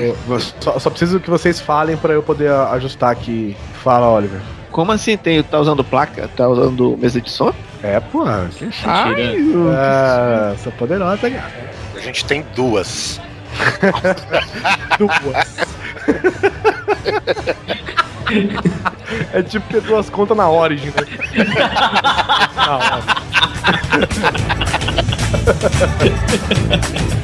Eu- Só, só preciso que vocês falem pra eu poder ajustar aqui. Fala, Oliver. Como assim? Tem, tá usando placa? Tá usando mesa de som? É, pô. Que Ai, Ah, sou poderosa, cara. A gente tem duas. Duas. é tipo ter duas contas na Origin, né? Na hora.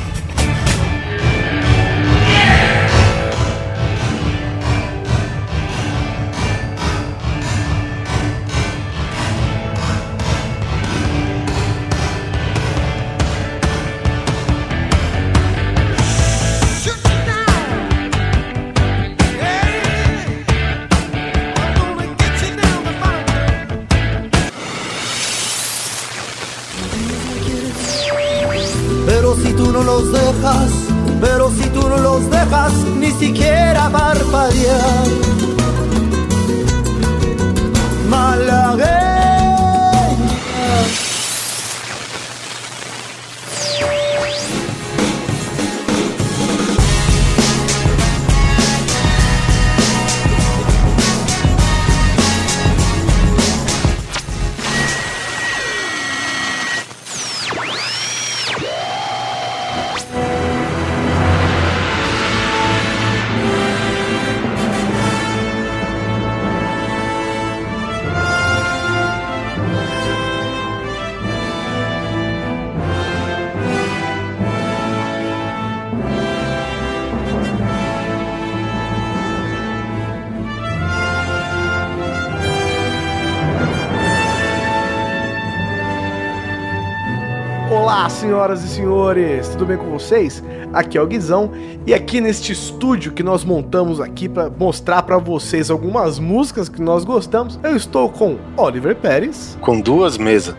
Senhores, tudo bem com vocês? Aqui é o Guizão e aqui neste estúdio que nós montamos aqui para mostrar para vocês algumas músicas que nós gostamos, eu estou com Oliver Pérez. Com duas mesas.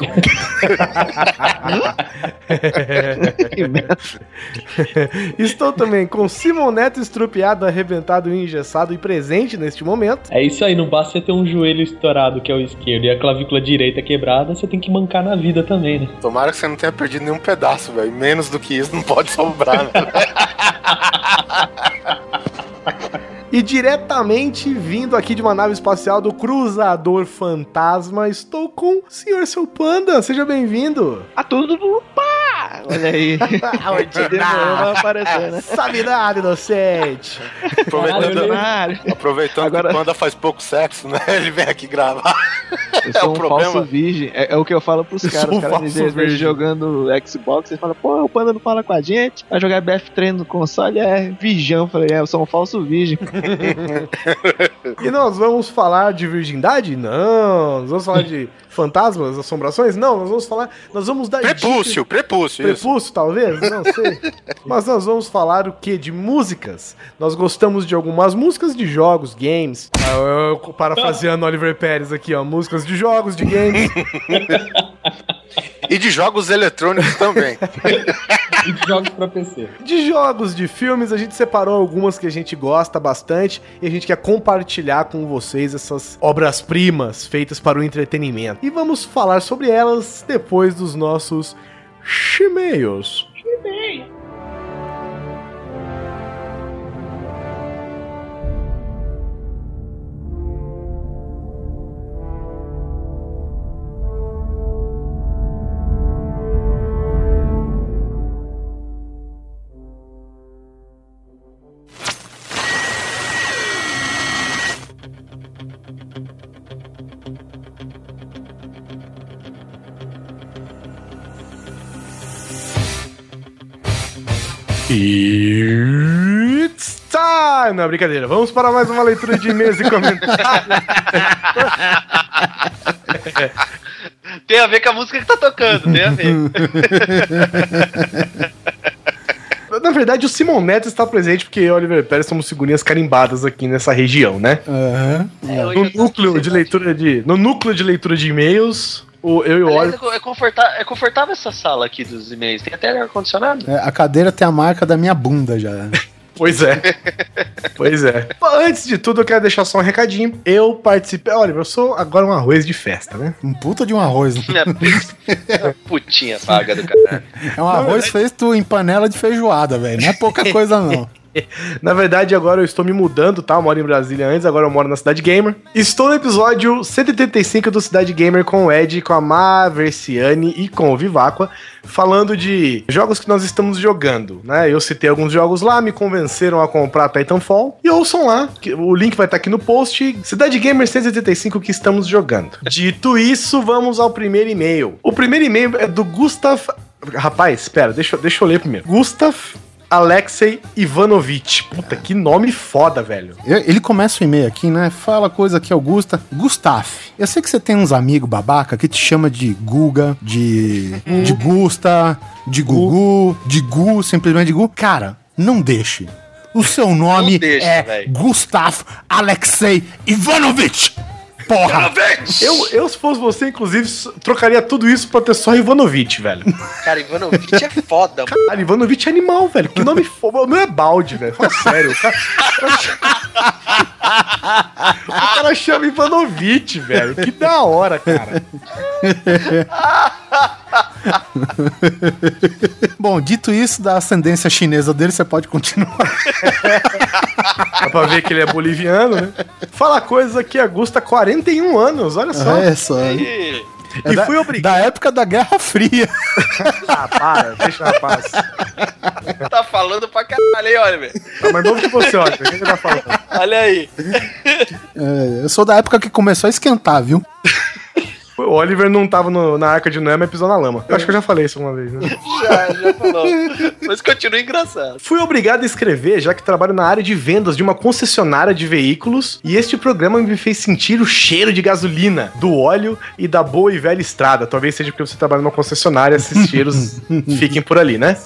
estou também com Simon Neto estrupiado, arrebentado, engessado e presente neste momento. É isso aí, não basta você ter um joelho estourado, que é o esquerdo, e a clavícula direita quebrada, você tem que mancar na vida também, né? Tomara que você não tenha perdido nenhum pedaço, velho. Menos do que isso não pode sobrar, né? E diretamente vindo aqui de uma nave espacial do Cruzador Fantasma, estou com o Senhor Seu Panda. Seja bem-vindo. A tudo do Olha aí. Pra aparecer, né? Sabe nada, inocente. Aproveitando, Caralho. aproveitando Agora- que o Panda faz pouco sexo, né? Ele vem aqui gravar. Eu É sou o um problema. falso virgem. É, é o que eu falo pros caras. Os caras virgem. jogando Xbox. Eles falam, pô, o Panda não fala com a gente. Vai jogar BF3 no console. É virgão. Eu falei, é, eu sou um falso virgem. E nós vamos falar de virgindade? Não. Nós vamos falar de fantasmas, assombrações? Não, nós vamos falar. Nós vamos dar. Prepúcio, prepúcio, isso. Prepúcio, talvez? Não sei. Mas nós vamos falar o que? De músicas. Nós gostamos de algumas músicas de jogos, games. Ah, Eu, eu parafraseando Oliver Pérez aqui, ó. Músicas de jogos, de games. E de jogos eletrônicos também. E de jogos pra PC. De jogos, de filmes, a gente separou algumas que a gente gosta bastante e a gente quer compartilhar com vocês essas obras-primas feitas para o entretenimento. E vamos falar sobre elas depois dos nossos e-mails. Não, brincadeira. Vamos para mais uma leitura de e-mails e comentários. Tem a ver com a música que tá tocando, tem a ver. Na verdade, o Simon Neto está presente porque eu e o Oliver Pérez somos figurinhas carimbadas aqui nessa região, né? Aham. É, No núcleo de leitura de. No núcleo de leitura de e-mails, o, eu e o Aliás, Oliver. é é, confortável, é confortável essa sala aqui dos e-mails. Tem até ar-condicionado. É, a cadeira tem a marca da minha bunda já. Pois é. pois é. Bom, Antes de tudo, eu quero deixar só um recadinho. Eu participei. Olha, eu sou agora um arroz de festa, né? Um puta de um arroz. né? Putinha paga do cara. É um arroz feito em panela de feijoada, velho. Não é pouca coisa, não. Na verdade, agora eu estou me mudando, tá? Eu moro em Brasília antes, agora eu moro na Cidade Gamer. Estou no episódio 185 do Cidade Gamer com o Ed, com a Má, Versiane e com o Vivacqua, falando de jogos que nós estamos jogando, né? Eu citei alguns jogos lá, me convenceram a comprar Titanfall. E ouçam lá, o link vai estar aqui no post. Cidade Gamer 185 que estamos jogando. Dito isso, vamos ao primeiro e-mail. O primeiro e-mail é do Gustav. Rapaz, espera, deixa, deixa eu ler primeiro. Gustav Alexei Ivanovich. Puta, que nome foda, velho. Ele começa o e-mail aqui, né? Fala coisa que Augusta. Gustaf, eu sei que você tem uns amigos babaca que te chama de Guga, de. de Gusta, de Gugu, de Gu, simplesmente de Gu. Cara, não deixe. O seu nome deixa, é velho. Gustav Alexei Ivanovich. Porra! Eu, eu, se fosse você, inclusive, trocaria tudo isso pra ter só Ivanovich, velho. Cara, Ivanovich é foda, mano. Cara, Ivanovich é animal, velho. Que nome foda. O meu é balde, velho. Fala sério. O cara, o cara chama Ivanovich, velho. Que da hora, cara. Bom, dito isso, da ascendência chinesa dele, você pode continuar. Dá pra ver que ele é boliviano, né? Fala coisa que Augusta 41 anos, olha só. É só. Ih, e da, fui obrigado. da época da Guerra Fria. Ah, para, deixa o rapaz. Tá falando pra caralho, aí, olha, velho. Tá mais novo que você, olha. O que ele tá falando? Olha aí. É, eu sou da época que começou a esquentar, viu? O Oliver não tava no- na arca de Noé, mas pisou na lama. Eu acho que eu já falei isso uma vez, né? Já, já falou. Mas continua engraçado. Fui obrigado a escrever, já que trabalho na área de vendas de uma concessionária de veículos, e este programa me fez sentir o cheiro de gasolina, do óleo e da boa e velha estrada. Talvez seja porque você trabalha numa concessionária, esses cheiros fiquem por ali, né?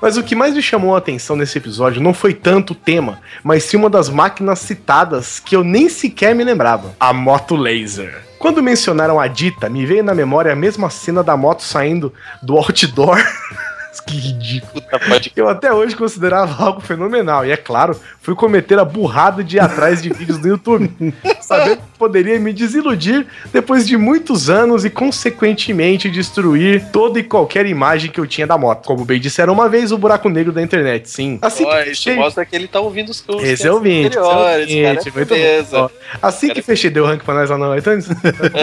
Mas o que mais me chamou a atenção nesse episódio não foi tanto o tema, mas sim uma das máquinas citadas que eu nem sequer me lembrava: a moto laser. Quando mencionaram a Dita, me veio na memória a mesma cena da moto saindo do outdoor. que ridículo. Puta, pode Eu até hoje considerava algo fenomenal. E é claro, fui cometer a burrada de ir atrás de vídeos do YouTube. Sabendo que poderia me desiludir depois de muitos anos e, consequentemente, destruir toda e qualquer imagem que eu tinha da moto. Como bem disseram uma vez, o buraco negro da internet, sim. Assim que isso fechei... mostra que ele tá ouvindo os os Esse é o 20, esse é o anteriores, 20, cara. muito bom. Beleza. Ó, Assim que fechei, deu rank pra nós lá no iTunes?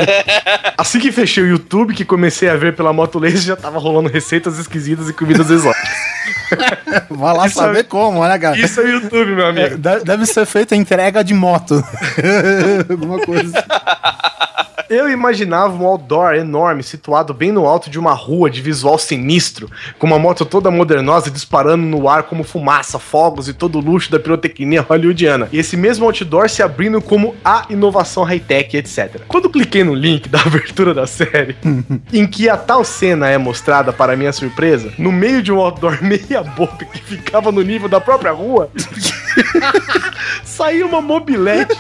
assim que fechei o YouTube, que comecei a ver pela Moto Laser, já tava rolando receitas esquisitas e comidas exóticas. Vai lá Isso saber é- como, né, cara? Isso é YouTube, meu É, amigo. de- deve ser feita entrega de moto. Alguma coisa. Eu imaginava um outdoor enorme situado bem no alto de uma rua de visual sinistro, com uma moto toda modernosa disparando no ar como fumaça, fogos e todo o luxo da pirotecnia hollywoodiana. E esse mesmo outdoor se abrindo como a inovação high-tech, etc. Quando cliquei no link da abertura da série, em que a tal cena é mostrada para minha surpresa, no meio de um outdoor meia boca que ficava no nível da própria rua, saiu uma mobilete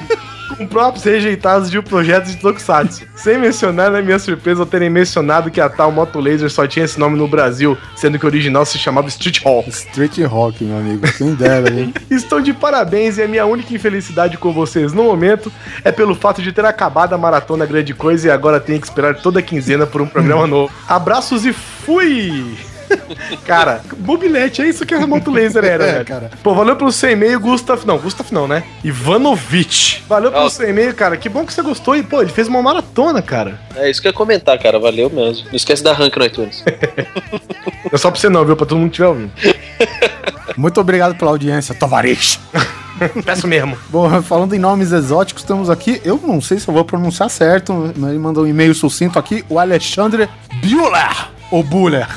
com próprios rejeitados de um projeto de Tokusatsu. Sem mencionar, na minha surpresa, terem mencionado que a tal Moto Laser só tinha esse nome no Brasil, sendo que o original se chamava Street Hawk. Street Rock, meu amigo. Quem dera, hein? Estou de parabéns e a minha única infelicidade com vocês no momento é pelo fato de ter acabado a maratona grande coisa e agora tenho que esperar toda quinzena por um programa novo. Abraços e fui! Cara, mobilete, é isso que a moto laser era, É, velho. cara. Pô, valeu pelo seu e-mail, Gustav. Não, Gustav não, né? Ivanovich. Valeu pelo seu e-mail, cara. Que bom que você gostou. E, pô, ele fez uma maratona, cara. É isso que eu ia comentar, cara. Valeu mesmo. Não esquece da rank no iTunes. Não é só pra você não, viu? Pra todo mundo que estiver ouvindo. Muito obrigado pela audiência, Tovarich. Peço mesmo. Bom, falando em nomes exóticos, temos aqui, eu não sei se eu vou pronunciar certo, mas ele mandou um e-mail sucinto aqui, o Alexandre Buller, ou Buller.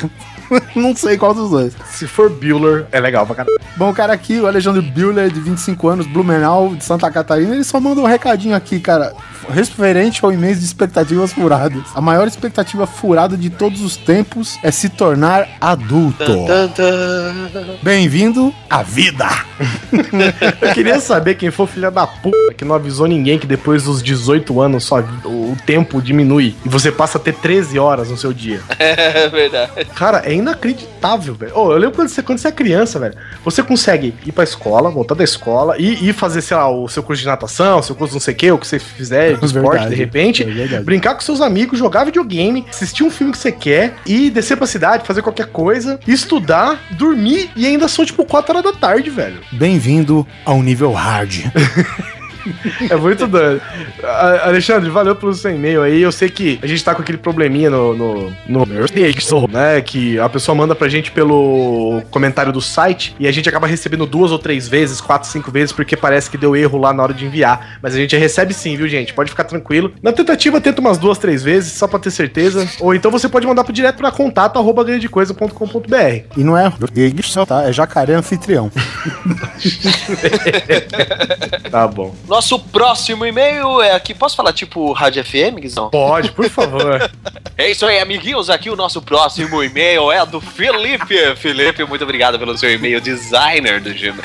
não sei qual dos dois. Se for Bueller, é legal pra caralho. Bom, o cara aqui, o Alexandre Buller, de 25 anos, Blumenau, de Santa Catarina, ele só manda um recadinho aqui, cara, referente ao e-mail de expectativas furadas. A maior expectativa furada de todos os tempos é se tornar adulto. Bem-vindo à vida! Eu queria saber quem foi o filho da puta que não avisou ninguém que depois dos 18 anos só o tempo diminui e você passa a ter 13 horas no seu dia. É verdade. Cara, é é inacreditável, velho. Ô, eu lembro quando você, quando você é criança, velho. Você consegue ir pra escola, voltar da escola e ir fazer, sei lá, o seu curso de natação, o seu curso não sei o que, o que você fizer de esporte, Verdade, de repente. é brincar com seus amigos, jogar videogame, assistir um filme que você quer e descer pra cidade, fazer qualquer coisa, estudar, dormir e ainda são tipo 4 horas da tarde, velho. Bem-vindo ao nível hard. É muito. A- Alexandre, valeu pelo seu e-mail aí. Eu sei que a gente tá com aquele probleminha no, no, no né? Que a pessoa manda pra gente pelo comentário do site e a gente acaba recebendo duas ou três vezes, quatro, cinco vezes, porque parece que deu erro lá na hora de enviar. Mas a gente recebe sim, viu, gente? Pode ficar tranquilo. Na tentativa, tenta umas duas, três vezes, só pra ter certeza. Ou então você pode mandar pro direto pra contato arroba grandecoisa.com.br. E não é tá? É jacaré anfitrião. Tá bom. Nosso próximo e-mail é aqui. Posso falar tipo Rádio FM, Guizão? Pode, por favor. É isso aí, amiguinhos. Aqui o nosso próximo e-mail é do Felipe. Felipe, muito obrigado pelo seu e-mail, designer do Gmail.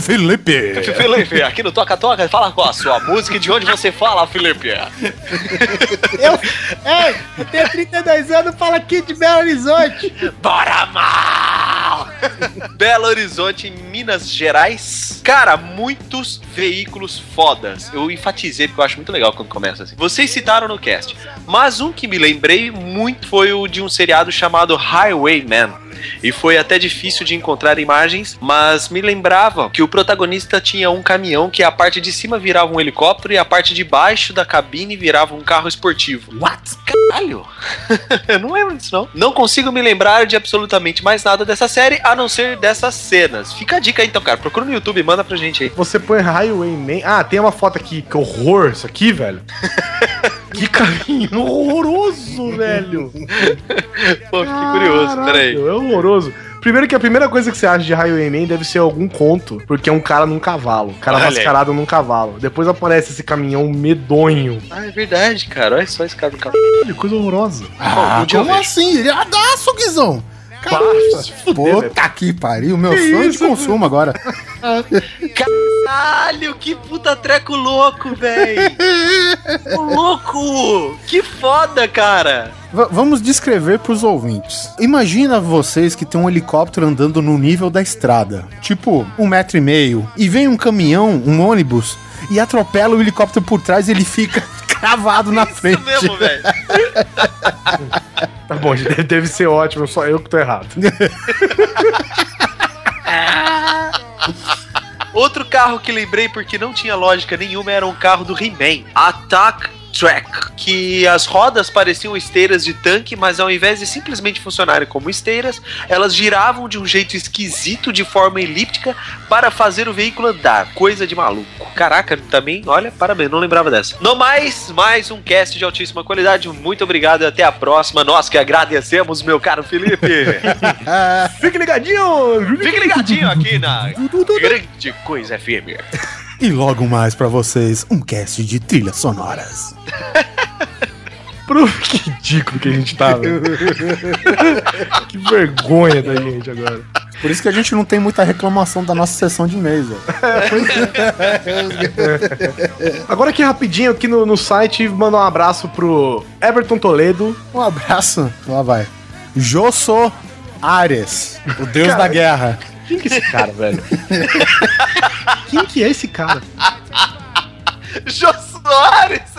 Felipe! Felipe, aqui no Toca Toca, fala com a sua música e de onde você fala, Felipe. Eu, ei, eu tenho 32 anos, fala aqui de Belo Horizonte. Bora mal! Belo Horizonte, Minas Gerais. Cara, muitos veículos fodas. Eu enfatizei porque eu acho muito legal quando começa assim. Vocês citaram no cast, mas um que me lembrei muito foi o de um seriado chamado Highwayman. E foi até difícil de encontrar imagens, mas me lembrava que o protagonista tinha um caminhão que a parte de cima virava um helicóptero e a parte de baixo da cabine virava um carro esportivo. What? Caralho! Eu não lembro disso, não. Não consigo me lembrar de absolutamente mais nada dessa série, a não ser dessas cenas. Fica a dica aí, então, cara. Procura no YouTube, manda pra gente aí. Você põe Highwayman. Ah, tem uma foto aqui. Que horror isso aqui, velho. que caminho horroroso, velho. Pô, fiquei curioso, peraí. É horroroso. Primeiro que a primeira coisa que você acha de Highwayman deve ser algum conto, porque é um cara num cavalo. Um cara Olha aí. mascarado num cavalo. Depois aparece esse caminhão medonho. Ah, é verdade, cara. Olha só esse cara do carro. Que coisa horrorosa. Ah, como assim? Ele é adaço, Guizão! Cara, Para, se fuder, velho. puta que pariu, meu Que sonho de isso, consumo agora. Caralho, que puta treco louco, velho. louco! Que foda, cara. V- vamos descrever pros ouvintes. Imagina vocês que tem um helicóptero andando no nível da estrada, tipo um metro e meio, e vem um caminhão, um ônibus, e atropela o helicóptero por trás e ele fica cravado na frente. Isso mesmo, velho. Tá bom, deve, ser ótimo, só eu que tô errado. Outro carro que lembrei porque não tinha lógica nenhuma era um carro do He-Man, Attack Track, que as rodas pareciam esteiras de tanque, mas ao invés de simplesmente funcionarem como esteiras, elas giravam de um jeito esquisito de forma elíptica para fazer o veículo andar. Coisa de maluco. Caraca, também, olha, parabéns, não lembrava dessa. No mais, mais um cast de altíssima qualidade. Muito obrigado e até a próxima. Nós que agradecemos, meu caro Felipe. Fique ligadinho! Fique ligadinho aqui na Grande Coisa FM. E logo mais pra vocês, um cast de trilhas sonoras. Pro que ridículo que a gente tá, velho. que vergonha da gente agora. Por isso que a gente não tem muita reclamação da nossa sessão de e-mails, velho. Agora aqui rapidinho, aqui no, no site, mandar um abraço pro Everton Toledo. Um abraço. Lá vai. Josso Ares, o deus Cara, da guerra. Quem que é esse cara, velho? Quem que é esse cara? Jô Soares!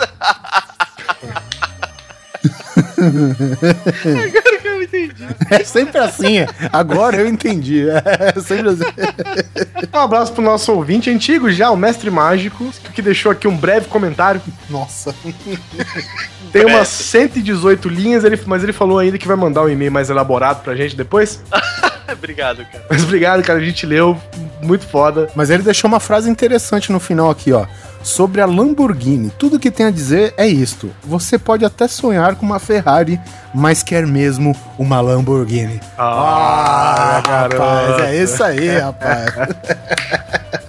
Agora que eu entendi. É sempre assim. Agora eu entendi. É sempre assim. Um abraço pro nosso ouvinte antigo já, o Mestre Mágico, que deixou aqui um breve comentário. Nossa. Tem umas 118 linhas, ele, mas ele falou ainda que vai mandar um e-mail mais elaborado pra gente depois. Obrigado, cara. Mas obrigado, cara, a gente leu, muito foda. Mas ele deixou uma frase interessante no final aqui, ó. Sobre a Lamborghini. Tudo que tem a dizer é isto. Você pode até sonhar com uma Ferrari, mas quer mesmo uma Lamborghini. Ah, rapaz, é isso aí, rapaz.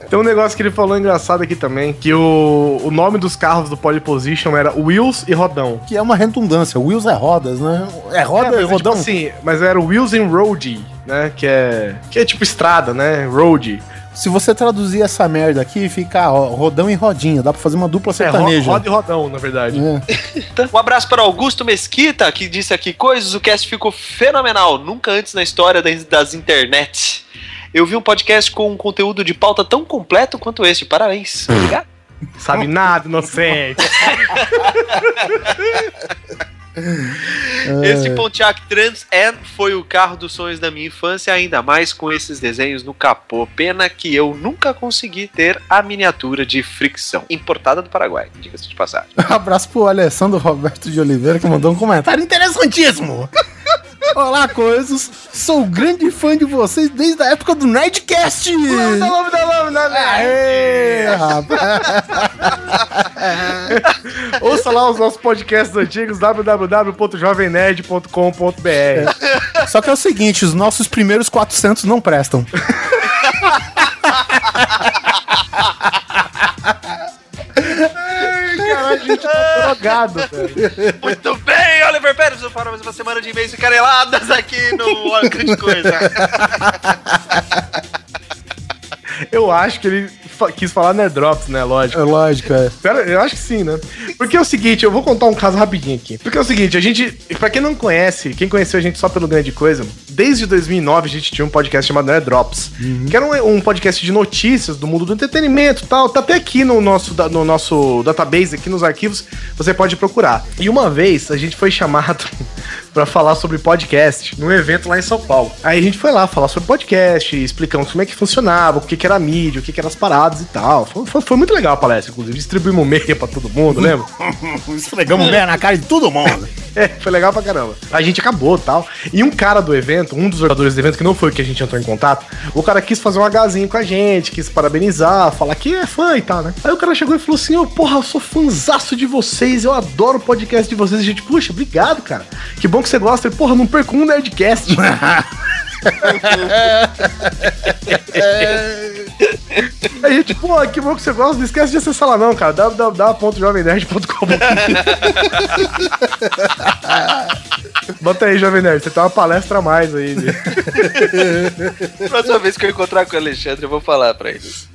Tem um negócio que ele falou engraçado aqui também, que o, o nome dos carros do Pole Position era Wheels e Rodão. Que é uma redundância. Wheels é rodas, né? É roda É, e rodão. Tipo assim, mas era Wheels and Road, né? Que é, que é tipo estrada, né? Road. Se você traduzir essa merda aqui, fica ó, rodão e rodinha. Dá pra fazer uma dupla É, sertaneja. roda e rodão, na verdade. É. Um abraço para Augusto Mesquita, que disse aqui coisas. O cast ficou fenomenal. Nunca antes na história das, das internet. Eu vi um podcast com um conteúdo de pauta tão completo quanto este. Parabéns. Obrigado. Sabe nada, inocente. Este Pontiac Trans Am foi o carro dos sonhos da minha infância, ainda mais com esses desenhos no capô. Pena que eu nunca consegui ter a miniatura de fricção, importada do Paraguai, diga-se de passagem. Um abraço pro Alessandro Roberto de Oliveira que mandou um comentário interessantíssimo. Olá, coisas. Sou grande fã de vocês desde a época do Nerdcast. Aê, rapaz. Ouça lá os nossos podcasts antigos, www.jovemnerd.com.br. Só que é o seguinte, os nossos primeiros 400 não prestam. Caralho, a gente tá drogado, velho. Muito bem, Oliver Pérez, para mais uma semana de e-mails encareladas aqui no Olha Grande Coisa. Eu acho que ele quis falar Nerdrops, né? Lógico. É lógico, é. Pera, eu acho que sim, né? Porque é o seguinte, eu vou contar um caso rapidinho aqui. Porque é o seguinte, a gente, pra quem não conhece, quem conheceu a gente só pelo Grande Coisa, desde 2009 a gente tinha um podcast chamado Nerd Drops, que era um, um podcast de notícias do mundo do entretenimento e tal. Tá até aqui no nosso, no nosso database, aqui nos arquivos, você pode procurar. E uma vez a gente foi chamado pra falar sobre podcast num evento lá em São Paulo. Aí a gente foi lá falar sobre podcast, explicamos como é que funcionava, o que, que era mídia, o que, que eram as paradas e tal. Foi, foi- foi muito legal a palestra, inclusive. Distribuímos meia pra todo mundo, lembra? Esfregamos bem na cara de todo mundo. É, foi legal pra caramba. A gente acabou e tal. E um cara do evento, um dos jogadores do evento, que não foi o que a gente entrou em contato, o cara quis fazer um agazinho com a gente, quis parabenizar, falar que é fã e tal, né? Aí o cara chegou e falou assim: Ô, porra, eu sou fãzaço de vocês, eu adoro o podcast de vocês. E a gente, puxa, obrigado, cara. Que bom que você gosta. Ele, porra, não perco um Nerdcast. Aí a gente, pô, que bom que você gosta, não esquece de acessar lá não, cara, www.jovemnerd.com Bota aí, Jovem Nerd, você tem uma palestra a mais aí. né? Próxima vez que eu encontrar com o Alexandre, eu vou falar pra eles.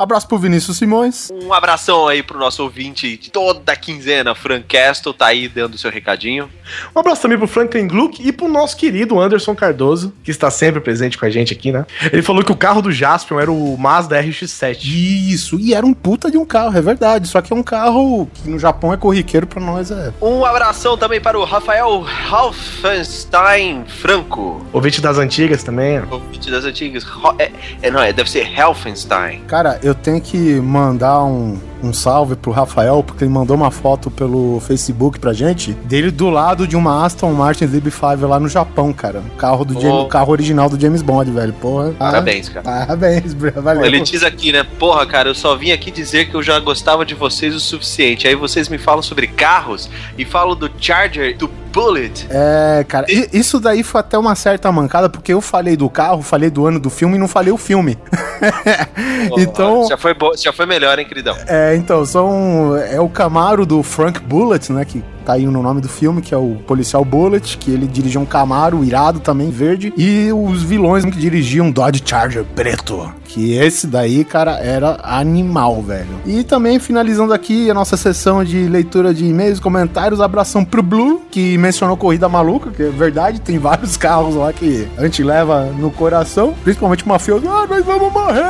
Abraço pro Vinícius Simões. Um abração aí pro nosso ouvinte de toda a quinzena, Frank Castle, tá aí dando seu recadinho. Um abraço também pro Franklin Gluck e pro nosso querido Anderson Cardoso, que está sempre presente com a gente aqui, né? Ele falou que o carro do Jaspion era o Mazda RX-7. Isso, e era um puta de um carro, é verdade. Só que é um carro que no Japão é corriqueiro, pra nós é. Um abração também para o Rafael Halfenstein Franco. Ouvinte das antigas também. Ouvinte das antigas. É, é, não, é, deve ser Helfenstein. Cara, eu tenho que mandar um, um salve pro Rafael, porque ele mandou uma foto pelo Facebook pra gente, dele do lado de uma Aston Martin DB5 lá no Japão, cara. O carro, do Oh. James- carro original do James Bond, velho. Porra. Parabéns, cara. Parabéns, valeu. Ele diz aqui, né? Porra, cara, eu só vim aqui dizer que eu já gostava de vocês o suficiente. Aí vocês me falam sobre carros e falam do Charger, do Bullet. É, cara, isso daí foi até uma certa mancada, porque eu falei do carro, falei do ano do filme e não falei o filme. então, Já foi, bo- já foi melhor, hein, queridão? É, então, são. É o Camaro do Frank Bullet, né? Que tá aí no nome do filme, que é o policial Bullet, que ele dirigia um Camaro irado também, verde. E os vilões que dirigiam um Dodge Charger preto. Que esse daí, cara, era animal, velho. E também finalizando aqui a nossa sessão de leitura de e-mails comentários, abração pro Blue, que mencionou Corrida Maluca, que é verdade, tem vários carros lá que a gente leva no coração, principalmente o mafioso. Ah, nós vamos morrer!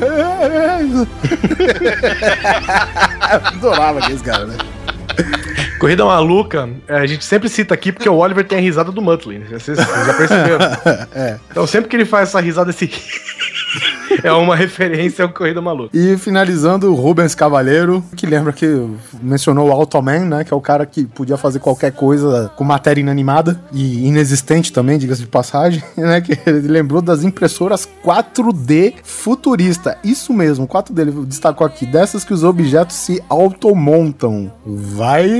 Adorava aqueles caras, né? Corrida Maluca, é, a gente sempre cita aqui porque o Oliver tem a risada do Muttley. né? Vocês, vocês já perceberam? É. Então sempre que ele faz essa risada, esse é uma referência ao Corrida Maluca. E finalizando, o Rubens Cavaleiro, que lembra que mencionou o Automan, né? Que é o cara que podia fazer qualquer coisa com matéria inanimada e inexistente também, diga-se de passagem, né? Que ele lembrou das impressoras 4D futurista. Isso mesmo, 4D, ele destacou aqui, dessas que os objetos se automontam. Vai.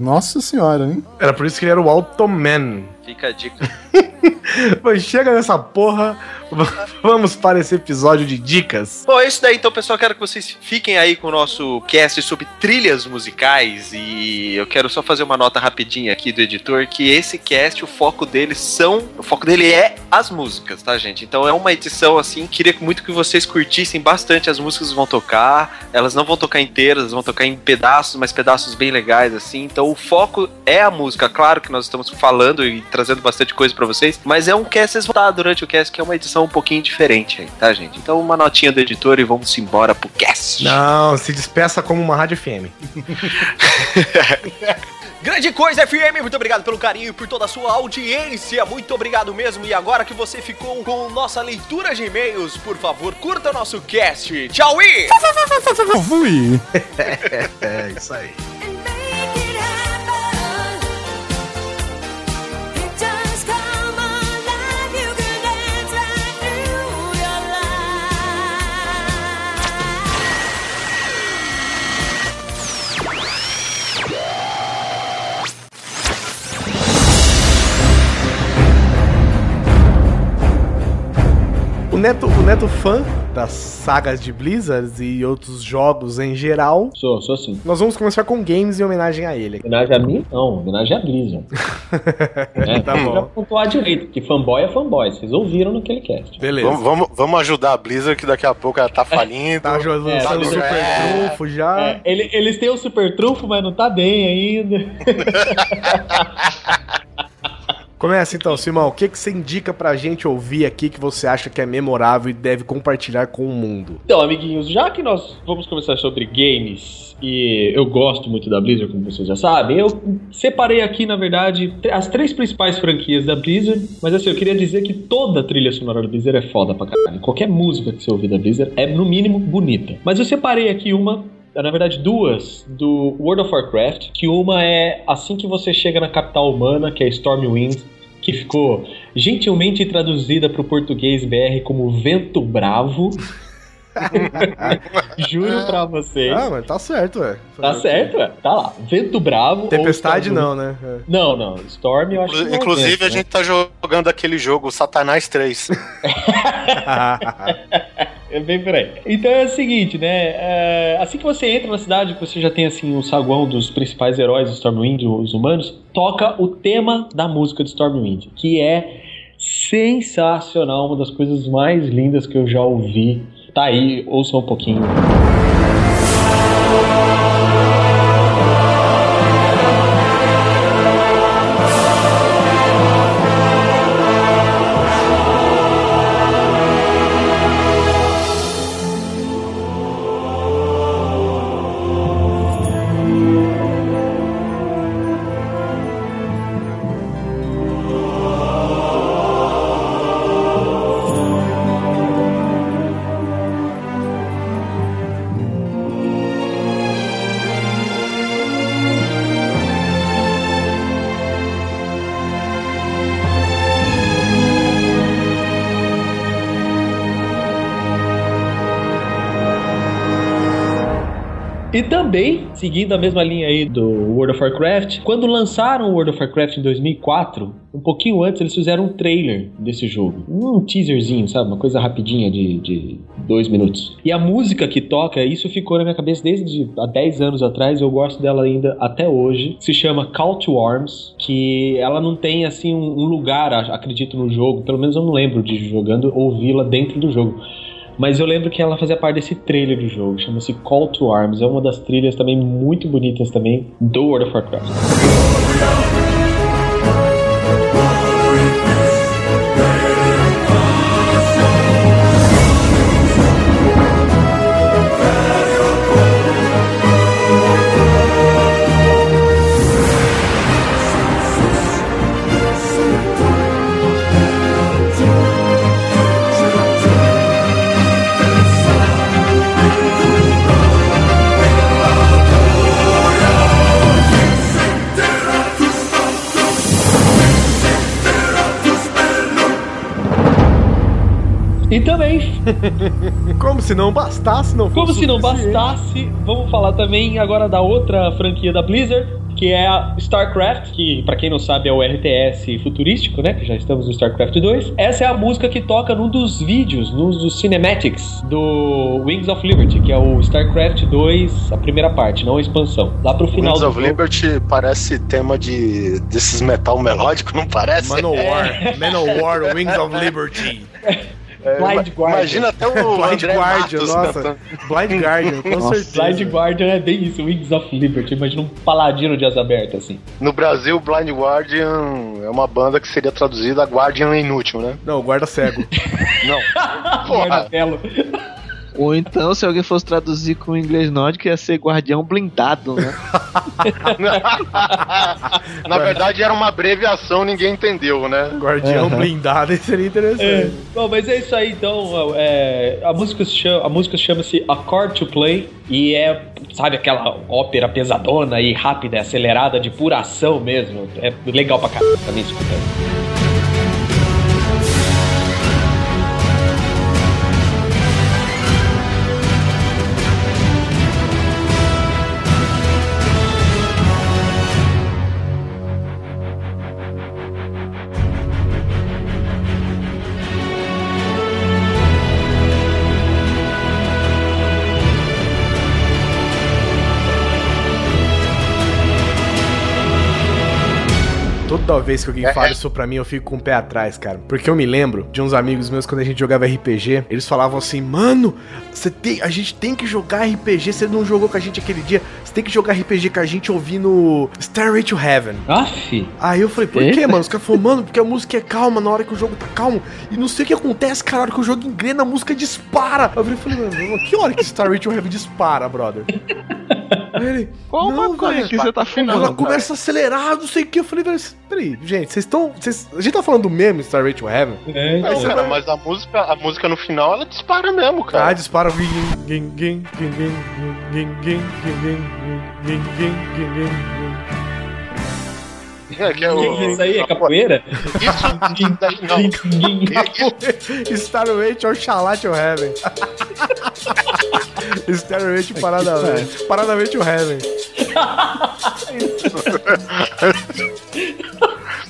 Nossa senhora, hein? Era por isso que ele era o Automan. Fica a dica. Mas chega nessa porra, vamos para esse episódio de dicas. Bom, é isso daí, então, pessoal. Quero que vocês fiquem aí com o nosso cast sobre trilhas musicais. E eu quero só fazer uma nota rapidinha aqui do editor: que esse cast, o foco dele são. O foco dele é as músicas, tá, gente? Então é uma edição assim. Queria muito que vocês curtissem bastante as músicas que vão tocar. Elas não vão tocar inteiras, vão tocar em pedaços, mas pedaços bem legais, assim. Então o foco é a música. Claro que nós estamos falando e trazendo bastante coisa para vocês, mas é um cast, vocês vão estar durante o cast, que é uma edição um pouquinho diferente aí, tá, gente? Então uma notinha do editor e vamos embora pro cast. Não, se despeça como uma rádio FM. Grande coisa, FM, muito obrigado pelo carinho e por toda a sua audiência. Muito obrigado mesmo. E agora que você ficou com nossa leitura de e-mails, por favor, curta o nosso cast. Tchau e... Fui. É, isso aí. O Neto, o Neto fã das sagas de Blizzard e outros jogos em geral. Sou, sou assim. Nós vamos começar com games em homenagem a ele. Homenagem a mim? Não, homenagem a Blizzard. É, Tá bom. Já pontuar direito, que fanboy é fanboy. Vocês ouviram naquele cast. Beleza. Vamos, vamos, vamos ajudar a Blizzard, que daqui a pouco ela tá falindo. Tá lançando É, tá super ligado. trunfo já. É, ele- eles têm o super trunfo, mas não tá bem ainda. Começa então, Simão. O que, que você indica pra gente ouvir aqui que você acha que é memorável e deve compartilhar com o mundo? Então, amiguinhos, já que nós vamos conversar sobre games e eu gosto muito da Blizzard, como vocês já sabem, eu separei aqui, na verdade, as três principais franquias da Blizzard, mas assim, eu queria dizer que toda trilha sonora da Blizzard é foda pra caralho. Qualquer música que você ouvir da Blizzard é, no mínimo, bonita. Mas eu separei aqui uma na verdade, duas do World of Warcraft, que uma é assim que você chega na capital humana, que é Stormwind, que ficou gentilmente traduzida para o português BR como Vento Bravo. Juro pra vocês. Ah, mas tá certo, ué. Tá certo, é. Tá lá. Vento Bravo. Tempestade não, né? É. Não, não. Storm eu acho que é Inclusive, vento, a né? gente tá jogando aquele jogo Satanás 3. É bem por aí. Então é o seguinte, né? é, assim que você entra na cidade, que você já tem assim o saguão dos principais heróis de Stormwind, os humanos, toca o tema da música de Stormwind, que é sensacional, uma das coisas mais lindas que eu já ouvi. Tá aí, ouça um pouquinho. E seguindo a mesma linha aí do World of Warcraft, quando lançaram o World of Warcraft em 2004, um pouquinho antes eles fizeram um trailer desse jogo. Um teaserzinho, sabe? Uma coisa rapidinha de, de dois minutos. E a música que toca, isso ficou na minha cabeça desde há 10 anos atrás, eu gosto dela ainda até hoje. Se chama Call to Arms, que ela não tem assim um, lugar, acredito, no jogo, pelo menos eu não lembro de jogando ouvi-la dentro do jogo. Mas eu lembro que ela fazia parte desse trailer do jogo, chama-se Call to Arms. É uma das trilhas também muito bonitas também do World of Warcraft. Como se não bastasse, não como se não bastasse, vamos falar também agora da outra franquia da Blizzard, que é a StarCraft, que pra quem não sabe é o RTS futurístico, né? Que já estamos no StarCraft 2. Essa é a música que toca num dos vídeos, num dos cinematics do Wings of Liberty, que é o StarCraft 2, a primeira parte, não a expansão. Lá pro final Wings do of jogo. Liberty parece tema de desses metal melódico, não parece? Manowar, Manowar, Wings of Liberty. É, Blind Guardian. Imagina até o Blind André Guardian, Matos nossa. cantando. Blind Guardian, com certeza. Blind Guardian é bem isso, Wings of Liberty. Imagina um paladino de asa aberta, assim. No Brasil, Blind Guardian é uma banda que seria traduzida a Guardian Inútil, né? Não, guarda cego. Não. Porra, Martelo. Ou então, se alguém fosse traduzir com o inglês nórdico, ia ser guardião blindado, né? na verdade era uma abreviação, ninguém entendeu, né? Guardião blindado, aí seria interessante. É. Bom, mas é isso aí, então. é, a música se chama, a música chama-se A Chord to Play e é, sabe, aquela ópera pesadona e rápida, acelerada, de pura ação mesmo. É legal pra caramba também escutando. Vez que alguém É, fala é. isso pra mim, eu fico com o pé atrás, cara. Porque eu me lembro de uns amigos meus quando a gente jogava RPG, eles falavam assim: "Mano, você tem, a gente tem que jogar RPG, você não jogou com a gente aquele dia, você tem que jogar RPG com a gente ouvindo Stairway to Heaven". Aff, Aí eu falei, por Eita. quê, mano? Os caras falaram, mano, porque a música é calma na hora que o jogo tá calmo. E não sei o que acontece, cara, na hora que o jogo engrena, a música dispara. Eu e falei, mano, que hora que Starway to Heaven dispara, brother? Aí ele, Qual não, maconha velho, que você tá ela fumando? começa a acelerar, não sei o que. Eu falei, velho, peraí, Gente, vocês estão. A gente tá falando do meme Star Raid to Heaven. É, não, cara, vai... mas a música, a música no final ela dispara mesmo, cara. Ah, dispara. Ging, que é o... Isso aí é capoeira? Isso. Isso. Star Wars Oxalá to Heaven. Star Wars Paradamente. Paradamente o Heaven.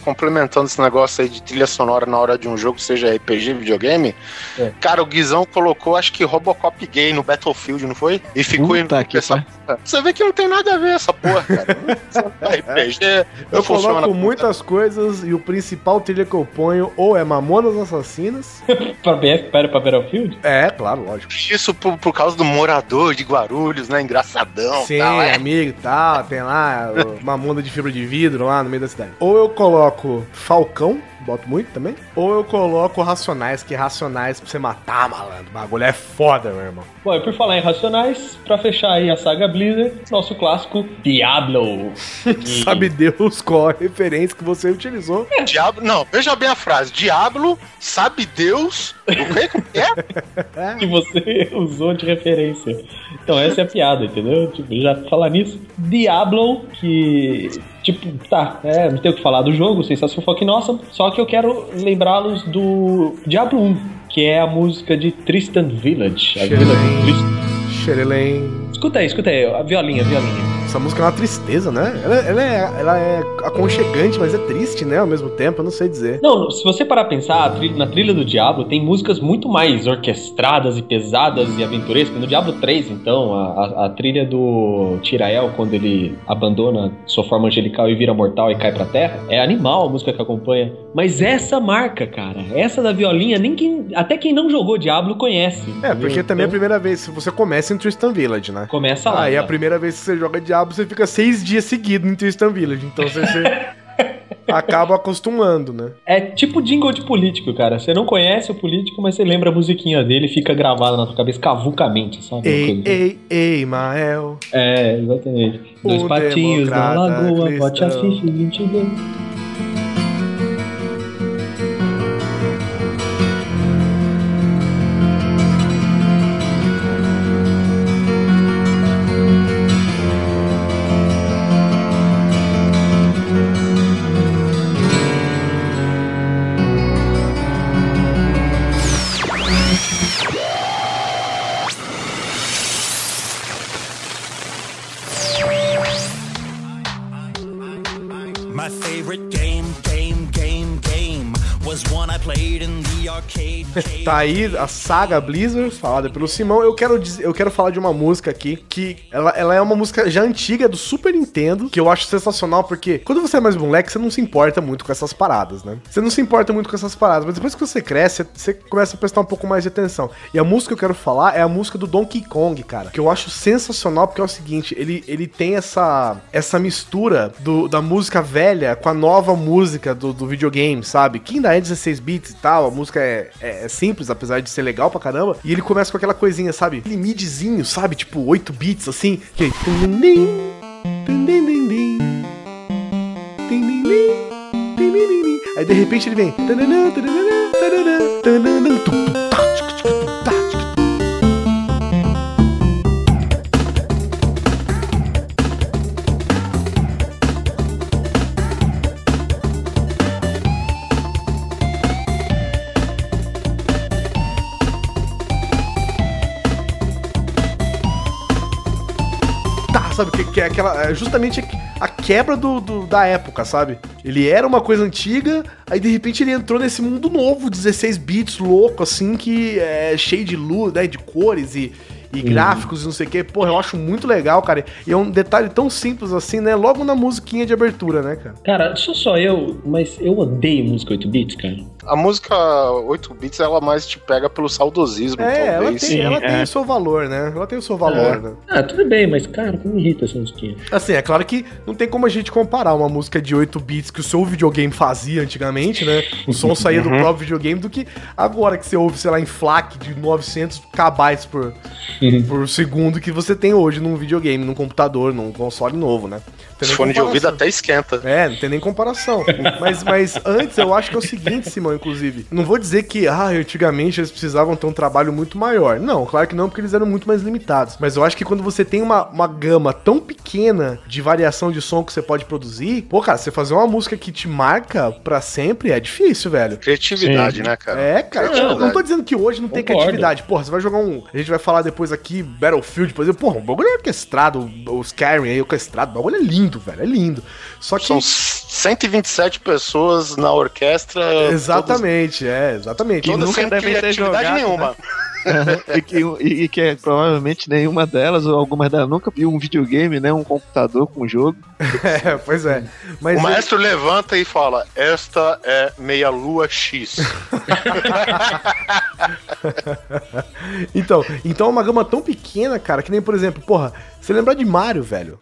Complementando esse negócio aí de trilha sonora na hora de um jogo, seja RPG, videogame, É. cara, o Guizão colocou, acho que Robocop gay no Battlefield, não foi? E ficou Puta indo que essa... Você vê que não tem nada a ver essa porra, cara. RPG, Eu não funciona coloco muitas coisas e o principal trilha que eu ponho ou é Mamonas Assassinas. pra BF, para pra Battlefield? É, claro, lógico. Isso por, por causa do morador de Guarulhos, né? Engraçadão Sim, tal, é. amigo e tal, tem lá uma munda de fibra de vidro lá no meio da cidade. Ou eu coloco Falcão, boto muito também. Ou eu coloco Racionais, que Racionais pra você matar, malandro. O bagulho é foda, meu irmão. Bom, e por falar em Racionais, pra fechar aí a saga Blizzard, nosso clássico Diablo. E- Sabe Deus qual a referência que você utilizou. Diablo, não, veja bem a frase. Diablo, sabe Deus, o que que é? que você usou de referência. Então, essa é a piada, entendeu? Tipo, já falar nisso, Diablo, que. Tipo, tá, é, não tem o que falar do jogo, sensação fucking nossa. Só que eu quero lembrá-los do Diablo 1, que é a música de Tristan Village. A. Xerelém. Escuta aí, escuta aí, a violinha, a violinha. Essa música é uma tristeza, né? Ela, ela é, ela é aconchegante, mas é triste, né? Ao mesmo tempo, eu não sei dizer. Não, se você parar a pensar, a trilha- na trilha do Diablo tem músicas muito mais orquestradas e pesadas e aventurescas. No Diablo 3, então, a, a- a trilha do Tirael, quando ele abandona sua forma angelical e vira mortal e cai pra terra, é animal a música que acompanha. Mas essa marca, cara, essa da violinha, nem quem, até quem não jogou Diablo conhece. É, porque também é a Então, primeira vez, você começa em Tristan Village, né? Começa lá. Aí né? a primeira vez que você joga Diablo, você fica seis dias seguidos em Tristan Village. Então você, você acaba acostumando, né? É tipo jingle de político, cara. Você não conhece o político, mas você lembra a musiquinha dele e fica gravada na tua cabeça cavucamente, sabe? Ei, ei, ei, Mael. É, exatamente. Dois patinhos na lagoa, bote a cristão. ficha e 22. Tá aí a saga Blizzard, falada pelo Simão. Eu quero, eu quero falar de uma música aqui que ela, ela é uma música já antiga do Super Nintendo, que eu acho sensacional porque quando você é mais moleque, você não se importa muito com essas paradas, né? Você não se importa muito com essas paradas, mas depois que você cresce, você começa a prestar um pouco mais de atenção. E a música que eu quero falar é a música do Donkey Kong, cara, que eu acho sensacional porque é o seguinte, ele, ele tem essa, essa mistura do, da música velha com a nova música do, do videogame, sabe? Que ainda é 16 bits e tal, a música é, é- é simples, apesar de ser legal pra caramba. E ele começa com aquela coisinha, sabe? Aquele midzinho, sabe? Tipo 8 bits, assim. Que... Aí de repente ele vem. Sabe? Que, que é aquela. é justamente a quebra do, do- da época, sabe? Ele era uma coisa antiga, aí de repente ele entrou nesse mundo novo, 16 bits, louco, assim, que é cheio de luz, né? De cores e. E gráficos e não sei o que, porra, eu acho muito legal, cara. E é um detalhe tão simples assim, né? Logo na musiquinha de abertura, né, cara? Cara, sou só eu, mas eu odeio música 8 bits, cara. A música 8 bits, ela mais te pega pelo saudosismo, É, ela talvez. tem, ela tem o seu valor, né? Ela tem o seu valor, né? Ah, tudo bem, mas cara, como me irrita essa musiquinha. Assim, é claro que não tem como a gente comparar uma música de 8 bits que o seu videogame fazia antigamente, né? O som saía do próprio videogame do que agora que você ouve, sei lá, em FLAC de 900 kbytes por, por segundo que você tem hoje num videogame, num computador, num console novo, né? Tem nem fones de ouvido até esquenta. É, não tem nem comparação. mas, mas antes eu acho que é o seguinte, Simão, inclusive. Não vou dizer que, ah, antigamente eles precisavam ter um trabalho muito maior. Não, claro que não, porque eles eram muito mais limitados. Mas eu acho que quando você tem uma, uma gama tão pequena de variação de som que você pode produzir, pô, cara, você fazer uma música que te marca pra sempre é difícil, velho. Criatividade, né, cara? É, cara, Criatividade. não tô dizendo que hoje não tem Concordo. criatividade. Porra, você vai jogar um. A gente vai falar depois aqui, Battlefield, por exemplo. Porra, o bagulho é orquestrado, o Skyrim aí, orquestrado. O bagulho é lindo, velho. É lindo. Só que. São 127 pessoas na orquestra. Exatamente, é, exatamente. Todas, sem devem ter criatividade jogado, nenhuma. e, que, e- e que é, provavelmente nenhuma delas, ou algumas delas, nunca viu um videogame, né? Um computador com um jogo. É, pois é. Mas O maestro levanta e fala: Esta é meia lua X. então, então é uma gama tão pequena, cara, que nem, por exemplo, porra, você lembrar de Mario, velho.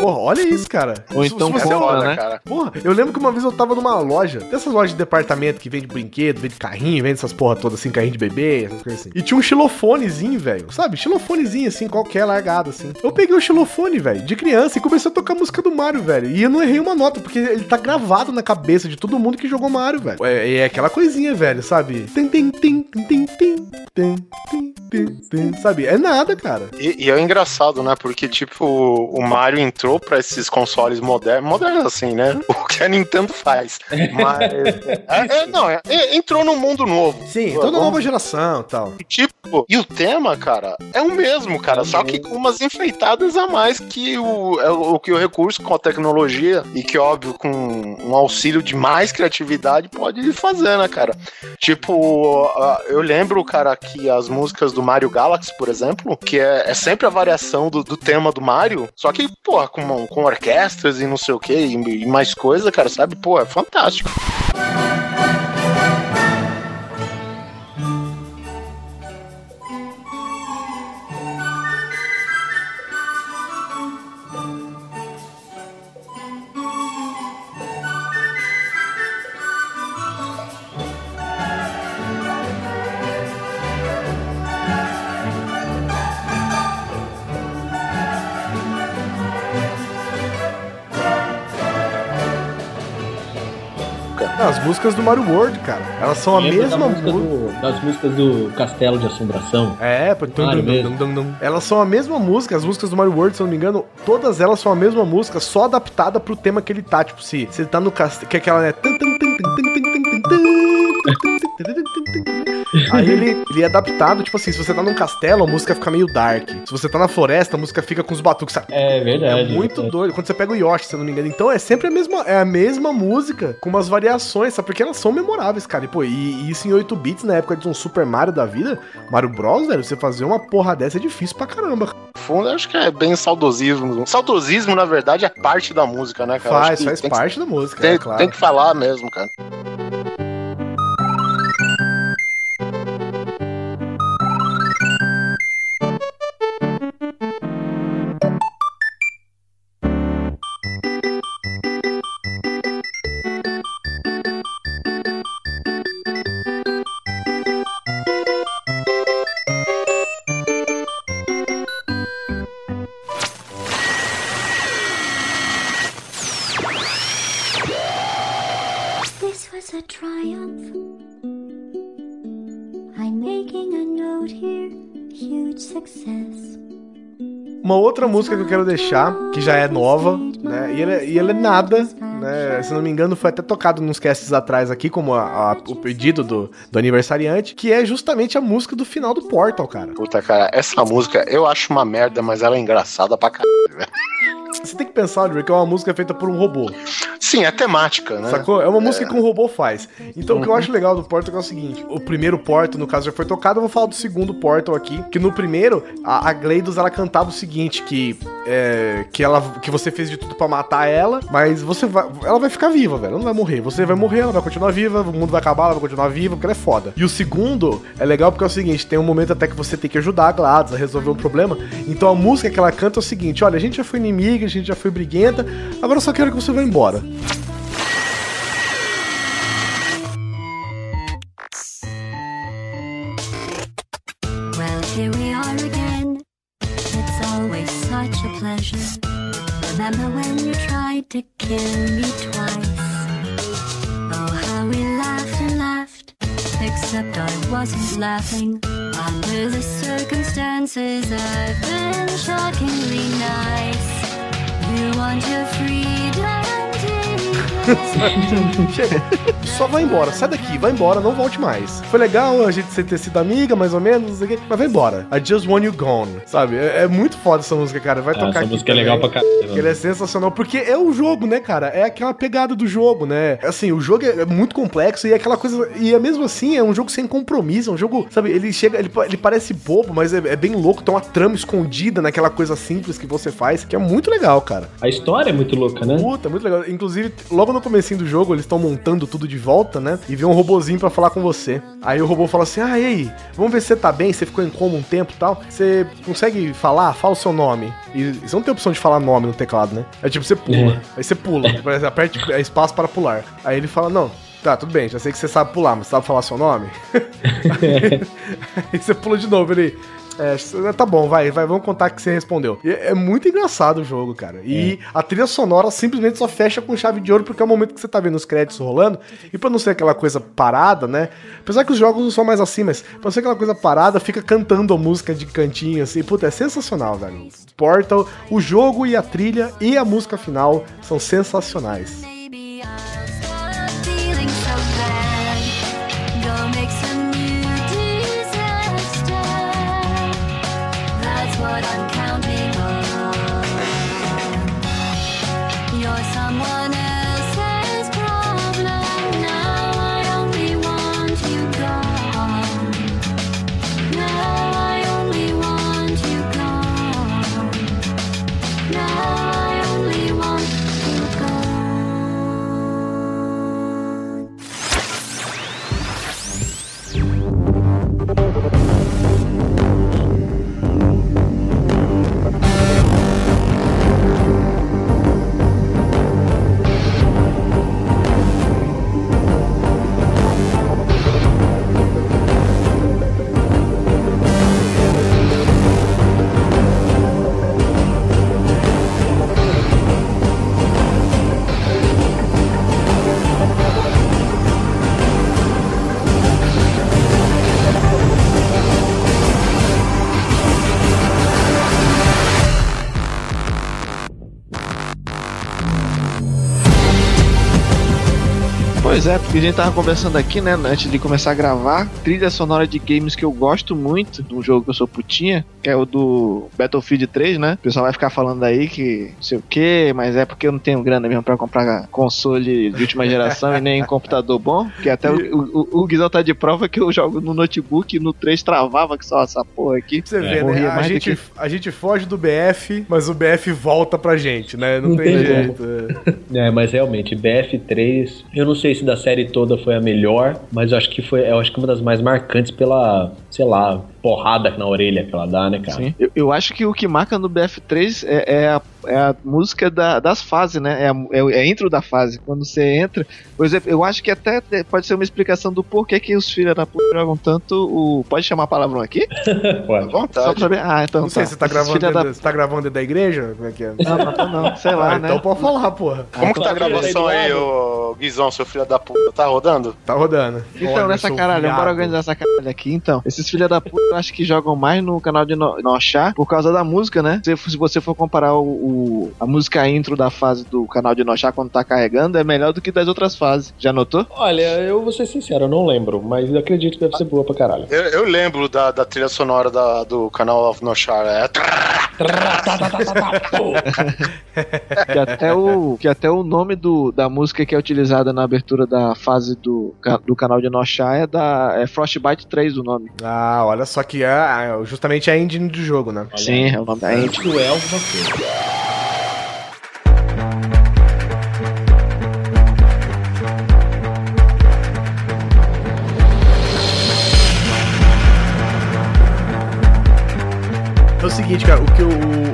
Porra, olha isso, cara. Ou Se- então se você compra, olhar- né? cara. Porra, eu lembro que uma vez eu tava numa loja, dessas lojas de departamento que vende brinquedo, vende carrinho, vende essas porra todas assim, carrinho de bebê, essas coisas assim. E tinha um xilofonezinho, velho, sabe? Xilofonezinho assim, qualquer largado assim. Eu peguei o xilofone, velho, de criança e comecei a tocar a música do Mario, velho. E eu não errei uma nota, porque ele tá gravado na cabeça de todo mundo que jogou Mario, velho. É, é aquela coisinha, velho, sabe? Tem, tem, tem, tem, tem, tem, tem, tem, tem, tem, sabe? É nada, cara. E, e é engraçado, né? Porque, tipo, o Mario entrou pra esses consoles modernos, modernos assim, né? O que a Nintendo faz. Mas. é, é, não, é- é- entrou num mundo novo. Sim, toda nova geração e tal. E, Tipo, e o tema, cara, é o mesmo, cara, só que com umas enfeitadas a mais que o, é o que o recurso com a tecnologia e que, óbvio, com um auxílio de mais criatividade pode fazer, né, cara? Tipo, eu lembro, cara, que as músicas do Mario Galaxy, por exemplo, que é, é sempre a variação do, do tema do Mario, só que, pô, com, com e não sei o que, e mais coisa, cara, sabe? Pô, é fantástico. As músicas do Mario World, cara, elas são a da mesma música do- das músicas do Castelo de Assombração. É, dum, dum, dum, dum. elas são a mesma música, as músicas do Mario World, se eu não me engano, todas elas são a mesma música, só adaptada pro tema que ele tá. Tipo, se, se ele tá no castelo, que é aquela, né? tum, tum, tum, Aí ele, ele é adaptado, tipo assim, se você tá num castelo, a música fica meio dark. Se você tá na floresta, a música fica com os batuques, sabe? É verdade. É muito verdade. doido. Quando você pega o Yoshi, se eu não me engano. Então é sempre a mesma, é a mesma música, com umas variações, sabe? Porque elas são memoráveis, cara. E, pô, e, e isso em 8 bits, na época de um Super Mario da vida, Mario Bros, velho, você fazer uma porra dessa é difícil pra caramba. No fundo, acho que é bem saudosismo. Saudosismo, na verdade, é parte da música, né, cara? Faz, faz tem que- parte da música, Tem, é claro. tem que falar mesmo, cara. Uma outra música que eu quero deixar, que já é nova, né? E ela, e ela é nada, né? Se não me engano, foi até tocado nos casts atrás aqui, como a- a- o pedido do, do aniversariante, que é justamente a música do final do Portal, cara. Puta, cara, essa música eu acho uma merda, mas ela é engraçada pra caralho, velho. Você tem que pensar, Oliver, que é uma música feita por um robô. Sim, é temática, né? Sacou? É uma música que um robô faz. Então o que eu acho legal do Portal é o seguinte: o primeiro Portal, no caso, já foi tocado, eu vou falar do segundo Portal aqui. Que no primeiro, a, a Gleidos ela cantava o seguinte: que, é, que, ela, que você fez de tudo pra matar ela, mas você vai, ela vai ficar viva, velho. Ela não vai morrer. Você vai morrer, ela vai continuar viva, o mundo vai acabar, ela vai continuar viva, porque ela é foda. E o segundo é legal porque é o seguinte: tem um momento até que você tem que ajudar a Gladys a resolver um problema. Então a música que ela canta é o seguinte: olha, a gente já foi inimiga, a gente já foi briguenta, agora eu só quero que você vá embora. Oh. Under the circumstances, I've been shockingly nice. You want your freedom, Chega. Só vai embora, sai daqui, vai embora, não volte mais. Foi legal a gente ter sido amiga, mais ou menos, não sei o quê, mas vai embora. I just want you gone, sabe? É, é muito foda essa música, cara. Vai Ah, tocar essa aqui música é legal pra também, caramba. que Ele é sensacional, porque é o jogo, né, cara? É aquela pegada do jogo, né? Assim, o jogo é é muito complexo e é aquela coisa. E é mesmo assim, é um jogo sem compromisso, é um jogo, sabe? Ele chega, ele, ele parece bobo, mas é, é bem louco. Tem uma trama escondida naquela coisa simples que você faz, que é muito legal, cara. A história é muito louca, né? Puta, muito legal. Inclusive, logo no comecinho do jogo, eles estão montando tudo de volta, né? E vem um robozinho pra falar com você. Aí o robô fala assim: Ah, e aí, vamos ver se você tá bem, você ficou em coma um tempo e tal. Você consegue falar? Fala o seu nome. E você não tem opção de falar nome no teclado, né? É tipo, você pula. É. Aí você pula. É espaço para pular. Aí ele fala: Não. Tá, tudo bem, já sei que você sabe pular, mas sabe falar seu nome? Aí você pula de novo, ele. É, tá bom, vai, vai, vamos contar que você respondeu. E é muito engraçado o jogo, cara. E a trilha sonora simplesmente só fecha com chave de ouro, porque é o momento que você tá vendo os créditos rolando. E pra não ser aquela coisa parada, né? Apesar que os jogos não são mais assim, mas pra não ser aquela coisa parada, fica cantando a música de cantinho, assim. Puta, é sensacional, velho. Portal, o jogo e a trilha e a música final são sensacionais. Maybe Pois é, porque a gente tava conversando aqui, né, antes de começar a gravar, trilha sonora de games que eu gosto muito, de um jogo que eu sou putinha, que é o do Battlefield 3, né? O pessoal vai ficar falando aí que não sei o que, mas é porque eu não tenho grana mesmo pra comprar console de última geração e nem computador bom, que até o, o, o Guizão tá de prova que eu jogo no notebook e no 3 travava que só essa porra aqui. Você Morria né? A gente, que- a gente foge do BF, mas o BF volta pra gente, né? Não, Não tem, tem jeito. é. É, mas realmente, BF3, eu não sei se da série toda foi a melhor, mas eu acho que foi, eu acho que uma das mais marcantes pela, sei lá, porrada na orelha que ela dá, né, cara? Sim. Eu, eu acho que o que marca no BF3 é, é a, é a música da- das fases, né? É a, é, é a intro da fase. Quando você entra. Por exemplo, eu acho que até pode ser uma explicação do porquê que os filhos da puta jogam tanto o. Pode chamar palavrão aqui? Pode. Vontade. Só pra saber. Ah, então Não sei, tá. você tá gravando, dentro, da... você tá gravando dentro da igreja? Como é que é? Não, não, tô não. Sei lá, Ah, né? Então pode falar, porra. Como que tá a Então, gravação aí ô Guizão, seu filho da puta? Tá rodando? Tá rodando. Então, Olha, nessa caralho, viado. bora organizar essa caralho aqui. Então, esses filha da puta eu acho que jogam mais no canal de no Nochá por causa da música, né? Se, se você for comparar o, o- a música intro da fase do canal de Nochá quando tá carregando, é melhor do que das outras fases. Já notou? Olha, eu vou ser sincero, eu não lembro, mas eu acredito que deve ser boa pra caralho. Eu, eu lembro da, da trilha sonora da- do canal of No Char. É... Que até o, que até o nome do, da música que é utilizada na abertura da fase do, do canal de Nochá é da é Frostbite 3 o nome. Ah, olha só que é é justamente a engine do jogo, né? Sim, é o nome da é É o seguinte, cara, o que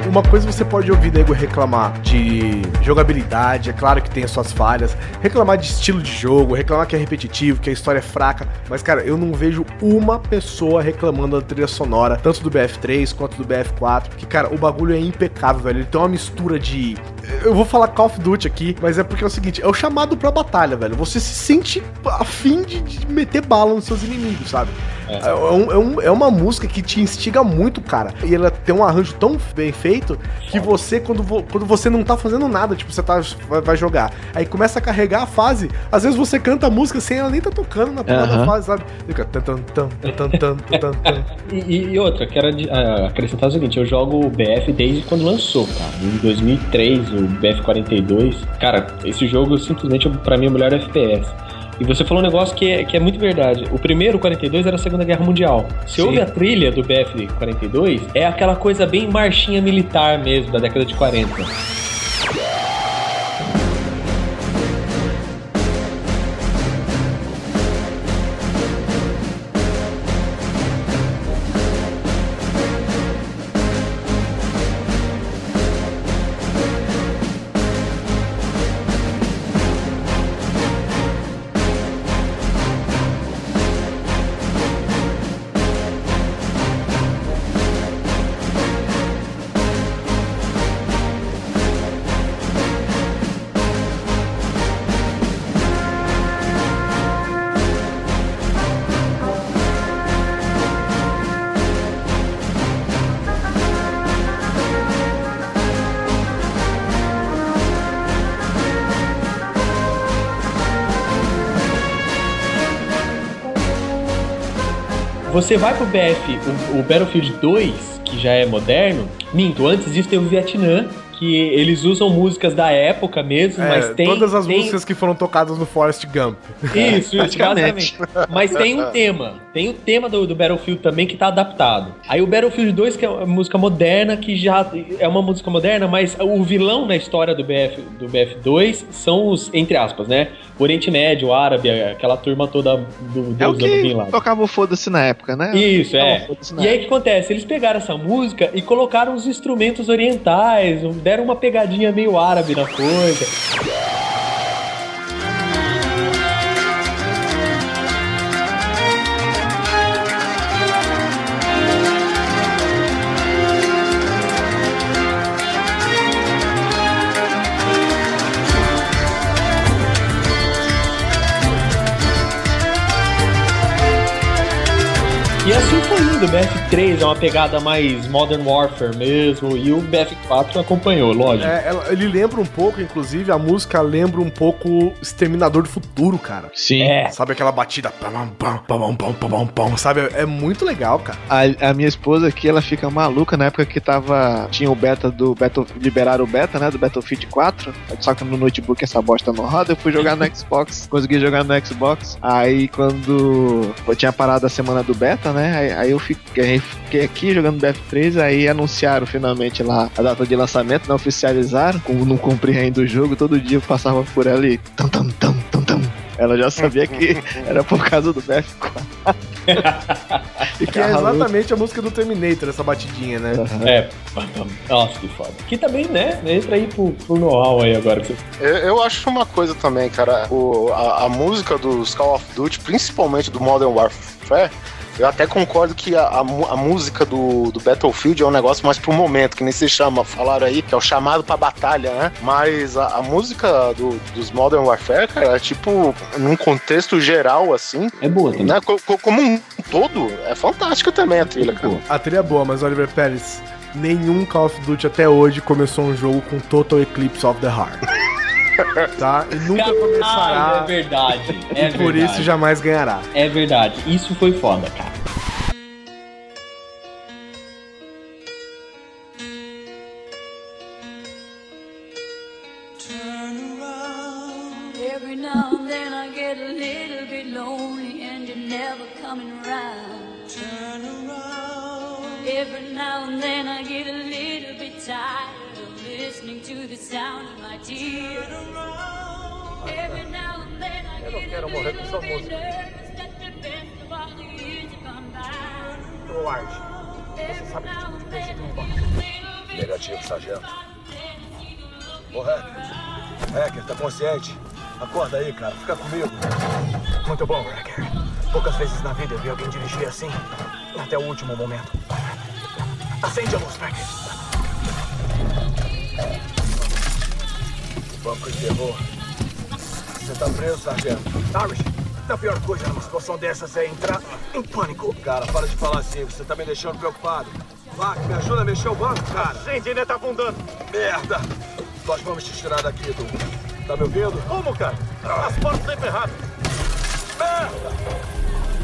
uma coisa você pode ouvir nego reclamar de jogabilidade, é claro que tem as suas falhas, reclamar de estilo de jogo, reclamar que é repetitivo, que a história é fraca, mas cara, eu não vejo uma pessoa reclamando da trilha sonora, tanto do BF3 quanto do BF4, que cara, o bagulho é impecável, velho. Ele tem uma mistura de eu vou falar Call of Duty aqui, mas é porque é o seguinte, é o chamado pra batalha, velho. Você se sente afim de, de meter bala nos seus inimigos, sabe? É, é um- é um- é uma música que te instiga muito, cara. E ela tem um arranjo tão bem feito que você, quando, vo- quando você não tá fazendo nada, tipo, você tá, vai, vai jogar, aí começa a carregar a fase, às vezes você canta a música sem ela nem tá tocando na Aham. fase, sabe? Fica. E, e- outra, quero ah, acrescentar o seguinte, eu jogo o BF desde quando lançou, cara. Em 2003, o BF42. Cara, esse jogo simplesmente, pra mim, é o melhor FPS. E você falou um negócio que é, que é muito verdade. O primeiro, o 42, era a Segunda Guerra Mundial. Se Sim. ouve a trilha do BF42, é aquela coisa bem marchinha militar mesmo, da década de 40. Você vai pro BF, o, o Battlefield 2, que já é moderno, minto, antes disso tem o Vietnã, que eles usam músicas da época mesmo, É, mas tem. todas as tem- músicas que foram tocadas no Forrest Gump. Isso, isso, basicamente. Mas tem um tema. Tem o tema do, do Battlefield também que tá adaptado. Aí o Battlefield 2, que é uma música moderna, que já é uma música moderna, mas o vilão na história do, BF, do BF2 são os, entre aspas, né? Oriente Médio, árabe, aquela turma toda do É o Deus que Laden. tocava o foda-se na época, né? Isso, é. E aí o que acontece? Eles pegaram essa música e colocaram os instrumentos orientais, deram uma pegadinha meio árabe na coisa. E assim indo. Do BF3 é uma pegada mais Modern Warfare mesmo, e o BF4 acompanhou, lógico. É, ela- ele lembra um pouco, inclusive, a música lembra um pouco Exterminador do Futuro, cara. Sim. É. Sabe aquela batida? Pam, pam, pam, pam, pam, pam, pam, sabe? É muito legal, cara. A, a minha esposa aqui, ela fica maluca na época que tava. Tinha o beta do Battle. Liberaram o beta, né? Do Battlefield 4. Só que no notebook essa bosta não roda. Eu fui jogar no Xbox. Consegui jogar no Xbox. Aí quando. Eu tinha parado a semana do beta, né? Aí, aí eu fiquei, aí fiquei aqui jogando BF3. Aí anunciaram finalmente lá a data de lançamento, não oficializaram. Como não cumpri ainda o jogo, todo dia eu passava por ela e. Tam, tam, tam, tam, tam. Ela já sabia que era por causa do BF4. Que é exatamente a música do Terminator, essa batidinha, né? É, nossa, que foda. Que também, né, entra aí pro, pro know-how aí agora. Eu, eu acho uma coisa também, cara. O, a, a música dos Call of Duty, principalmente do Modern Warfare, eu até concordo que a, a, a música do, do Battlefield é um negócio mais pro momento, que nem se chama, falaram aí, que é o chamado pra batalha, né? Mas a, a música do- dos Modern Warfare, cara, é tipo, num contexto geral, assim, É boa também. né? co- co- como um todo, é fantástica também a trilha, cara. A trilha é boa, mas Oliver Pérez, nenhum Call of Duty até hoje começou um jogo com Total Eclipse of the Heart. tá? E nunca Caralho, começará. é verdade. É e por verdade. isso jamais ganhará. É verdade. Isso foi foda, cara. Every now and then I get a little bit lonely and you're never coming around. Turn around. Every now and then I get a little bit tired of listening to the sound of my tears. Every now and then I get a little bit nervous that the best of all the years have gone by. Every now and then I get a little bit Negativo, sargento. Ô, Hacker. Hacker, tá consciente? Acorda aí, cara. Fica comigo. Muito bom, Hacker. Poucas vezes na vida eu vi alguém dirigir assim. Até o último momento. Acende a luz, Hacker. Banco de terror. Você tá preso, sargento. Irish, a pior coisa numa situação dessas é entrar em pânico. Cara, para de falar assim. Você tá me deixando preocupado. Mac, me ajuda a mexer o banco, cara. Gente, ainda tá afundando. Merda. Nós vamos te tirar daqui, Douglas. Tá me ouvindo? Como, cara? As portas estão emperradas. Merda.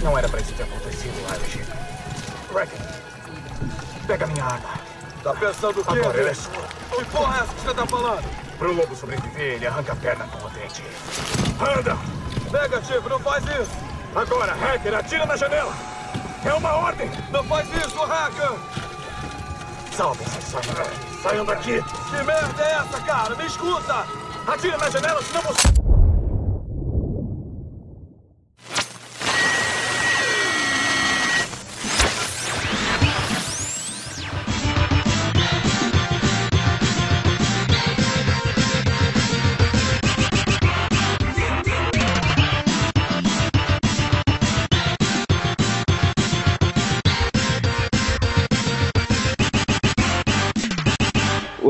Não era pra isso ter acontecido, Irish. Reckon. Pega minha arma. Tá pensando o quê? Agora ele é sua. Que porra é essa que você tá falando? Pro lobo sobreviver, ele arranca a perna com o dente. Anda! Negativo, não faz isso! Agora, Hacker, atira na janela! É uma ordem! Não faz isso, Hacker! Salve-se! Saiam daqui! Que merda é essa, cara? Me escuta! Atira na janela, senão você...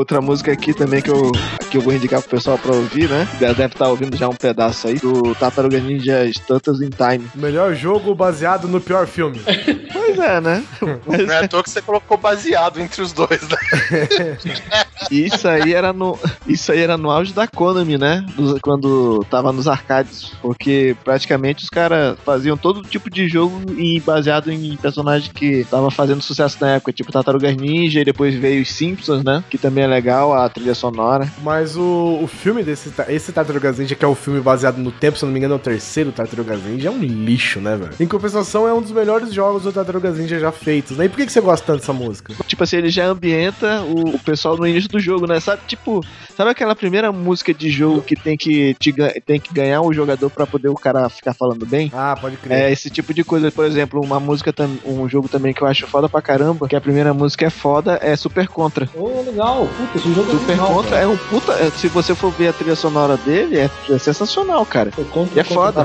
Outra música aqui também que eu, que eu vou indicar pro pessoal pra ouvir, né? Já deve estar ouvindo já um pedaço aí do Tartaruga Ninja Stutters in Time. Melhor jogo baseado no pior filme. Pois é, né? Não é à toa que você colocou baseado entre os dois, né? Isso aí era no, isso aí era no auge da Konami, né? Quando tava nos arcades, porque praticamente os caras faziam todo tipo de jogo e baseado em personagem que tava fazendo sucesso na época, tipo Tartarugas Ninja e depois veio os Simpsons, né? Que também é legal a trilha sonora. Mas o, o filme desse esse Tartarugas Ninja, que é o filme baseado no tempo, se eu não me engano, é o terceiro Tartarugas Ninja, é um lixo, né, velho? Em compensação, é um dos melhores jogos do Tartarugas Ninja já feitos, né? E por que, que você gosta tanto dessa música? Tipo assim, ele já ambienta o, o pessoal no início do jogo, né? Sabe, tipo, sabe aquela primeira música de jogo que tem que, te, tem que ganhar o jogador pra poder o cara ficar falando bem? Ah, pode crer. É esse tipo de coisa. Por exemplo, uma música, um jogo também que eu acho foda pra caramba, que a primeira música é foda, é Super Contra. Ô, legal. Puta, esse jogo é Super legal, Contra cara. é um puta puta. é, Se você for ver a trilha sonora dele, é, é sensacional, cara. Contra, E é foda.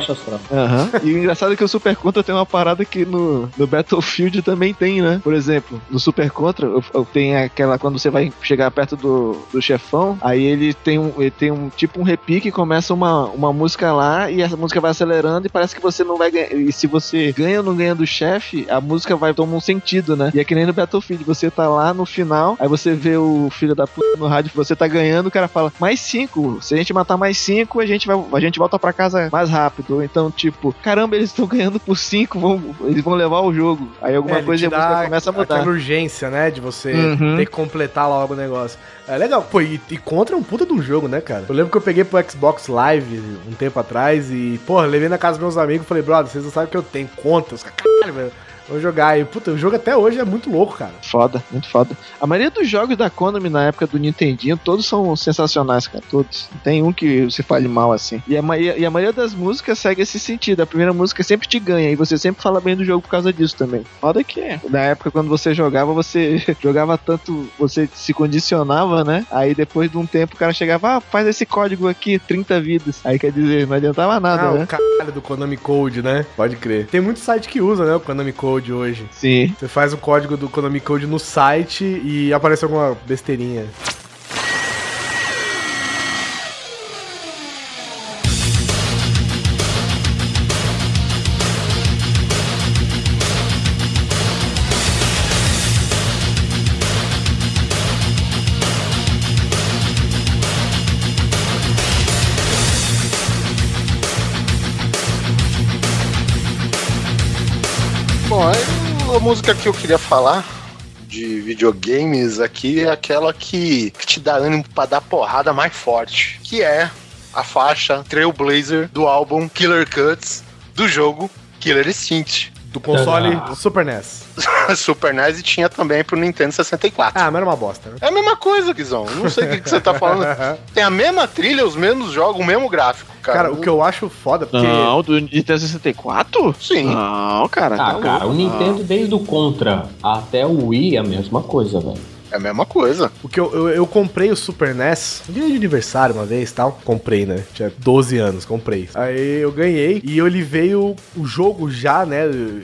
Aham. E o engraçado é que o Super Contra tem uma parada que no, no Battlefield também tem, né? Por exemplo, no Super Contra tem aquela quando você vai chegar perto do, do chefão, aí ele tem um, ele tem um tipo um repique começa uma, uma música lá e essa música vai acelerando e parece que você não vai ganhar. E se você ganha ou não ganha do chefe, a música vai tomar um sentido, né? E é que nem no Battlefield, você tá lá no final, aí você vê o filho da puta no rádio você tá ganhando, o cara fala, mais cinco. Se a gente matar mais cinco, a gente vai, a gente volta pra casa mais rápido. Então, tipo, caramba, eles estão ganhando por cinco, vão, eles vão levar o jogo. Aí alguma É, coisa dá começa a mudar. Aquela urgência, né? De você Uhum. ter que completar logo o negócio. É legal. Pô, e, e Contra é um puta do jogo, né, cara? Eu lembro que eu peguei pro Xbox Live um tempo atrás e, porra, levei na casa dos meus amigos e falei, brother, vocês não sabem que eu tenho Contra. Os caras, caralho, velho. Vamos jogar. E, puta, o jogo até hoje é muito louco, cara. Foda, muito foda. A maioria dos jogos da Konami na época do Nintendinho, todos são sensacionais, cara. Todos. Não tem um que se fale mal assim. E a, ma- e a maioria das músicas segue esse sentido. A primeira música sempre te ganha e você sempre fala bem do jogo por causa disso também. Foda que é. Na época, quando você jogava, você jogava tanto, você se condicionava, né? Aí depois de um tempo o cara chegava, ah, faz esse código aqui, 30 vidas. Aí quer dizer, não adiantava nada, ah, né? o caralho do Konami Code, né? Pode crer. Tem muito site que usa, né, o Konami Code hoje. Sim. Você faz o código do Konami Code no site e aparece alguma besteirinha. Música que eu queria falar de videogames aqui é aquela que, te dá ânimo pra dar porrada mais forte, que é a faixa Trailblazer do álbum Killer Cuts do jogo Killer Instinct. Do console Ah. Super NES. Super NES e tinha também pro Nintendo 64. Ah, mas era uma bosta, né? É a mesma coisa, Guizão. Não sei o que, que você tá falando. Tem a mesma trilha, os mesmos jogos, o mesmo gráfico, cara. Cara, o que eu acho foda, porque. Não, do Nintendo 64? Sim. Não, cara. Ah, tá cara, o louco. Nintendo desde o Contra até o Wii é a mesma coisa, velho. É a mesma coisa. O que eu, eu, eu comprei o Super NES dia de aniversário uma vez tal. Comprei, né? Tinha 12 anos, comprei. Aí eu ganhei e ele veio o jogo já, né?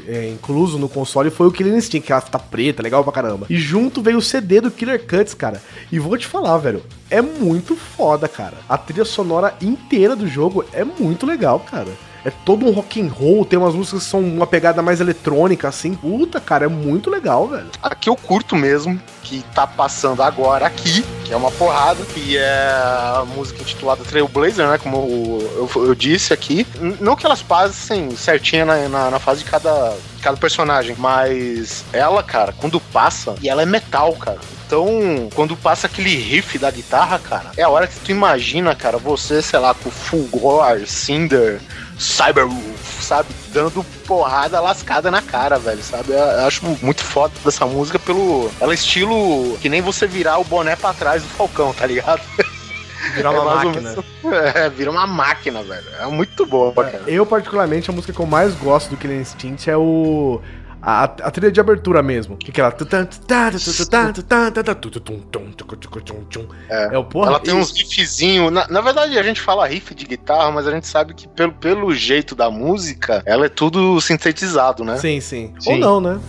é, incluso no console, foi o Killer Instinct, que é a fita preta, legal pra caramba. E junto veio o CD do Killer Cuts, cara. E vou te falar, velho. É muito foda, cara. A trilha sonora inteira do jogo é muito legal, cara. É todo um rock and roll, tem umas músicas que são uma pegada mais eletrônica, assim. Puta, cara, é muito legal, velho. A que eu curto mesmo, que tá passando agora aqui, que é uma porrada, que é a música intitulada Trailblazer, né? Como eu, eu- eu disse aqui. Não que elas passem certinha na, na, na fase de cada, cada personagem, mas ela, cara, quando passa, e ela é metal, cara. Então, quando passa aquele riff da guitarra, cara, é a hora que tu imagina, cara, você, sei lá, com Fulgor, Cinder, Cyberwolf, sabe? Dando porrada lascada na cara, velho, sabe? Eu, eu acho muito foda dessa música pelo. Ela é estilo que nem você virar o boné pra trás do Falcão, tá ligado? Virar uma É mais ou máquina. menos- É, vira uma máquina, velho. É muito boa, cara. Eu, particularmente, a música que eu mais gosto do Killer Instinct é o. A, a trilha de abertura mesmo. Que é aquela. É, É o porra. Ela tem uns riffzinhos. Na, na verdade, a gente fala riff de guitarra, mas a gente sabe que pelo, pelo jeito da música, ela é tudo sintetizado, né? Sim, sim. Sim. Ou não, né?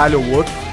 Detalhe ou outro.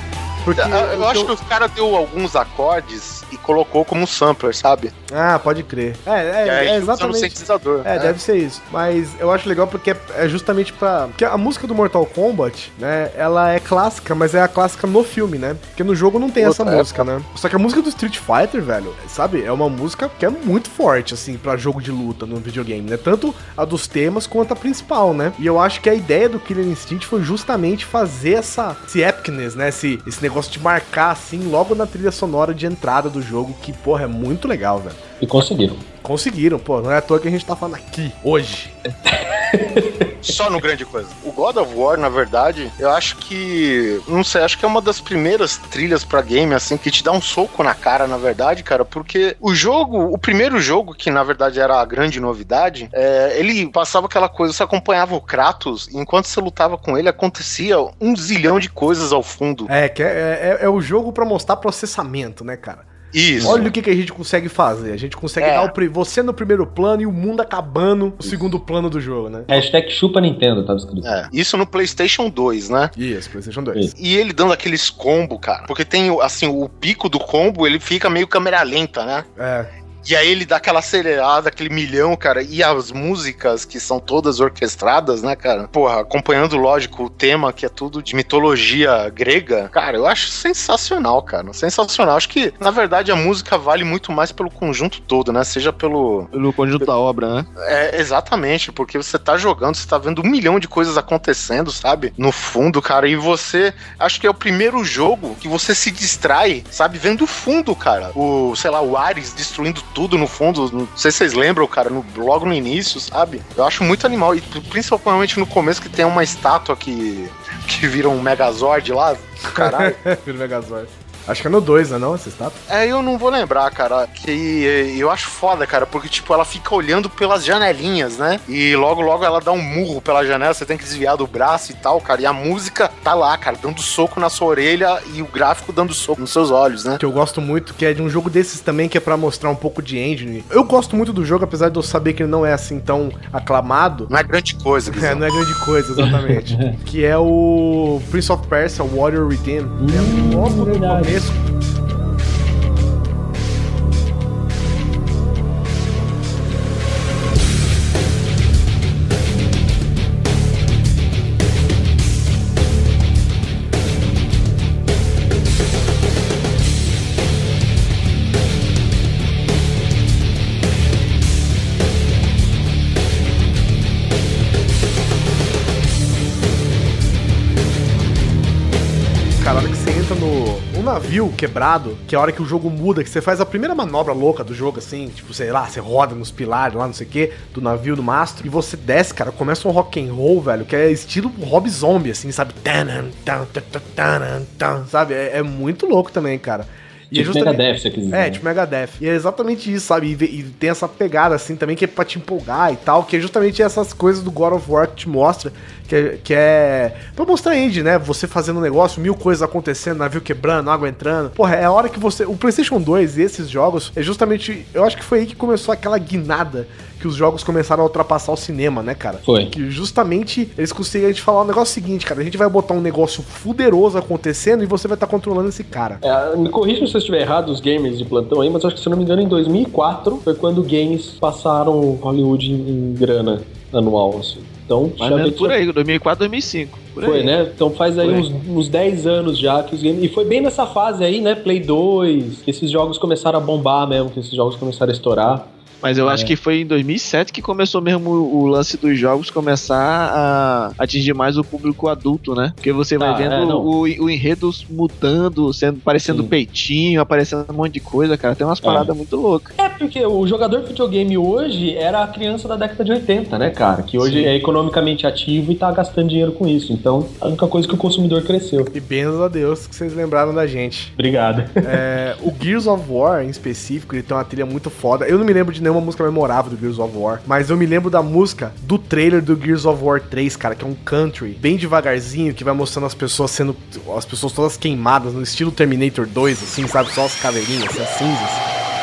Porque Eu, eu o acho que os caras deu alguns acordes e colocou como sampler, sabe? Ah, pode crer. É, é, é exatamente. sintetizador. É, né? deve ser isso. Mas eu acho legal porque é, justamente pra. Porque a música do Mortal Kombat, né? Ela é clássica, mas é a clássica no filme, né? Porque no jogo não tem essa Puta, é, música, né? Só que a música do Street Fighter, velho, sabe? É uma música que é muito forte, assim, pra jogo de luta no videogame, né? Tanto a dos temas quanto a principal, né? E eu acho que a ideia do Killer Instinct foi justamente fazer essa esse epicness, né? Esse, esse negócio negócio de marcar assim logo na trilha sonora de entrada do jogo, que, porra, é muito legal, velho. E conseguiram. Conseguiram, pô, não é à toa que a gente tá falando aqui, hoje. Só no grande coisa. O God of War, na verdade, eu acho que. Não sei, acho que é uma das primeiras trilhas pra game, assim, que te dá um soco na cara, na verdade, cara, porque o jogo, o primeiro jogo, que na verdade era a grande novidade, é, ele passava aquela coisa, você acompanhava o Kratos, e enquanto você lutava com ele, acontecia um zilhão de coisas ao fundo. É, que é, é, é o jogo pra mostrar processamento, né, cara? Isso. Olha o que, que a gente consegue fazer. A gente consegue É. dar o, pri- você no primeiro plano e o mundo acabando no segundo plano do jogo, né? Hashtag chupa Nintendo, tava escrito. É, isso no PlayStation 2, né? Isso, PlayStation 2. E ele dando aqueles combo, cara. Porque tem, assim, o pico do combo, ele fica meio câmera lenta, né? É. E aí ele dá aquela acelerada, aquele milhão, cara. E as músicas que são todas orquestradas, né, cara? Porra, acompanhando, lógico, o tema que é tudo de mitologia grega. Cara, eu acho sensacional, cara. Sensacional. Acho que, na verdade, a música vale muito mais pelo conjunto todo, né? Seja pelo. Pelo conjunto da obra, né? É, exatamente, porque você tá jogando, você tá vendo um milhão de coisas acontecendo, sabe? No fundo, cara, e você. Acho que é o primeiro jogo que você se distrai, sabe? Vendo o fundo, cara. O, sei lá, o Ares destruindo tudo no fundo. Não sei se vocês lembram, cara, no- logo no início, sabe? Eu acho muito animal. E principalmente no começo que tem uma estátua que. que vira um Megazord lá. Caralho. Vira o Megazord. Acho que é no 2, né, não, essa estátua? É, eu não vou lembrar, cara. Que eh, eu acho foda, cara, porque, tipo, ela fica olhando pelas janelinhas, né? E logo, logo ela dá um murro pela janela, você tem que desviar do braço e tal, cara. E a música tá lá, cara, dando soco na sua orelha e o gráfico dando soco nos seus olhos, né? Que eu gosto muito, que é de um jogo desses também, que é pra mostrar um pouco de engine. Eu gosto muito do jogo, apesar de eu saber que ele não é assim tão aclamado. Não é grande coisa, É, Guizão. não é grande coisa, exatamente. que é o Prince of Persia, Warrior Within. é logo no verdade. Começo. Navio quebrado, que é a hora que o jogo muda, que você faz a primeira manobra louca do jogo, assim, tipo, sei lá, você roda nos pilares lá, não sei o que, do navio, do mastro, e você desce, cara, começa um rock and roll, velho, que é estilo Rob Zombie, assim, sabe? Sabe? É, é muito louco também, cara. E é Tipo justamente- Megadeth, dizer. É, tipo Megadeth. E é exatamente isso, sabe? E, e tem essa pegada, assim, também, que é pra te empolgar e tal, que é justamente essas coisas do God of War que te mostra, que é, que é pra mostrar indie, né? Você fazendo um negócio, mil coisas acontecendo, navio quebrando, água entrando. Porra, é a hora que você... O PlayStation 2 e esses jogos, é justamente... Eu acho que foi aí que começou aquela guinada que os jogos começaram a ultrapassar o cinema, né, cara? Foi. Que justamente eles conseguiram te falar o negócio seguinte, cara. A gente vai botar um negócio fuderoso acontecendo e você vai estar controlando esse cara. É, me corrija se eu estiver errado, os gamers de plantão aí, mas acho que, se eu não me engano, em 2004 foi quando games passaram Hollywood em grana anual, assim. Então, já mesmo vi- por aí, 2004, 2005. Por Foi, aí. né? Então faz aí uns, uns 10 anos já que os games. E foi bem nessa fase aí, né? Play 2, que esses jogos começaram a bombar mesmo, que esses jogos começaram a estourar. Mas eu É. acho que foi em 2007 que começou mesmo o lance dos jogos começar a atingir mais o público adulto, né? Porque você vai Ah, vendo é, o, o enredo mudando, sendo, aparecendo Sim. peitinho, aparecendo um monte de coisa, cara. Tem umas paradas muito loucas. É porque o jogador de videogame hoje era a criança da década de 80, né, cara? Que hoje Sim. é economicamente ativo e tá gastando dinheiro com isso. Então, a única coisa que o consumidor cresceu. E benzos a Deus que vocês lembraram da gente. Obrigado. É, o Gears of War, em específico, ele tem uma trilha muito foda. Eu não me lembro de nenhuma música memorável do Gears of War, mas eu me lembro da música do trailer do Gears of War 3, cara, que é um country, bem devagarzinho, que vai mostrando as pessoas sendo. as pessoas todas queimadas, no estilo Terminator 2, assim, sabe? Só as caveirinhas, assim, as cinzas.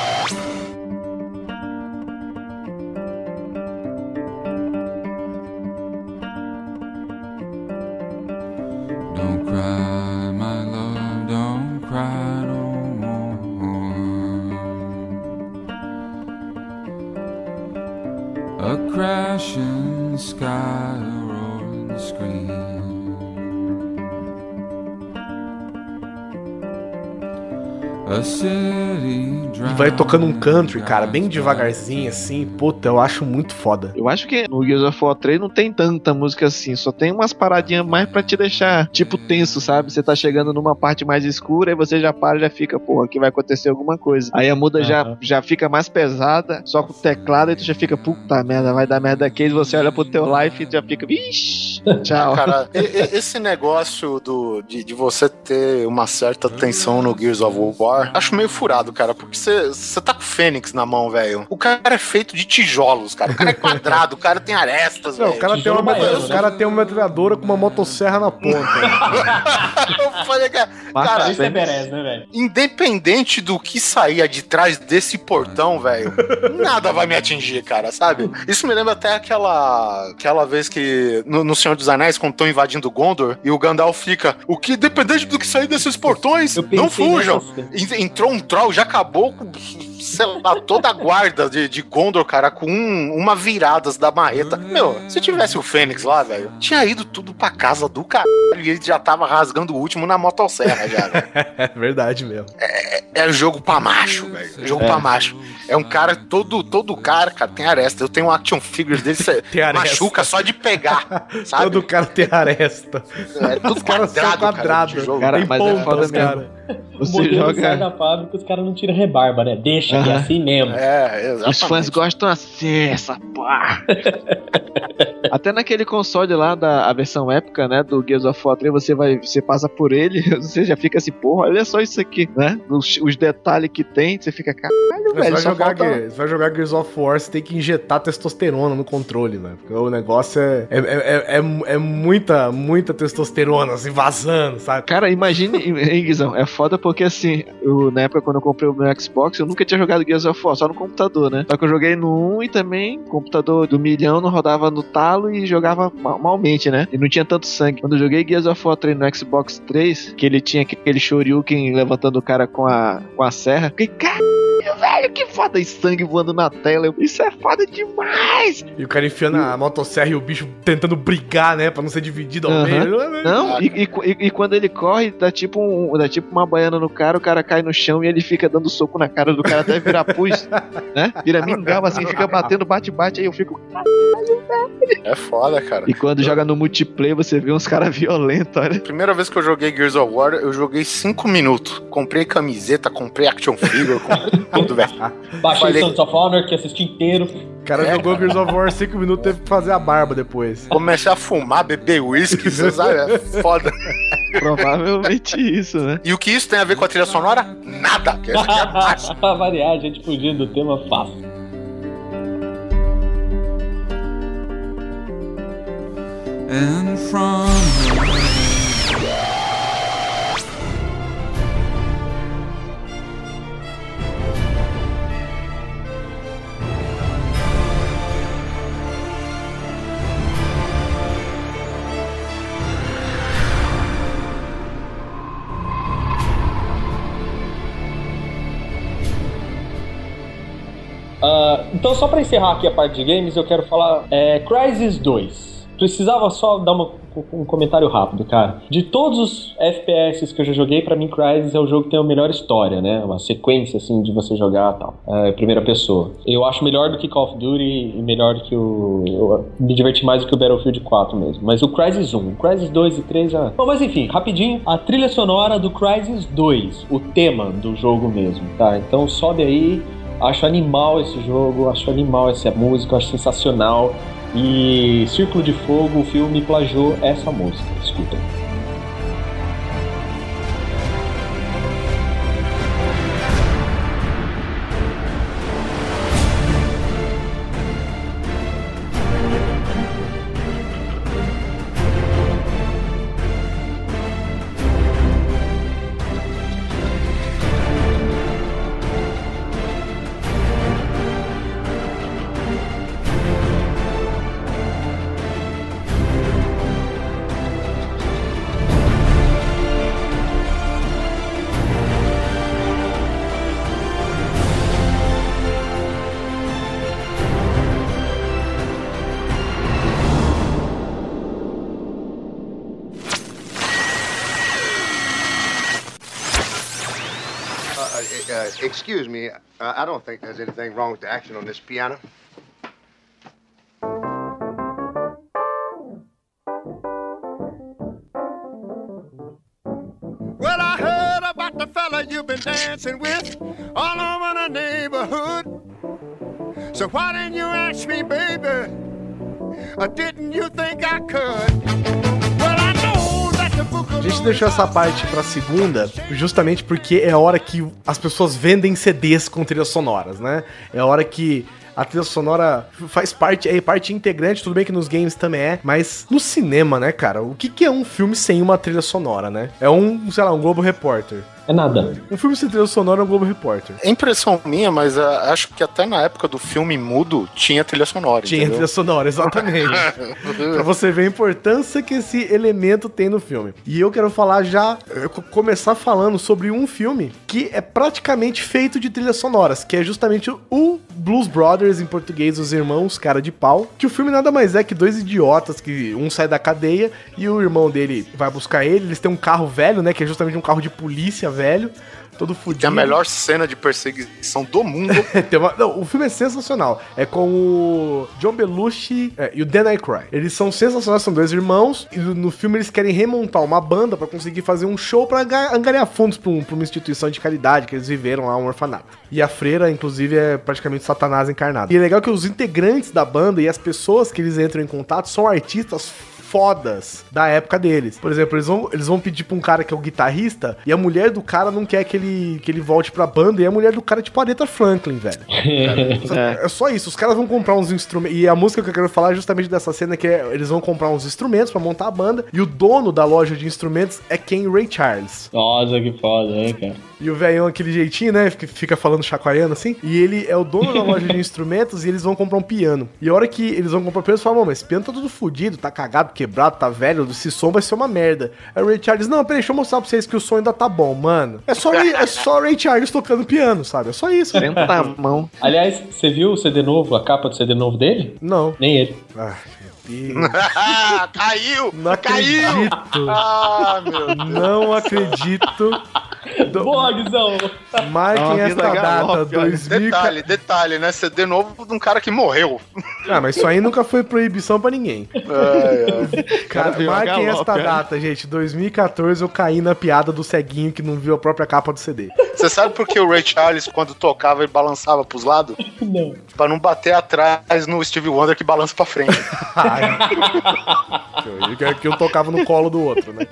E vai tocando um country, cara, bem devagarzinho assim. Puta, eu acho muito foda. Eu acho que no Gears of War 3 não tem tanta música assim, só tem umas paradinhas mais pra te deixar, tipo, tenso, sabe? Você tá chegando numa parte mais escura e você já para, já fica, porra, aqui vai acontecer alguma coisa. Aí a muda já, já fica mais pesada, só com o teclado, e tu já fica, puta merda, vai dar merda aqui. E você olha pro teu life e já fica, vixi, tchau. Cara, esse negócio do, de, de você ter uma certa tensão no Gears of War, acho meio furado, cara, porque você tá com o Fênix na mão, velho. O cara é feito de tijolos, cara. O cara é quadrado, o cara tem arestas, Não, velho. o cara, tem uma, baiano, o cara tem uma metralhadora com uma motosserra na ponta. Eu falei, cara, cara, Isso é né, velho? independente do que saía de trás desse portão, velho, nada vai me atingir, cara, sabe? Isso me lembra até aquela aquela vez que no, no Senhor dos Anéis, quando estão invadindo Gondor, e o Gandalf fica, o que, independente do que sair desses portões, não fujam. En- Entrou um troll, já acabou com, sei lá, toda a guarda de, de Gondor, cara, com um- uma viradas da marreta. Meu, se tivesse o Fênix lá, velho, tinha ido tudo pra casa do caralho e ele já tava rasgando o último na motosserra já, velho. é verdade mesmo. É jogo pra macho, velho. É jogo pra macho. É um cara, todo, todo cara, cara, tem aresta. Eu tenho um action figure dele, machuca só de pegar, sabe? Todo cara tem aresta. É tudo Os caras são quadrado, cara. Cara, tem mas é pontas, foda mesmo. cara. O Você modelo sai da fábrica, os caras não tiram rebarba, né? Deixa, que é assim mesmo. É, exatamente. Os fãs gostam assim, essa pá. Até naquele console lá da a versão épica, né, do Gears of War 3, você vai, você passa por ele, você já fica assim, porra, olha só isso aqui, né? Os, os detalhes que tem, você fica, caralho, Você velho, vai, jogar, falta... Você vai jogar Gears of War, você tem que injetar testosterona no controle, né? Porque o negócio é, é, é, é, é muita, muita testosterona, assim, vazando, sabe? Cara, imagine, hein, Guizão, é foda porque assim, eu, na época quando eu comprei o meu Xbox, eu nunca tinha jogado Gears of War, só no computador, né? Só que eu joguei no 1 e também, computador do milhão, não rodava no talo e jogava mal- malmente, né? E não tinha tanto sangue. Quando eu joguei Gears of War 3 no Xbox 3, que ele tinha aquele Shoryuken levantando o cara com a, com a serra, fiquei, caralho, velho, que foda! E sangue voando na tela, isso é foda demais! E o cara enfiando a motosserra e o bicho tentando brigar, né? Pra não ser dividido ao Aham. meio. Não, e, e- e- e quando ele corre, dá tipo, um, dá tipo uma baiana no cara, o cara cai no chão e ele fica dando soco na cara do cara até virar pus, né? Vira mingau assim, fica batendo, bate-bate, aí eu fico. É foda, cara. E quando joga no multiplayer, você vê uns caras violentos, olha. Primeira vez que eu joguei Gears of War, eu joguei 5 minutos. Comprei camiseta, comprei action figure, comprei tudo, velho. Baixei Falei- Sons of Honor, que assisti inteiro. O cara É, jogou Gears of War 5 minutos teve que fazer a barba depois. Comecei a fumar, beber uísque, sabe? É foda. Provavelmente isso, né? E o que isso tem a ver com a trilha sonora? Nada. Que essa aqui é pra variar, a gente fugindo do tema fácil. and from Ah, então, só pra encerrar aqui a parte de games, eu quero falar é, Crysis 2. Precisava só dar uma- um comentário rápido, cara. De todos os FPS que eu já joguei, pra mim Crysis é o jogo que tem a melhor história, né? Uma sequência, assim, de você jogar e tal. É, primeira pessoa. Eu acho melhor do que Call of Duty e melhor do que o... Eu me diverti mais do que o Battlefield 4 mesmo. Mas o Crysis 1, o Crysis 2 e 3 já... Bom, mas enfim, rapidinho. A trilha sonora do Crysis 2. O tema do jogo mesmo, tá? Então sobe aí... Acho animal esse jogo, acho animal essa música, acho sensacional. E Círculo de Fogo, o filme plagiou essa música. Escuta. Think there's anything wrong with the action on this piano. Well, I heard about the fella you've been dancing with all over the neighborhood. So why didn't you ask me, baby? Or didn't you think I could? A gente deixou essa parte pra segunda justamente porque é a hora que as pessoas vendem CDs com trilhas sonoras, né? É a hora que a trilha sonora faz parte, é parte integrante, tudo bem que nos games também é, mas no cinema, né, cara? O que, que é um filme sem uma trilha sonora, né? É um, sei lá, um Globo Repórter. É nada. Um filme sem trilha sonora é um Globo Repórter. É impressão minha, mas ah, acho que até na época do filme mudo tinha trilha sonora. Tinha entendeu? trilha sonora, exatamente. pra você ver a importância que esse elemento tem no filme. E eu quero falar já, começar falando sobre um filme que é praticamente feito de trilhas sonoras, que é justamente o Blues Brothers, em português, os irmãos cara de pau. Que o filme nada mais é que dois idiotas, que um sai da cadeia e o irmão dele vai buscar ele. Eles têm um carro velho, né? Que é justamente um carro de polícia velho. Todo fudido. Tem a melhor cena de perseguição do mundo. Uma- não, o filme é sensacional. É com o John Belushi é, e o Dan Aykroyd. Eles são sensacionais, são dois irmãos. E no filme eles querem remontar uma banda pra conseguir fazer um show pra anga- angariar fundos pra, um- pra uma instituição de caridade que eles viveram lá, um orfanato. E a freira, inclusive, é praticamente Satanás encarnado. E é legal que os integrantes da banda e as pessoas que eles entram em contato são artistas fodas da época deles. Por exemplo, eles vão, eles vão pedir pra um cara que é o guitarrista e a mulher do cara não quer que ele, que ele volte pra banda e a mulher do cara é tipo a Aretha Franklin, velho. É. só isso, os caras vão comprar uns instrumentos. E a música que eu quero falar é justamente dessa cena que é, eles vão comprar uns instrumentos pra montar a banda. E o dono da loja de instrumentos é Ken Ray Charles. Nossa, que foda, hein, cara. E o velhão, aquele jeitinho, né? Que fica falando chacoalhando assim. E ele é o dono da loja de instrumentos e eles vão comprar um piano. E a hora que eles vão comprar o piano, eles falam: "Mano, mas esse piano tá todo fudido, tá cagado, quebrado, tá velho, esse som vai ser uma merda. Aí o Ray Charles, não, peraí, deixa eu mostrar pra vocês que o som ainda tá bom, mano. É só, é só o Ray Charles tocando piano, sabe? É só isso. Senta na mão. Aliás, você viu o CD novo, a capa do CD novo dele? Não. Nem ele. Ah, caiu! Não Caiu! acredito. Ah, meu Deus. Não acredito. Boa, Guizão! Marquem esta data, galope, olha. 2000. Detalhe, detalhe, né? CD novo de um cara que morreu. Ah, mas isso aí nunca foi proibição pra ninguém. Cara, Cara, marquem galope, esta olha. data, gente. 2014 eu caí na piada do ceguinho que não viu a própria capa do CD. Você sabe por que o Ray Charles, quando tocava, ele balançava pros lados? Não. Pra não bater atrás no Steve Wonder que balança pra frente. Que- que eu tocava no colo do outro, né?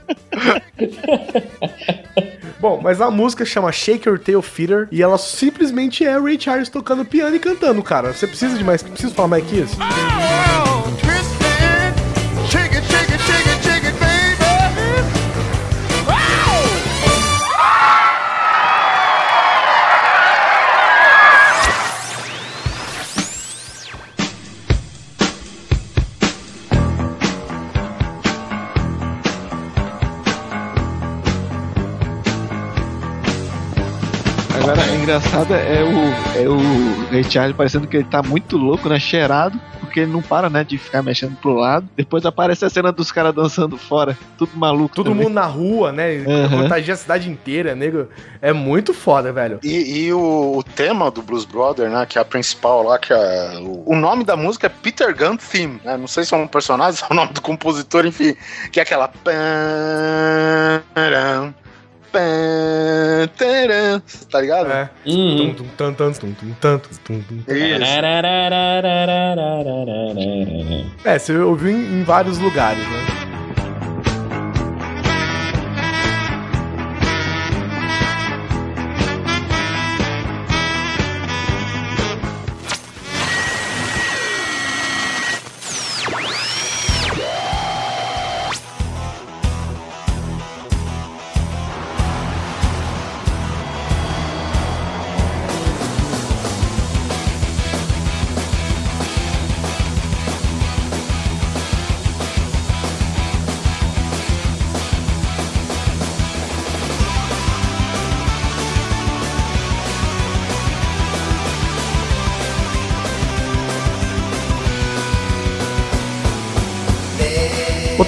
Bom, mas a música chama Shake Your Tail Feeder e ela simplesmente é Ray Charles tocando piano e cantando, cara. Você precisa de mais. Precisa falar mais que isso? Shake O engraçado é o, é o Ray Charles parecendo que ele tá muito louco, né? Cheirado, porque ele não para, né? De ficar mexendo pro lado. Depois aparece a cena dos caras dançando fora, tudo maluco. Todo também. mundo na rua, né? Uhum. Contagia a cidade inteira, nego. É muito foda, velho. E, e o, o tema do Blues Brother, né? Que é a principal lá, que é. O, o nome da música é Peter Gunn Theme, né? Não sei se é um personagem, se é o nome do compositor, enfim. Que é aquela. Taram, Tá ligado? É. Uhum. Tum, tum, tan, tan, tum, tum, tan, tum, tum, tum. Isso. É, você ouviu em, em vários lugares, né?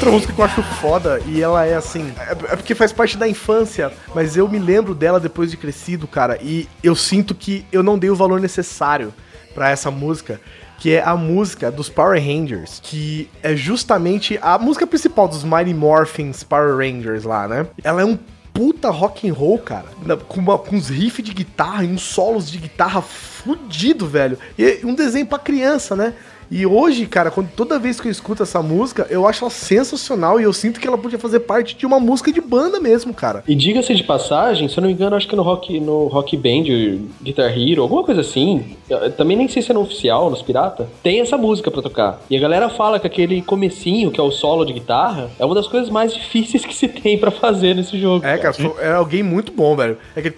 Outra música que eu acho foda, e ela é assim. É é porque faz parte da infância, mas eu me lembro dela depois de crescido, cara, e eu sinto que eu não dei o valor necessário pra essa música. Que é a música dos Power Rangers, que é justamente a música principal dos Mighty Morphins Power Rangers lá, né? Ela é um puta rock and roll, cara, com, uma- com uns riffs de guitarra e uns solos de guitarra fudido, velho. E um desenho pra criança, né? E hoje, cara, quando, toda vez que eu escuto essa música, eu acho ela sensacional e eu sinto que ela podia fazer parte de uma música de banda mesmo, cara. E diga-se de passagem, se eu não me engano, acho que no Rock, no rock Band, Guitar Hero, alguma coisa assim, eu também nem sei se é no oficial, nos pirata, tem essa música pra tocar. E a galera fala que aquele comecinho, que é o solo de guitarra, é uma das coisas mais difíceis que se tem pra fazer nesse jogo. É, cara, foi- é alguém muito bom, velho. É aquele.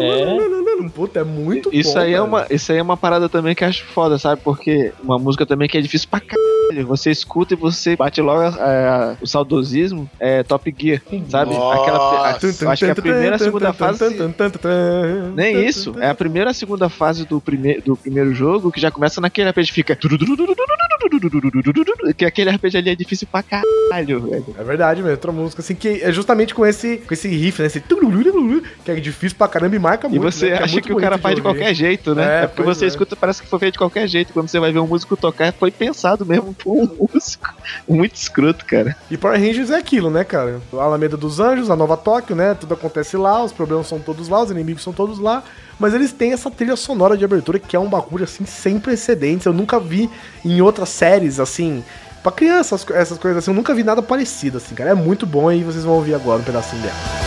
É. Puta, é muito Isso bom. aí, é uma, isso aí é uma parada também que eu acho foda, sabe? Porque uma música também que é difícil pra caralho. Você escuta e você bate logo é, o saudosismo, é Top Gear, sabe? Aquela, a- eu acho que a primeira a segunda fase. Nem isso, é a primeira a segunda fase do, prime, do primeiro jogo que já começa naquele RPG que fica. Que aquele RPG ali é difícil pra caralho, velho. É verdade mesmo, outra música assim que é justamente com esse, com esse riff, né? Esse que é difícil pra caramba e marca E muito. você né? é acha muito que o cara faz de ouvir. qualquer jeito, né? É, É, porque você é. escuta, parece que foi feito de qualquer jeito. Quando você vai ver um músico tocar, foi pensado mesmo por um músico. Muito escroto, cara. E Power Rangers é aquilo, né, cara? A Alameda dos Anjos, a Nova Tóquio, né? Tudo acontece lá, os problemas são todos lá, os inimigos são todos lá. Mas eles têm essa trilha sonora de abertura que é um bagulho, assim, sem precedentes. Eu nunca vi em outras séries, assim... Pra criança, as co- essas coisas assim, eu nunca vi nada parecido, assim, cara. É muito bom e vocês vão ouvir agora um pedacinho dela.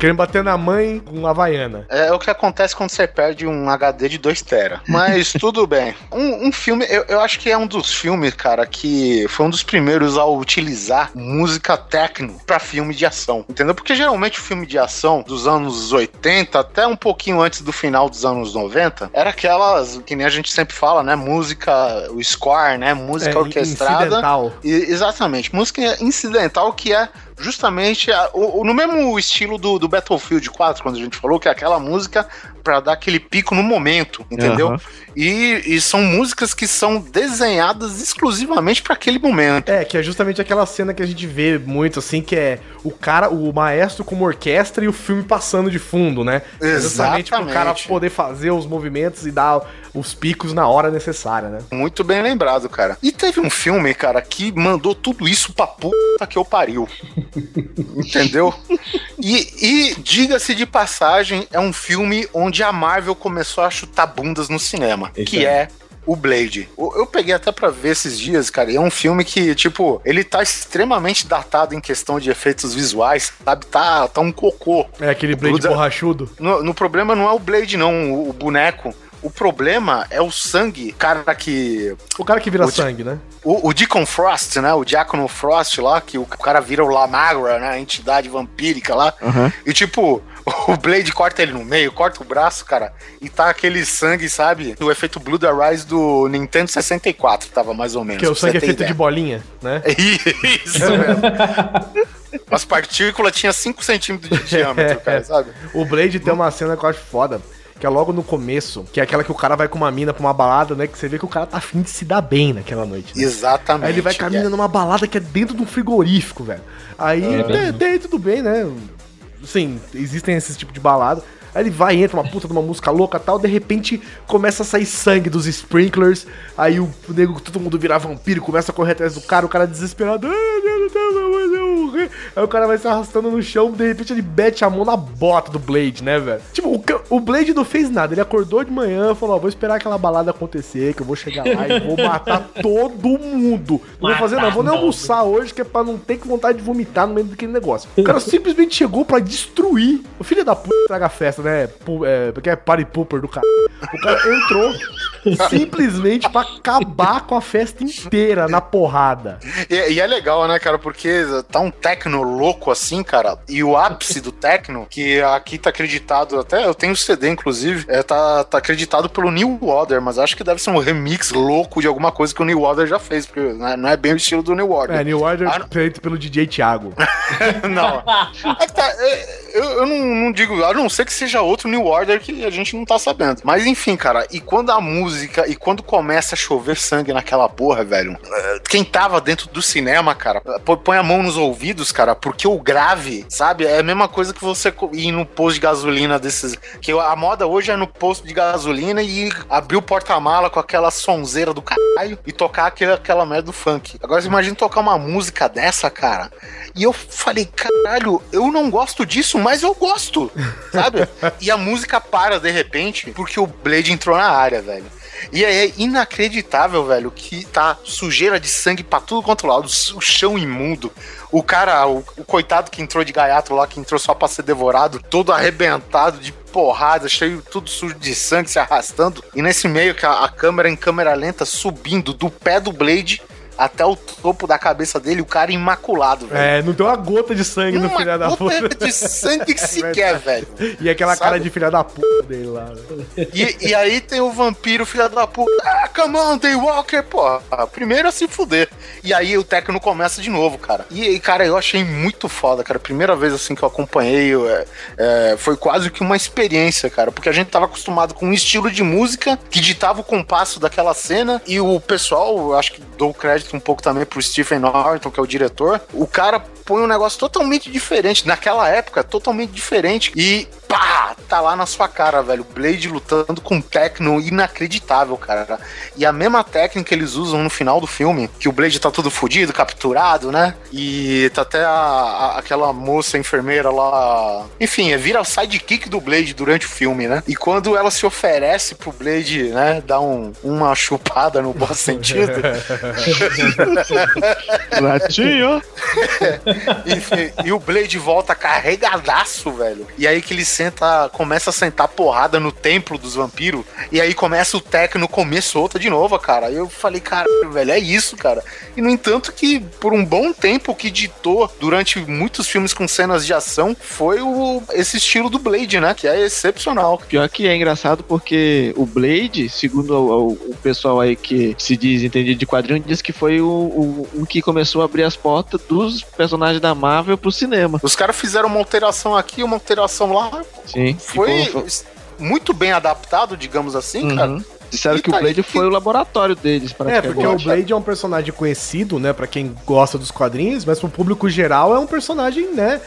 Querendo bater na mãe com Havaiana. É o que acontece quando você perde um HD de 2 tera. Mas tudo bem. Um, um filme, eu, eu acho que é um dos filmes, cara, que foi um dos primeiros a utilizar música techno pra filme de ação. Entendeu? Porque geralmente o filme de ação dos anos 80 até um pouquinho antes do final dos anos 90 era aquelas, que nem a gente sempre fala, né? Música, o score, né? Música É, orquestrada. incidental. E- exatamente. Música incidental que é justamente a- o, no mesmo estilo do, do Battlefield 4, quando a gente falou, que é aquela música pra dar aquele pico no momento, entendeu? Aham. E, e são músicas que são desenhadas exclusivamente pra aquele momento. É, que é justamente aquela cena que a gente vê muito, assim, que é o cara, o maestro como orquestra e o filme passando de fundo, né? É justamente pro cara Exatamente. poder fazer os movimentos e dar os picos na hora necessária, né? Muito bem lembrado, cara. E teve um filme, cara, que mandou tudo isso pra puta que eu pariu. Entendeu? E, e diga-se de passagem, é um filme onde a Marvel começou a chutar bundas no cinema, Isso que aí. é o Blade. Eu peguei até pra ver esses dias, cara, e é um filme que, tipo, ele tá extremamente datado em questão de efeitos visuais, sabe? Tá, tá um cocô. É aquele blade borrachudo. No, no problema não é o Blade, não, o boneco. O problema é o sangue, cara que. O cara que vira O- sangue, né? O, o Deacon Frost, né? O Diácono Frost lá, que o cara vira o Lamagra, né? A entidade vampírica lá. Aham. E tipo, o Blade corta ele no meio, corta o braço, cara, e tá aquele sangue, sabe? Do efeito Blue the Rise do Nintendo 64, tava mais ou menos. Que é o sangue é feito de ideia. bolinha, né? Isso mesmo. As partículas tinham 5 centímetros de diâmetro, cara, sabe? O Blade tem uma cena que eu acho foda. Que é logo no começo, que é aquela que o cara vai com uma mina pra uma balada, né? Que você vê que o cara tá afim de se dar bem naquela noite. né? Exatamente. Aí ele vai caminhando numa balada que é dentro de um frigorífico, velho. Aí, É, tem, tem, tudo bem, né? Sim, existem esses tipos de balada. Aí ele vai, entra uma puta de uma música louca e tal, de repente começa a sair sangue dos sprinklers. Aí o nego, todo mundo vira vampiro, começa a correr atrás do cara, o cara desesperado. "Ah, meu Deus do céu, meu Deus, Aí o cara vai se arrastando no chão, de repente ele mete a mão na bota do Blade, né, velho? Tipo, o, o Blade não fez nada. Ele acordou de manhã, falou: ó, vou esperar aquela balada acontecer, que eu vou chegar lá e vou matar todo mundo. Não vou fazer, não. Vou nem almoçar hoje, que é pra não ter que vontade de vomitar no meio daquele negócio. O cara simplesmente chegou pra destruir. O filho da puta traga a festa, né? É, porque é party pooper do cara. O cara entrou simplesmente pra acabar com a festa inteira na porrada. E, e é legal, né, cara? Porque tá um techno louco assim, cara. E o ápice do techno, que aqui tá acreditado, até eu tenho o CD, inclusive, é, tá, tá acreditado pelo New Order, mas acho que deve ser um remix louco de alguma coisa que o New Order já fez, porque né, não é bem o estilo do New Order. É, New Order Ah, feito pelo DJ Thiago. não. É que tá, é, eu, eu não, não digo, a não ser que seja outro New Order que a gente não tá sabendo. Mas enfim, cara, e quando a música, e quando começa a chover sangue naquela porra, velho, é, quem tava dentro do cinema, cara, põe a mão nos ouvidos, cara, porque o grave, sabe, é a mesma coisa que você ir no posto de gasolina desses. Que a moda hoje é no posto de gasolina e abrir o porta-mala com aquela sonzeira do caralho e tocar aquele, aquela merda do funk. Agora você imagina tocar uma música dessa, cara. E eu falei, caralho, eu não gosto disso, mas eu gosto, sabe? e a música para de repente porque o Blade entrou na área, velho. E é inacreditável, velho, que tá sujeira de sangue pra tudo quanto lado, o chão imundo. O cara, o, o coitado que entrou de gaiato lá, que entrou só pra ser devorado, todo arrebentado de porrada, cheio tudo sujo de sangue, se arrastando. E nesse meio que a, a câmera em câmera lenta subindo do pé do Blade até o topo da cabeça dele, o cara imaculado, velho. É, não tem uma gota de sangue no Uma filho da gota puta. de sangue sequer, velho. E aquela Sabe? cara de filha da puta dele lá. E, e aí tem o vampiro, filha da puta. Ah, come on, Daywalker, porra. Primeiro a se fuder. E aí o Tecno começa de novo, cara. E cara, eu achei muito foda, cara. Primeira vez assim que eu acompanhei, eu, é, é, foi quase que uma experiência, cara. Porque a gente tava acostumado com um estilo de música que ditava o compasso daquela cena. E o pessoal, eu acho que dou crédito um pouco também pro Stephen Norton, que é o diretor. O cara põe um negócio totalmente diferente. Naquela época, totalmente diferente. E pá, tá lá na sua cara, velho. Blade lutando com um techno inacreditável, cara. E a mesma técnica eles usam no final do filme, que o Blade tá todo fudido, capturado, né? E tá até a- a- aquela moça enfermeira lá. Enfim, é, vira o sidekick do Blade durante o filme, né? E quando ela se oferece pro Blade, né, dar um, uma chupada no bom sentido. Latinho. Enfim, e o Blade volta carregadaço, velho. E aí que ele senta, começa a sentar porrada no templo dos vampiros. E aí começa o Tecno comer solta de novo, cara. Aí eu falei, caralho, velho, é isso, cara. E no entanto que por um bom tempo que ditou durante muitos filmes com cenas de ação foi o, esse estilo do Blade, né? Que é excepcional. Pior que é engraçado porque o Blade, segundo o, o- o pessoal aí que se diz entendido de quadrinho, diz que foi o, o, o que começou a abrir as portas dos personagens da Marvel pro cinema. Os caras fizeram uma alteração aqui, uma alteração lá. Sim. Foi Ficou- muito bem adaptado, digamos assim, cara. Uhum. Disseram E que o tá aí, Blade foi o laboratório deles, É, praticamente. porque o Blade é um personagem conhecido, né, pra quem gosta dos quadrinhos, mas pro público geral é um personagem, né?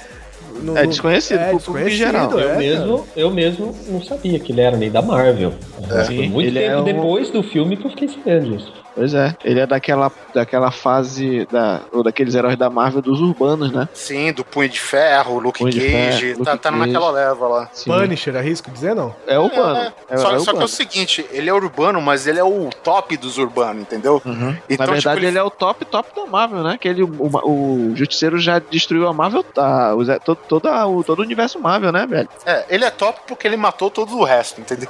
no- É desconhecido é, pro público desconhecido, geral. Eu é, mesmo, eu mesmo não sabia que ele era nem da Marvel. É. Foi Sim, muito ele tempo é um- depois do filme que eu fiquei sabendo disso. Pois é, ele é daquela, daquela fase da, ou daqueles heróis da Marvel dos urbanos, né? Sim, do Punho de Ferro, Luke Punho Cage, Ferro, tá, Luke tá Cage. naquela leva lá. Punisher, arrisco dizer, não? É urbano. É, só, é só que é urbano. o seguinte, ele é urbano, mas ele é o top dos urbanos, entendeu? Uhum. Então, Na verdade, tipo, ele... é o top, top da Marvel, né? Que ele, o, o Justiceiro já destruiu a Marvel, tá, o, todo, todo, o, todo o universo Marvel, né, velho? É, ele é top porque ele matou todo o resto, entendeu?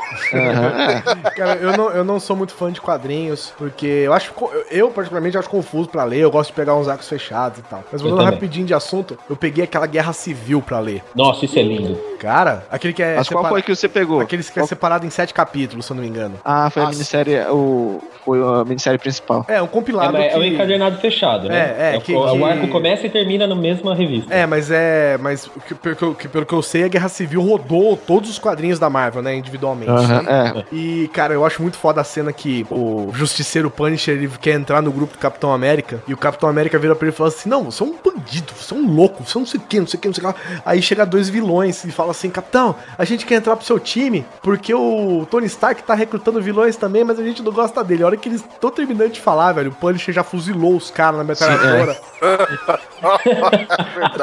Cara, eu não, eu não sou muito fã de quadrinhos, porque eu acho. eu, particularmente, acho confuso pra ler. Eu gosto de pegar uns arcos fechados e tal. Mas voltando rapidinho de assunto, eu peguei aquela guerra civil pra ler. Nossa, isso é lindo. Cara, aquele que é. Mas qual separa- foi que você pegou? Aquele que é separado em sete capítulos, se eu não me engano. Ah, foi a minissérie, o, foi a minissérie principal. É, um compilado. É, é um que- encadernado fechado, né? É, é, o- que- o, que- arco começa e termina na mesma revista. É, mas é. Mas o que- pelo que, pelo que eu sei, a Guerra Civil rodou todos os quadrinhos da Marvel, né? Individualmente. Aham, é. E, cara, eu acho muito foda a cena que o Justiceiro Punisher ele quer entrar no grupo do Capitão América e o Capitão América vira pra ele e fala assim: Não, você é um bandido, você é um louco, você é não sei o que, não sei o que, não sei o que. lá." Aí chega dois vilões e fala assim, capitão, a gente quer entrar pro seu time porque o Tony Stark tá recrutando vilões também, mas a gente não gosta dele. A hora que eles estão terminando de falar, velho, o Punisher já fuzilou os caras na metralhadora.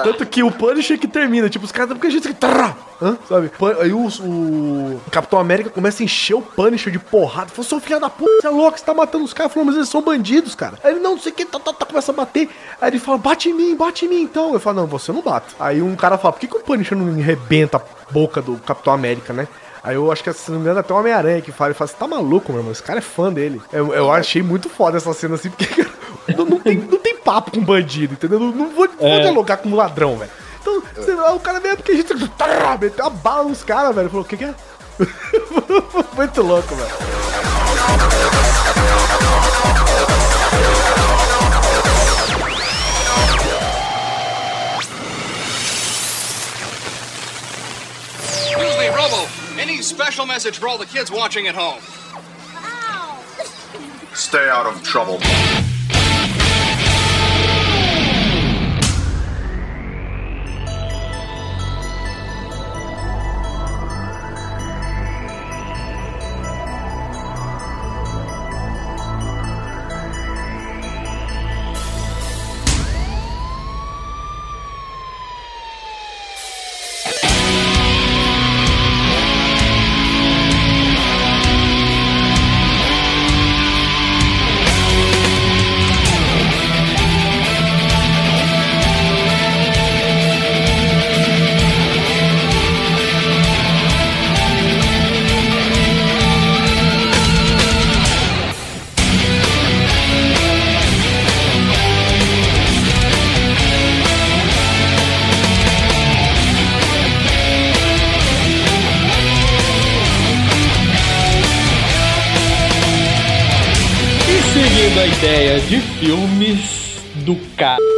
Tanto que o Punisher que termina, tipo, os caras, porque a gente. Trrr, hã? Sabe? Aí o, o Capitão América começa a encher o Punisher de porrada. Falou, seu filho da puta, você é louco, você tá matando os caras. Falou, mas eles são bandidos, cara. Aí ele, não, não sei o que, tá, tá, tá, começa a bater. Aí ele fala, bate em mim, bate em mim então. Eu falo, não, você não bate. Aí um cara fala, por que, que o Punisher não arrebenta a boca do Capitão América, né? Aí eu acho que, se não me engano, até o Homem-Aranha que fala e fala, você tá maluco, meu irmão? Esse cara é fã dele. Eu, eu achei muito foda essa cena assim, porque não, não tem, não tem papo com bandido, entendeu? Não, não vou, vou É. dialogar com um ladrão, velho. Então, o cara veio porque a gente tá, meteu uma bala nos caras, velho. Falou, o que que é? muito louco, velho. Excuse me, Robo. Any special message for all the kids watching at home? Stay out of trouble.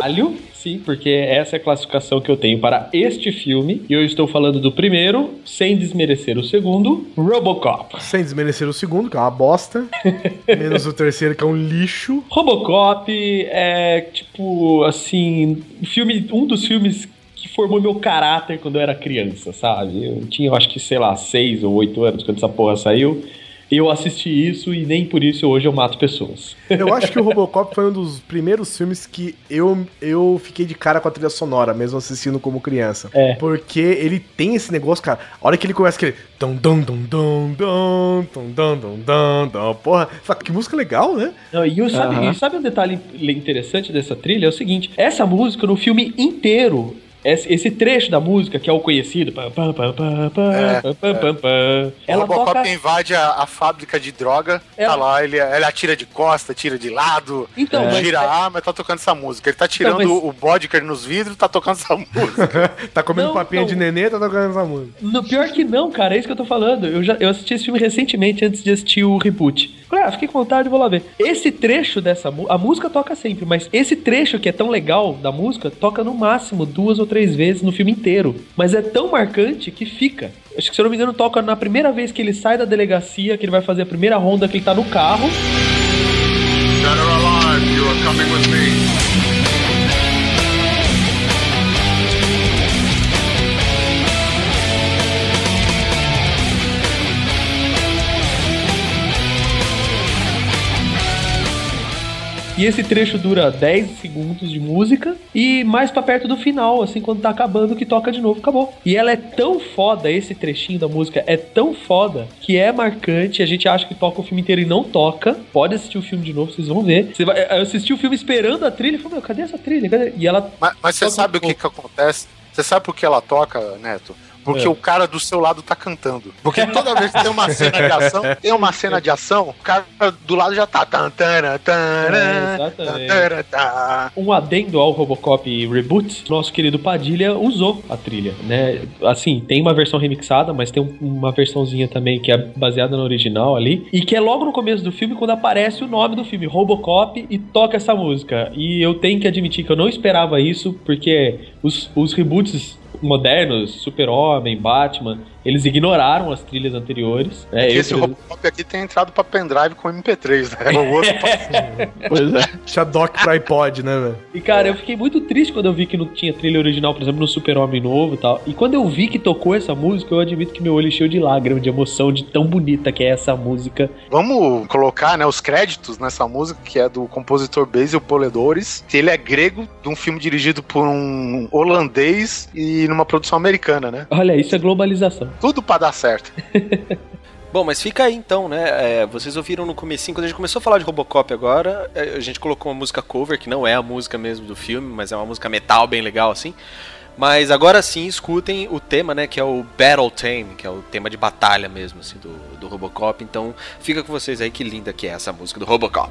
Caralho, sim, porque essa é a classificação que eu tenho para este filme. E eu estou falando do primeiro, sem desmerecer o segundo, Robocop. Sem desmerecer o segundo, que é uma bosta. menos o terceiro, que é um lixo. Robocop é tipo assim, filme, um dos filmes que formou meu caráter quando eu era criança, sabe? Eu tinha, eu acho que, sei lá, seis ou oito anos quando essa porra saiu. Eu assisti isso e nem por isso hoje eu mato pessoas. Eu acho que o Robocop foi um dos primeiros filmes que eu, eu fiquei de cara com a trilha sonora, mesmo assistindo como criança. É. Porque ele tem esse negócio, cara. A hora que ele começa aquele. Dum, dum, dum, dum, dum, dum, dum, dum, dum, dum, porra. Fala, que música legal, né? Não, e, sabe, Aham. e sabe um detalhe interessante dessa trilha? É o seguinte: essa música no filme inteiro. Esse, trecho da música, que é o conhecido, É, O ela Robocop toca. invade a, a fábrica de droga, tá lá, ele, ele atira de costa, tira de lado, Então, mas- gira a arma tá tocando essa música. Ele tá tirando Não, mas- o Bodker nos vidros tá tocando essa música. tá comendo Não, papinha não. de nenê, tá tocando essa música. No, pior que não, cara, é isso que eu tô falando. Eu, já, eu assisti esse filme recentemente, antes de assistir o reboot. Falei, ah, fiquei com vontade, vou lá ver. Esse trecho dessa música, a música toca sempre, mas esse trecho que é tão legal da música, toca no máximo duas ou três vezes no filme inteiro. Mas é tão marcante que fica. Acho que, se eu não me engano, toca na primeira vez que ele sai da delegacia, que ele vai fazer a primeira ronda, que ele tá no carro. E esse trecho dura 10 segundos de música e mais pra perto do final, assim, quando tá acabando, que toca de novo, acabou. E ela é tão foda, esse trechinho da música é tão foda que é marcante. A gente acha que toca o filme inteiro e não toca. Pode assistir o filme de novo, vocês vão ver. Você vai, eu assisti o filme esperando a trilha e falei, meu, cadê essa trilha? Cadê? E ela. Mas, mas você sabe o que que acontece? Você sabe por que ela toca, Neto? Porque É. o cara do seu lado tá cantando. Porque toda vez que tem uma cena de ação, tem uma cena de ação, o cara do lado já tá. É, exatamente. tan, tan. Um adendo ao Robocop Reboot, nosso querido Padilha usou a trilha, né? Assim, tem uma versão remixada, mas tem um- uma versãozinha também que é baseada no original ali, e que é logo no começo do filme quando aparece o nome do filme, Robocop, e toca essa música. E eu tenho que admitir que eu não esperava isso, porque os, os reboots modernos, Super-Homem, Batman, eles ignoraram as trilhas anteriores. É, eu, Esse exemplo, Robocop aqui tem entrado pra pendrive com MP3, né? O outro Pois é. Tinha dock pra iPod, né, velho? E cara, eu fiquei muito triste quando eu vi que não tinha trilha original, por exemplo, no Super-Homem novo e tal. E quando eu vi que tocou essa música, eu admito que meu olho encheu de lágrimas, de emoção, de tão bonita que é essa música. Vamos colocar né, os créditos nessa música, que é do compositor Basil Poledouris. que Ele é grego, de um filme dirigido por um holandês e numa produção americana, né? Olha, isso é globalização. Tudo pra dar certo. Bom, mas fica aí então, né? É, vocês ouviram no comecinho, quando a gente começou a falar de Robocop agora, é, a gente colocou uma música cover, que não é a música mesmo do filme, mas é uma música metal bem legal assim. Mas agora sim, escutem o tema, né? Que é o Battle Theme, que é o tema de batalha mesmo, assim, do, do Robocop. Então, fica com vocês aí, que linda que é essa música do Robocop.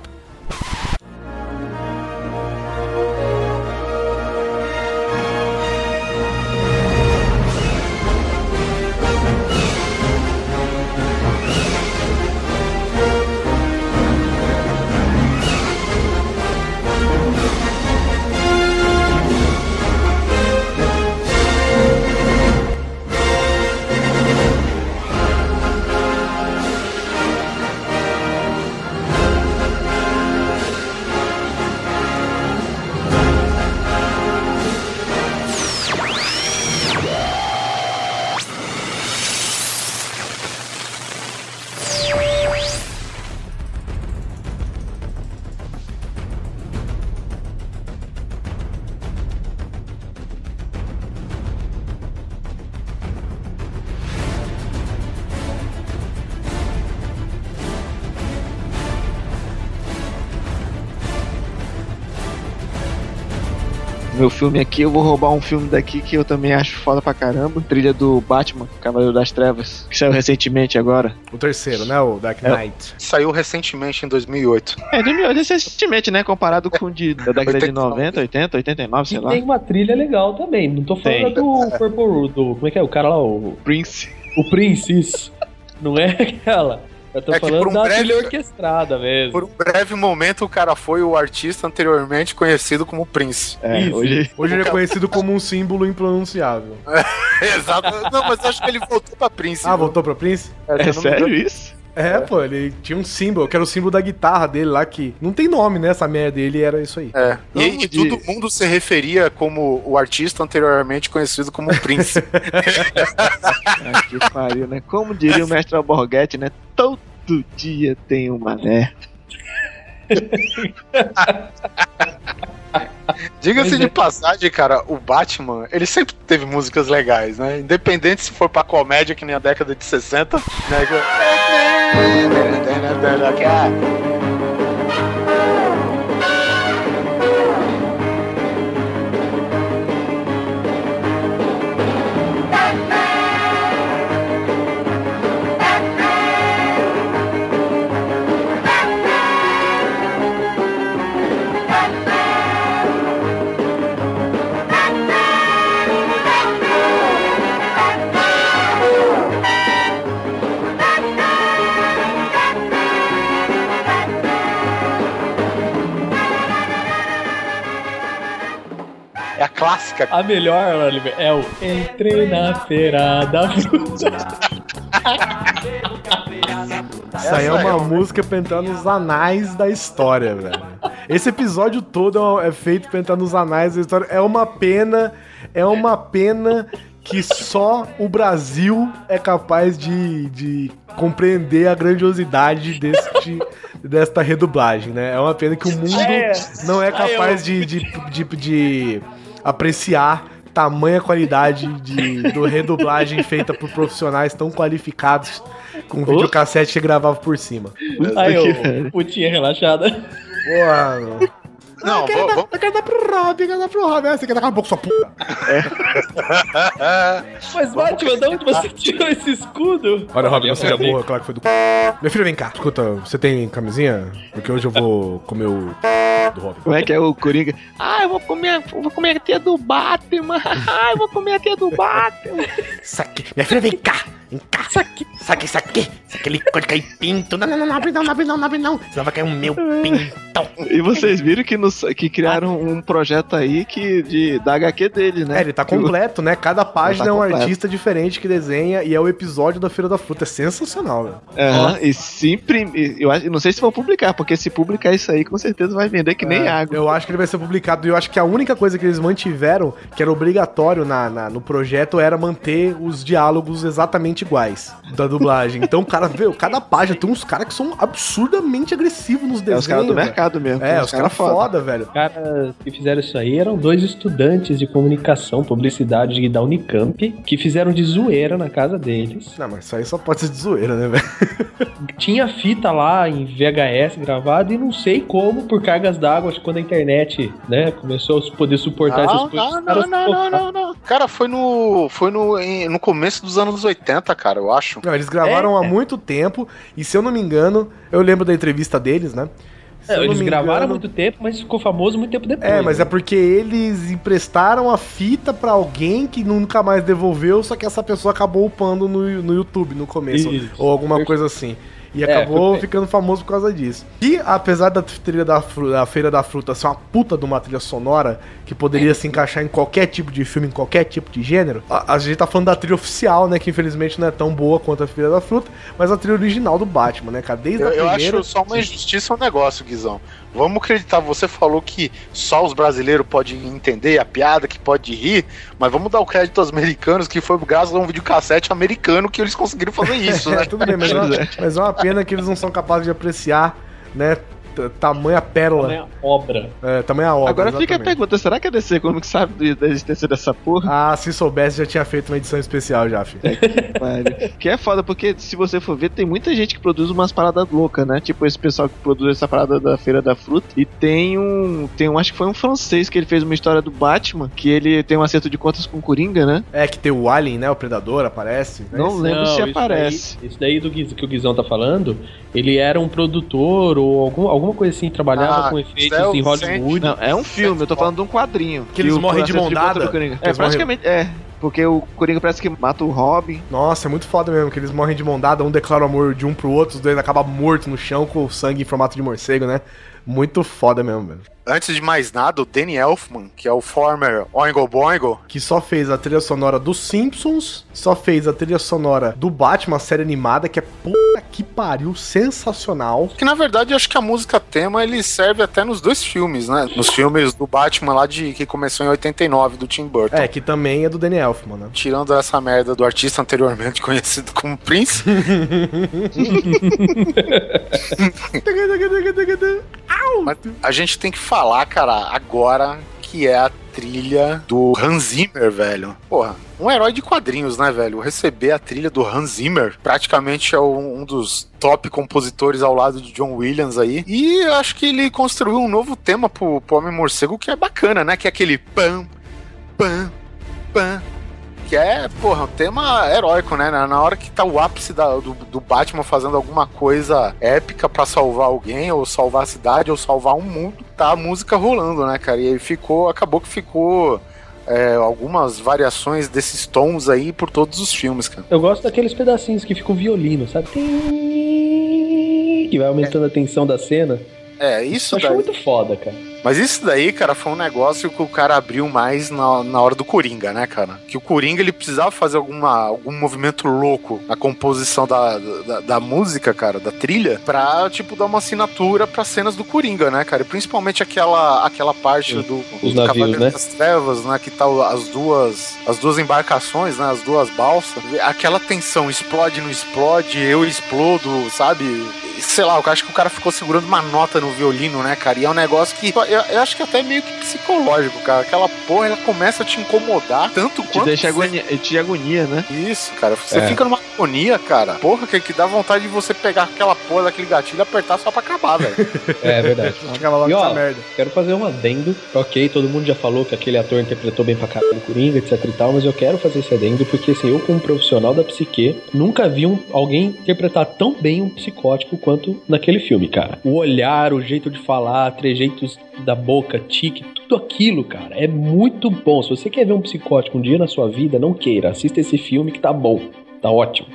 Meu filme aqui, eu vou roubar um filme daqui que eu também acho foda pra caramba. Trilha do Batman, Cavaleiro das Trevas, que saiu recentemente agora. O terceiro, né? O Dark É. Knight. Saiu recentemente em 2008. É, de mil- recentemente, né? Comparado com o de, da década de 89. 90, 80, 89, sei E lá. tem uma trilha legal também. Não tô falando Tem. do Purple Ru- do Como é que é? O cara lá, o. Prince. O Prince, isso. Não é aquela. Eu tô É que falando por um da breve- trilha orquestrada mesmo. Por um breve momento, o cara foi o artista anteriormente conhecido como Prince. É, Isso. hoje. Hoje ele é conhecido como um símbolo impronunciável. Exato. Não, mas eu acho que ele voltou pra Prince. Ah, viu? voltou pra Prince? É me sério isso? É, pô, ele tinha um símbolo, que era o símbolo da guitarra dele lá, que não tem nome, né? Essa merda dele era isso aí. É. E, e de- todo mundo se referia como o artista anteriormente conhecido como Prince. Ah, que pariu, né? Como diria o mestre Alborguete, né? Todo dia tem uma merda. Diga-se de é. passagem, cara, o Batman, ele sempre teve músicas legais, né? Independente se for pra comédia, que nem a década de 60, né? clássica. A melhor, Oliver, é o Entrei na feira da fruta. Isso aí é uma música pra entrar nos anais da história, velho. Esse episódio todo é feito pra entrar nos anais da história. É uma pena, é uma pena que só o Brasil é capaz de, de compreender a grandiosidade deste, desta redublagem, né? É uma pena que o mundo É. não é capaz de, de, de, de apreciar tamanha qualidade de do redublagem feita por profissionais tão qualificados com videocassete que gravava por cima. Aí, ô, pariu. putinha relaxada. Porra, meu. Não, vou, vou- Eu quero dar pro Rob, eu quero dar pro Rob. Ah, Você quer dar um pouco sua puta. Mas, Batman, de onde você tirou esse escudo? Olha, Rob, você já porra, claro que foi do c. Meu filho, vem cá. Escuta, você tem camisinha? Porque hoje eu vou comer o do Rob. Como é que é o Coringa? Ah, eu vou comer, eu vou comer a tia do Batman. Ah, eu vou comer a tia do Batman. Isso aqui. Minha filha, vem cá. Aqui. Isso aqui, isso aqui. Isso aqui, licor de cair pinto. Não, não, não, não abre não, não abre não, não abre não. Senão vai cair o meu pintão. E vocês viram que, nos- que criaram um projeto aí que de, da HQ dele, né? É, ele tá completo, né? Cada página Tá é um completo. artista diferente que desenha e é o episódio da Feira da Fruta. É sensacional, velho. Aham, e se imprimir. Eu acho, não sei se vão publicar, porque se publicar isso aí, com certeza vai vender que nem É, água. Eu acho que ele vai ser publicado. E eu acho que a única coisa que eles mantiveram, que era obrigatório na, na- no projeto, era manter os diálogos exatamente iguais da dublagem. Então, cara, viu, cada página tem uns caras que são absurdamente agressivos nos É desenhos. os caras do mercado mesmo. É, os caras foda, velho. Os caras que fizeram isso aí eram dois estudantes de comunicação, publicidade da Unicamp, que fizeram de zoeira na casa deles. Não, mas isso aí só pode ser de zoeira, né, velho? Tinha fita lá em VHS gravado e não sei como, por cargas d'água, acho que quando a internet, né, começou a poder suportar essas Não, coisas. não, caras não, não, não, não, não. Cara, foi no. Foi no, em- no começo dos anos 80, cara, eu acho. Não, eles gravaram há muito tempo. E se eu não me engano, eu lembro da entrevista deles, né? Se É, não eles gravaram há engano- muito tempo, mas ficou famoso muito tempo depois. É, mas é porque eles emprestaram a fita pra alguém que nunca mais devolveu, só que essa pessoa acabou upando no, no YouTube no começo, Isso. ou alguma coisa assim. E É, acabou ficando famoso por causa disso. E apesar da trilha da, da Feira da Fruta ser uma puta de uma trilha sonora que poderia se encaixar em qualquer tipo de filme, em qualquer tipo de gênero, a, a gente tá falando da trilha oficial, né? Que infelizmente não é tão boa quanto a Feira da Fruta, mas a trilha original do Batman, né, cara? Desde Eu, a eu primeira. acho só uma injustiça um negócio, Guizão. Vamos acreditar, você falou que só os brasileiros podem entender a piada, que pode rir, mas vamos dar o crédito aos americanos, que foi graças a um videocassete americano que eles conseguiram fazer isso, né? É, tudo bem, mas é, uma, mas é uma pena que eles não são capazes de apreciar, né? Tamanha pérola. Tamanha obra. É, tamanha obra. Agora fica a exatamente. pergunta: será que a DC Comics sabe da existência dessa porra? Ah, se soubesse, já tinha feito uma edição especial já, filho. Que é foda, porque se você for ver, tem muita gente que produz umas paradas loucas, né? Tipo esse pessoal que produz essa parada da Feira da Fruta. E tem um. Tem um, acho que foi um francês que ele fez uma história do Batman, que ele tem um acerto de contas com o Coringa, né? É, que tem o Alien, né? O Predador aparece. né? Não lembro se isso aparece. daí- Isso daí do Guiz, que o Guizão tá falando, ele era um produtor ou algum, alguma coisa assim, trabalhava Ah, com efeitos é o em Hollywood. Não, é um filme, eu tô falando de um quadrinho. Que eles morrem de acerto mão contas dada? do Coringa. Que É, praticamente, é. Porque o Coringa parece que mata o Robin. Nossa, é muito foda mesmo, que eles morrem de mão dada, um declara o amor de um pro outro, os dois acabam mortos no chão com o sangue em formato de morcego, né? Muito foda mesmo, velho. Antes de mais nada, o Danny Elfman, que é o former Oingo Boingo, Que só fez a trilha sonora dos Simpsons, só fez a trilha sonora do Batman, a série animada, que é puta que pariu, sensacional. que na verdade eu acho que a música tema ele serve até nos dois filmes, né? Nos filmes do Batman lá de que começou em 89 do Tim Burton. É, que também é do Danny Elfman, né? Tirando essa merda do artista anteriormente conhecido como Prince. Mas a gente tem que falar, cara, agora que é a trilha do Hans Zimmer, velho. Porra, um herói de quadrinhos, né, velho? Receber a trilha do Hans Zimmer, praticamente é um dos top compositores ao lado de John Williams aí. E acho que ele construiu um novo tema pro, pro Homem Morcego que é bacana, né? Que é aquele pam, pam, pam. Que é, porra, um tema heróico, né? Na hora que tá o ápice da- do, do Batman fazendo alguma coisa épica pra salvar alguém, ou salvar a cidade, ou salvar um mundo, tá a música rolando, né, cara? E aí ficou, acabou que ficou é, algumas variações desses tons aí por todos os filmes, cara. Eu gosto daqueles pedacinhos que ficam violino, sabe? Que vai aumentando a tensão da cena. É, isso Eu acho daí. muito foda, cara. Mas isso daí, cara, foi um negócio que o cara abriu mais na, na hora do Coringa, né, cara? Que o Coringa ele precisava fazer alguma, algum movimento louco na composição da, da, da música, cara, da trilha, pra, tipo, dar uma assinatura pra cenas do Coringa, né, cara? E principalmente aquela, aquela parte do, Os do navios, né? das Trevas, né? Que tá as duas, as duas embarcações, né? As duas balsas. Aquela tensão, explode, não explode, eu explodo, sabe? Sei lá, eu acho que o cara ficou segurando uma nota no violino, né, cara? E é um negócio que eu, eu acho que até meio que psicológico, cara. Aquela porra, ela começa a te incomodar tanto Te quanto. deixa você- agonia, te agonia, né? Isso, cara. Você É. fica numa agonia, cara. Porra, que, que dá vontade de você pegar aquela porra daquele gatilho e apertar só pra acabar, velho. É verdade. Ficava logo E ó, essa merda. quero fazer um adendo. Ok, todo mundo já falou que aquele ator interpretou bem pra caralho o Coringa, etc e tal, mas eu quero fazer esse adendo porque, assim, eu, como profissional da psique, nunca vi um, alguém interpretar tão bem um psicótico quanto naquele filme, cara. O olhar, o jeito de falar, trejeitos da boca, tique, tudo aquilo, cara, é muito bom. Se você quer ver um psicótico um dia na sua vida, não queira. Assista esse filme que tá bom. Tá ótimo.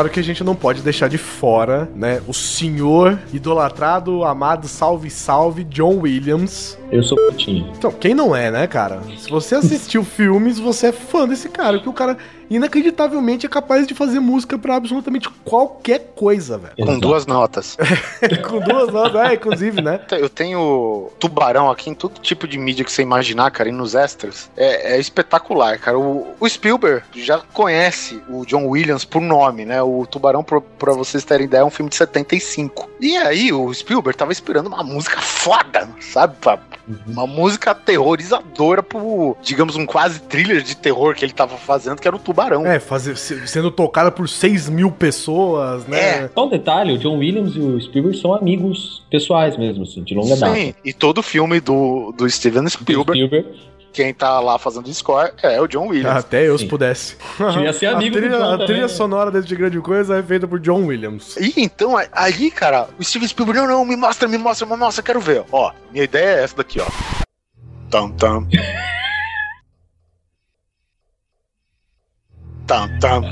Claro que a gente não pode deixar de fora, né, o senhor idolatrado, amado, salve, salve, John Williams. Eu sou putinho. Então, quem não é, né, cara? Se você assistiu filmes, você é fã desse cara, porque o cara inacreditavelmente é capaz de fazer música pra absolutamente qualquer coisa, velho. Com duas notas. Com duas notas, é, inclusive, né? Eu tenho tubarão aqui em todo tipo de mídia que você imaginar, cara, e nos extras. É, é espetacular, cara. O, o Spielberg já conhece o John Williams por nome, né? O Tubarão, pra, pra vocês terem ideia, é um filme de 75. E aí, o Spielberg tava esperando uma música foda, sabe? Pra- Uma música aterrorizadora pro, digamos, um quase thriller de terror que ele tava fazendo, que era o Tubarão. É, fazer, se- sendo tocada por 6 mil pessoas, né? Só um detalhe, o John Williams e o Spielberg são amigos pessoais mesmo, assim, de longa data. Sim, e todo filme do, do Steven Spielberg, quem tá lá fazendo score é o John Williams. Até eu, se pudesse. Queria ser amigo a do trilha, John a também, trilha né? sonora desse de grande coisa é feita por John Williams. E então, ali, cara, o Steven Spielberg, não, não, me mostra, me mostra, me mostra, quero ver. Ó, minha ideia é essa daqui, ó. Tam, tam. Tam, tam.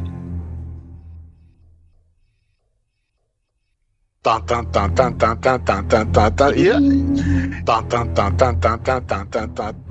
Tam,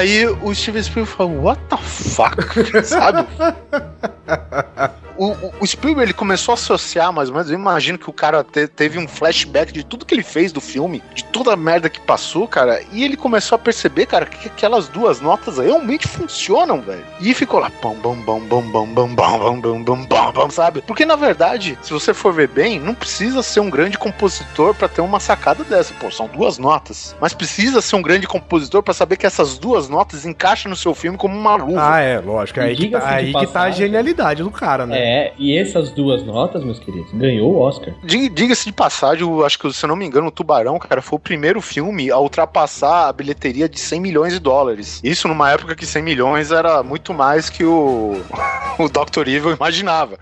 aí o Steven Spielberg falou, what the fuck? Sabe? O, o- Spielberg ele começou a associar mais ou menos. Eu imagino que o cara te- teve um flashback de tudo que ele fez do filme, de toda a merda que passou, cara. E ele começou a perceber, cara, que aquelas duas notas realmente funcionam, velho. E ficou lá, bom, bom, bom, bom, bom, bom, bom, bom, bom, bom, bom, bom, sabe? Porque na verdade, se você for ver bem, não precisa ser um grande compositor pra ter uma sacada dessa. Pô, são duas notas. Mas precisa ser um grande compositor pra saber que essas duas notas encaixam no seu filme como uma luva. Ah, é, lógico. É E aí que, tá, aí que tá a genialidade do cara, né? É, e essas duas notas, meus queridos, ganhou o Oscar. Di- Diga-se de passagem, eu acho que, se eu não me engano, o Tubarão, cara, foi o primeiro filme a ultrapassar a bilheteria de 100 milhões de dólares. Isso numa época que 100 milhões era muito mais que o, o Dr. Evil imaginava.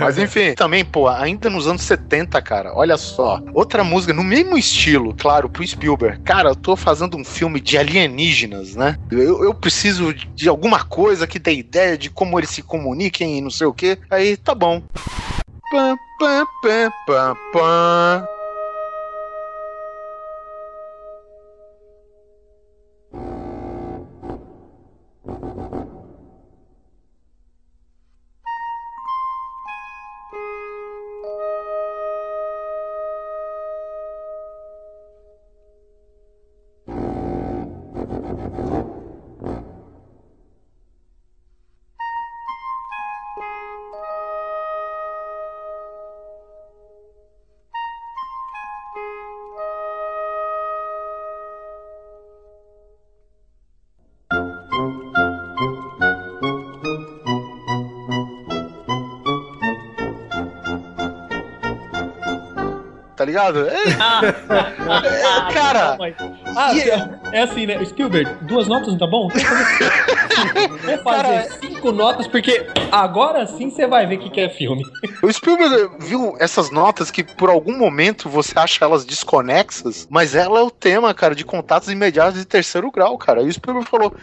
Mas enfim, também, pô, ainda nos anos 70, cara, olha só. Outra música no mesmo estilo, claro, pro Spielberg. Cara, eu tô fazendo um filme de alienígenas, né? Eu, eu preciso de alguma coisa que dê ideia de como eles se comuniquem e não sei o quê. Aí, tá bom. Pam, pam, pam, pam. Ligado? É, é, cara, Ah, é assim, né? Spielberg, duas notas não tá bom? Vou fazer cinco notas, porque agora sim você vai ver o que, que é filme. O Spielberg viu essas notas que por algum momento você acha elas desconexas, mas ela é o tema, cara, de contatos imediatos de terceiro grau, cara. E o Spielberg falou: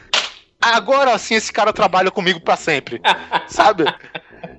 agora sim esse cara trabalha comigo pra sempre, sabe?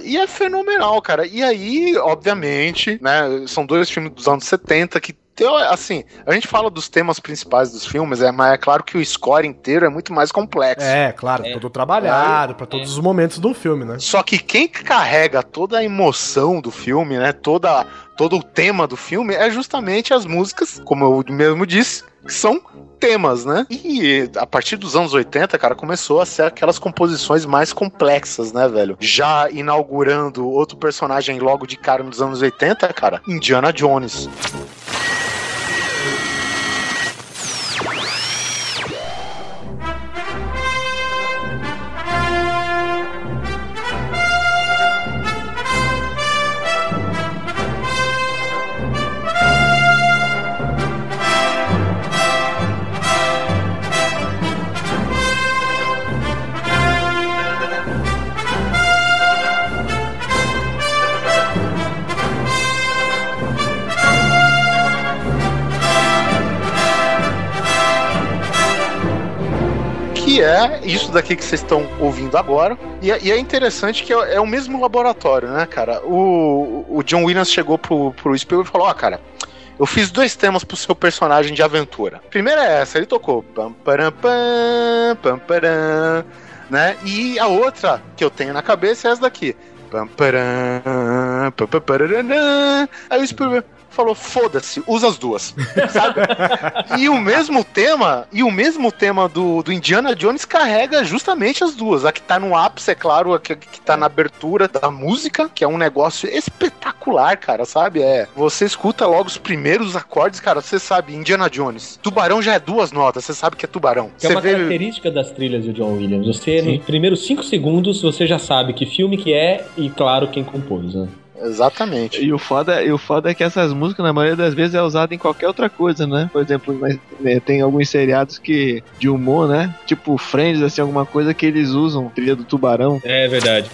E é fenomenal, cara. E aí, obviamente, né, são dois filmes dos anos 70 que teo- Assim, a gente fala dos temas principais dos filmes, é, mas é claro que o score inteiro é muito mais complexo. É, claro, todo trabalhado, pra todos os momentos do filme, né? Só que quem carrega toda a emoção do filme, né? Toda, todo o tema do filme é justamente as músicas, como eu mesmo disse, que são temas, né? E a partir dos anos 80, cara, começou a ser aquelas composições mais complexas, né, velho? Já inaugurando outro personagem logo de cara nos anos 80, cara, Indiana Jones. É isso daqui que vocês estão ouvindo agora. E é, e é interessante que é, é o mesmo laboratório, né, cara? O, o John Williams chegou pro, pro Spielberg e falou: Ó, cara, eu fiz dois temas pro seu personagem de aventura. Primeira é essa, ele tocou pam pam pam param, né? E a outra que eu tenho na cabeça é essa daqui. Pam pam pam. Aí o Spielberg falou: "Foda-se, usa as duas". Sabe? e o mesmo tema, e o mesmo tema do, do Indiana Jones carrega justamente as duas. A que tá no ápice, é claro, a que, que tá na abertura da música, que é um negócio espetacular, cara, sabe? É, você escuta logo os primeiros acordes, cara, você sabe, Indiana Jones. Tubarão já é duas notas, você sabe que é tubarão. Que é uma vê característica das trilhas do John Williams. Você, nos primeiros cinco segundos, você já sabe que filme que é e, claro, quem compôs, né? Exatamente. E o foda, e o foda é que essas músicas, na maioria das vezes, é usada em qualquer outra coisa, né? Por exemplo, né, tem alguns seriados que de humor, né? Tipo Friends, assim, alguma coisa que eles usam, trilha do tubarão. É verdade.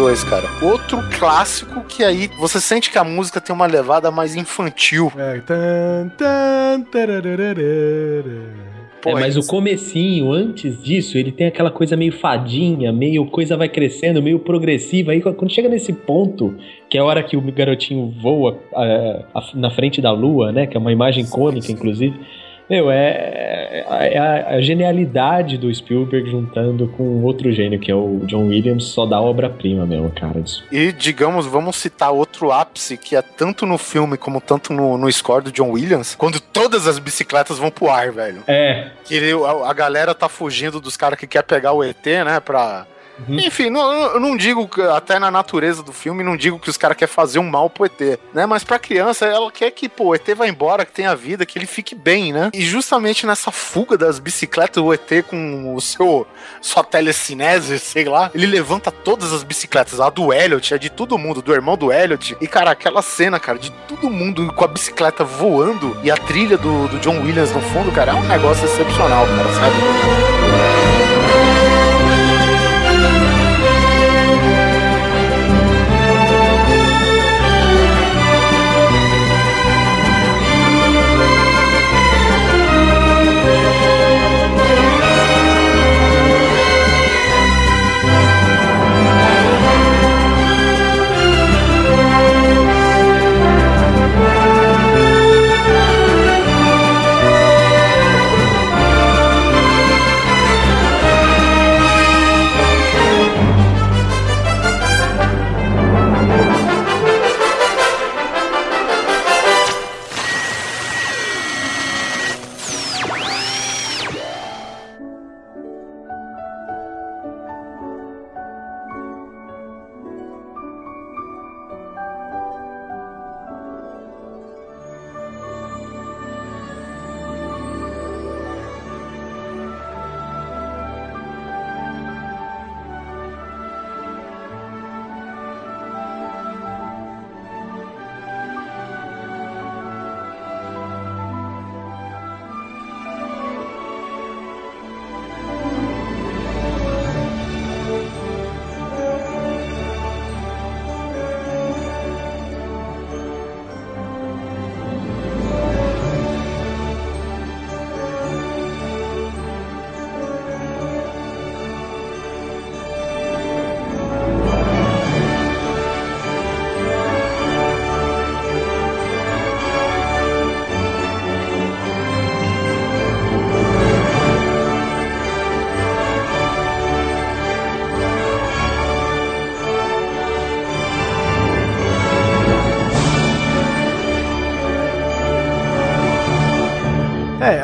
1982, cara. Outro clássico que aí você sente que a música tem uma levada mais infantil. É, tan, tan, tarararara. É, mas o comecinho, antes disso, ele tem aquela coisa meio fadinha, meio coisa vai crescendo, meio progressiva. Aí quando chega nesse ponto, que é a hora que o garotinho voa é, na frente da lua, né? Que é uma imagem icônica, inclusive. Meu, é, é a, a genialidade do Spielberg juntando com outro gênio, que é o John Williams, só dá obra-prima mesmo, cara. Isso. E, digamos, vamos citar outro ápice que é tanto no filme como tanto no, no score do John Williams, quando todas as bicicletas vão pro ar, velho. É. Que ele- a, a galera tá fugindo dos caras que quer pegar o ET, né, pra... Enfim, não, eu não digo, até na natureza do filme, não digo que os caras querem fazer um mal pro ET, né? Mas pra criança, ela quer que, pô, o ET vá embora, que tenha vida, que ele fique bem, né? E justamente nessa fuga das bicicletas, o ET com o seu sua telecinese, sei lá, ele levanta todas as bicicletas, a do Elliot, a de todo mundo, do irmão do Elliot. E, cara, aquela cena, cara, de todo mundo com a bicicleta voando e a trilha do, do John Williams no fundo, cara, é um negócio excepcional, cara, sabe?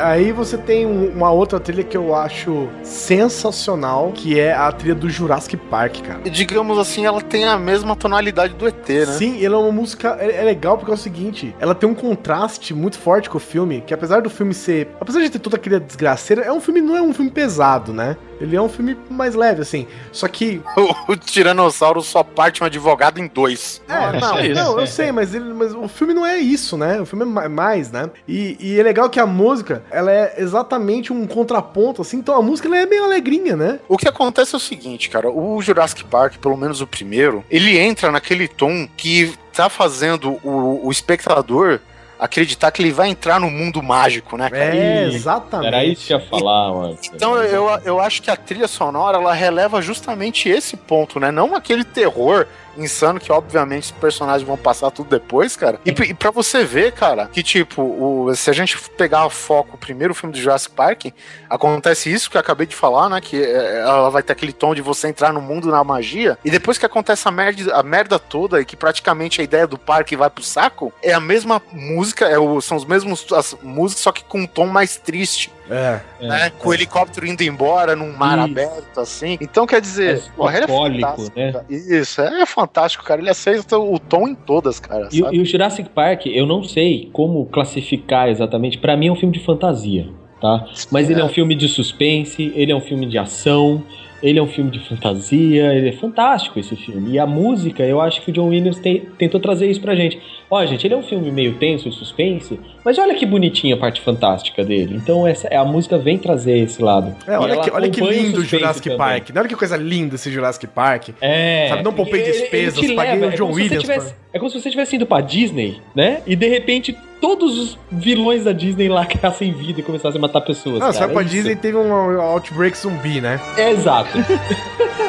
Aí você tem um- uma outra trilha que eu acho sensacional, que é a trilha do Jurassic Park, cara. E digamos assim, ela tem a mesma tonalidade do ET, né? Sim, ela é uma música. É, é legal porque é o seguinte: ela tem um contraste muito forte com o filme. Que apesar do filme ser. Apesar de ter toda aquela desgraceira, é um filme, não é um filme pesado, né? Ele é um filme mais leve, assim. Só que. O, o Tiranossauro só parte um advogado em dois. É, não, não, eu sei, mas, ele, mas o filme não é isso, né? O filme é ma- mais, né? E, e é legal que a música, ela é exatamente um contraponto, assim. Então a música ela é meio alegrinha, né? O que acontece é o seguinte, cara, o Jurassic Park, pelo menos o primeiro, ele entra naquele tom que tá fazendo o, o espectador acreditar que ele vai entrar no mundo mágico, né? cara? É, exatamente. Era isso que eu ia falar, mano. Então eu, eu acho que a trilha sonora ela releva justamente esse ponto, né? Não aquele terror insano que obviamente os personagens vão passar tudo depois, cara. E, e para você ver, cara, que tipo, o, se a gente pegar a foco o primeiro filme do Jurassic Park, acontece isso que eu acabei de falar, né? Que é, ela vai ter aquele tom de você entrar no mundo na magia. E depois que acontece a merda, a merda toda e que praticamente a ideia do parque vai pro saco, é a mesma música, é o- são os mesmos as músicas, só que com um tom mais triste É. né? Com o helicóptero indo embora num mar Isso. aberto, assim. Então, quer dizer, porra, ele é fantástico, né? cara. Isso, é fantástico, cara. Ele aceita o tom em todas, cara. E, e o Jurassic Park, eu não sei como classificar exatamente. Pra mim é um filme de fantasia, tá? Mas ele é um filme de suspense, ele é um filme de ação, ele é um filme de fantasia, ele é fantástico esse filme. E a música, eu acho que o John Williams tem- tentou trazer isso pra gente. Ó, gente, ele é um filme meio tenso e suspense, mas olha que bonitinha a parte fantástica dele. Então essa a música vem trazer esse lado. É, olha que, olha que lindo o Jurassic também. Park. Olha que coisa linda esse Jurassic Park. É. Sabe, não poupei ele- despesas, te paguei leva, o John é se você Williams. tivesse- É como se você estivesse indo pra Disney, né? E de repente todos os vilões da Disney lá criassem vida e começassem a matar pessoas. Não, cara, pra é isso. Disney teve um outbreak zumbi, né? É exato.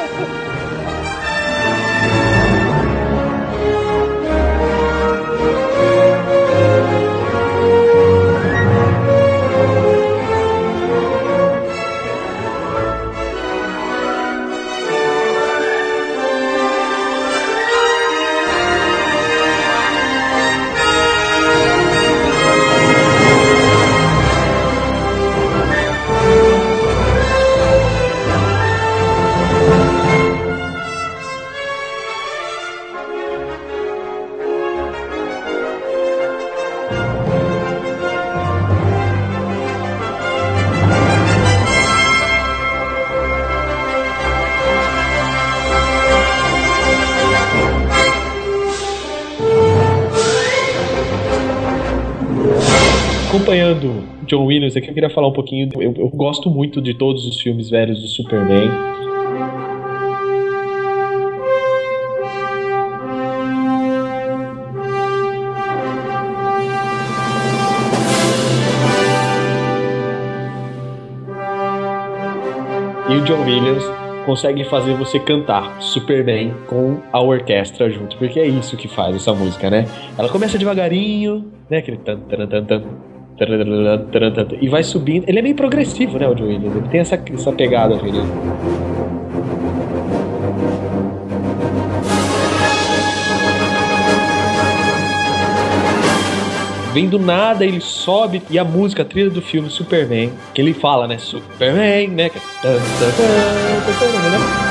queria falar um pouquinho. Eu, eu gosto muito de todos os filmes velhos do Superman. E o John Williams consegue fazer você cantar super bem com a orquestra junto, porque é isso que faz essa música, né? Ela começa devagarinho, né? Aquele tan, tan, tan, tan, e vai subindo. Ele é meio progressivo, né, o John Williams? Ele tem essa, essa pegada, filho. Vem do nada, ele sobe e a música, a trilha do filme Superman, que ele fala, né? Superman, né? é né?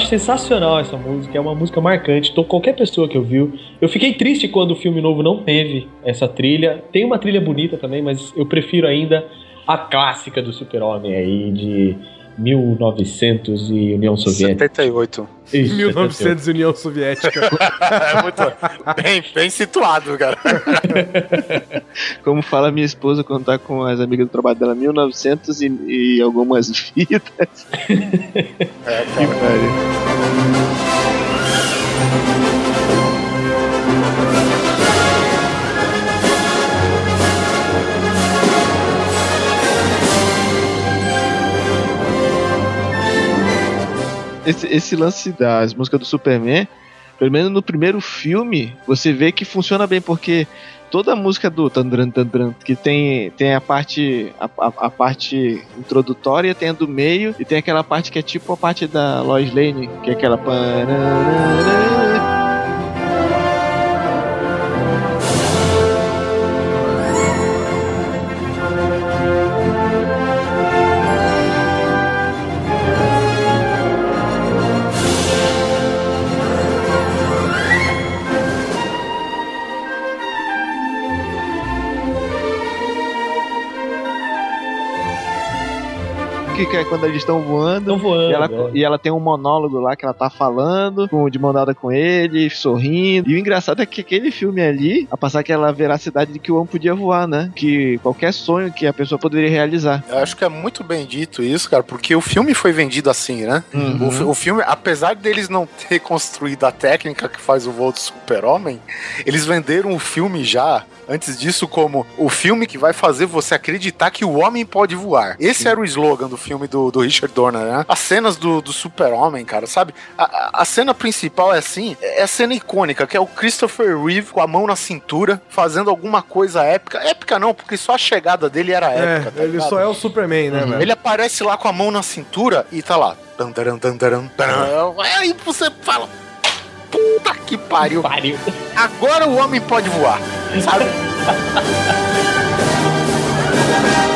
Acho sensacional essa música, é uma música marcante. Então, qualquer pessoa que ouviu. Eu fiquei triste quando o filme novo não teve essa trilha. Tem uma trilha bonita também, mas eu prefiro ainda a clássica do Super-Homem aí de 1900 e União Soviética. 78. Isso, 1900 e União Soviética. é muito bem, bem situado, cara. Como fala minha esposa quando tá com as amigas do trabalho dela, 1900 e, e algumas vidas. É, Que pariu. Esse, esse lance das músicas do Superman, pelo menos no primeiro filme, você vê que funciona bem, porque toda a música do Tandran Tandran, que tem, tem a parte a, a, a parte introdutória, tem a do meio, e tem aquela parte que é tipo a parte da Lois Lane, que é aquela. Que, que é quando eles estão voando. Estão voando. E ela, é. e ela tem um monólogo lá que ela tá falando, com, de mão dada com ele, sorrindo. E o engraçado é que aquele filme ali, a passar aquela veracidade de que o homem podia voar, né? Que qualquer sonho que a pessoa poderia realizar. Eu acho que é muito bem dito isso, cara, porque o filme foi vendido assim, né? Uhum. O, o filme, apesar deles não ter construído a técnica que faz o voo do super-homem, eles venderam o filme já, antes disso, como o filme que vai fazer você acreditar que o homem pode voar. Esse era o slogan do filme do, do Richard Donner, né? As cenas do, do super-homem, cara, sabe? A, a- cena principal é assim, é a cena icônica, que é o Christopher Reeve com a mão na cintura, fazendo alguma coisa épica. Épica não, porque só a chegada dele era épica, É, tá ele ligado? só é o Superman, né, velho? Ele aparece lá com a mão na cintura e tá lá. Taran. Aí você fala. Puta que pariu. Pariu. Agora o homem pode voar. Sabe?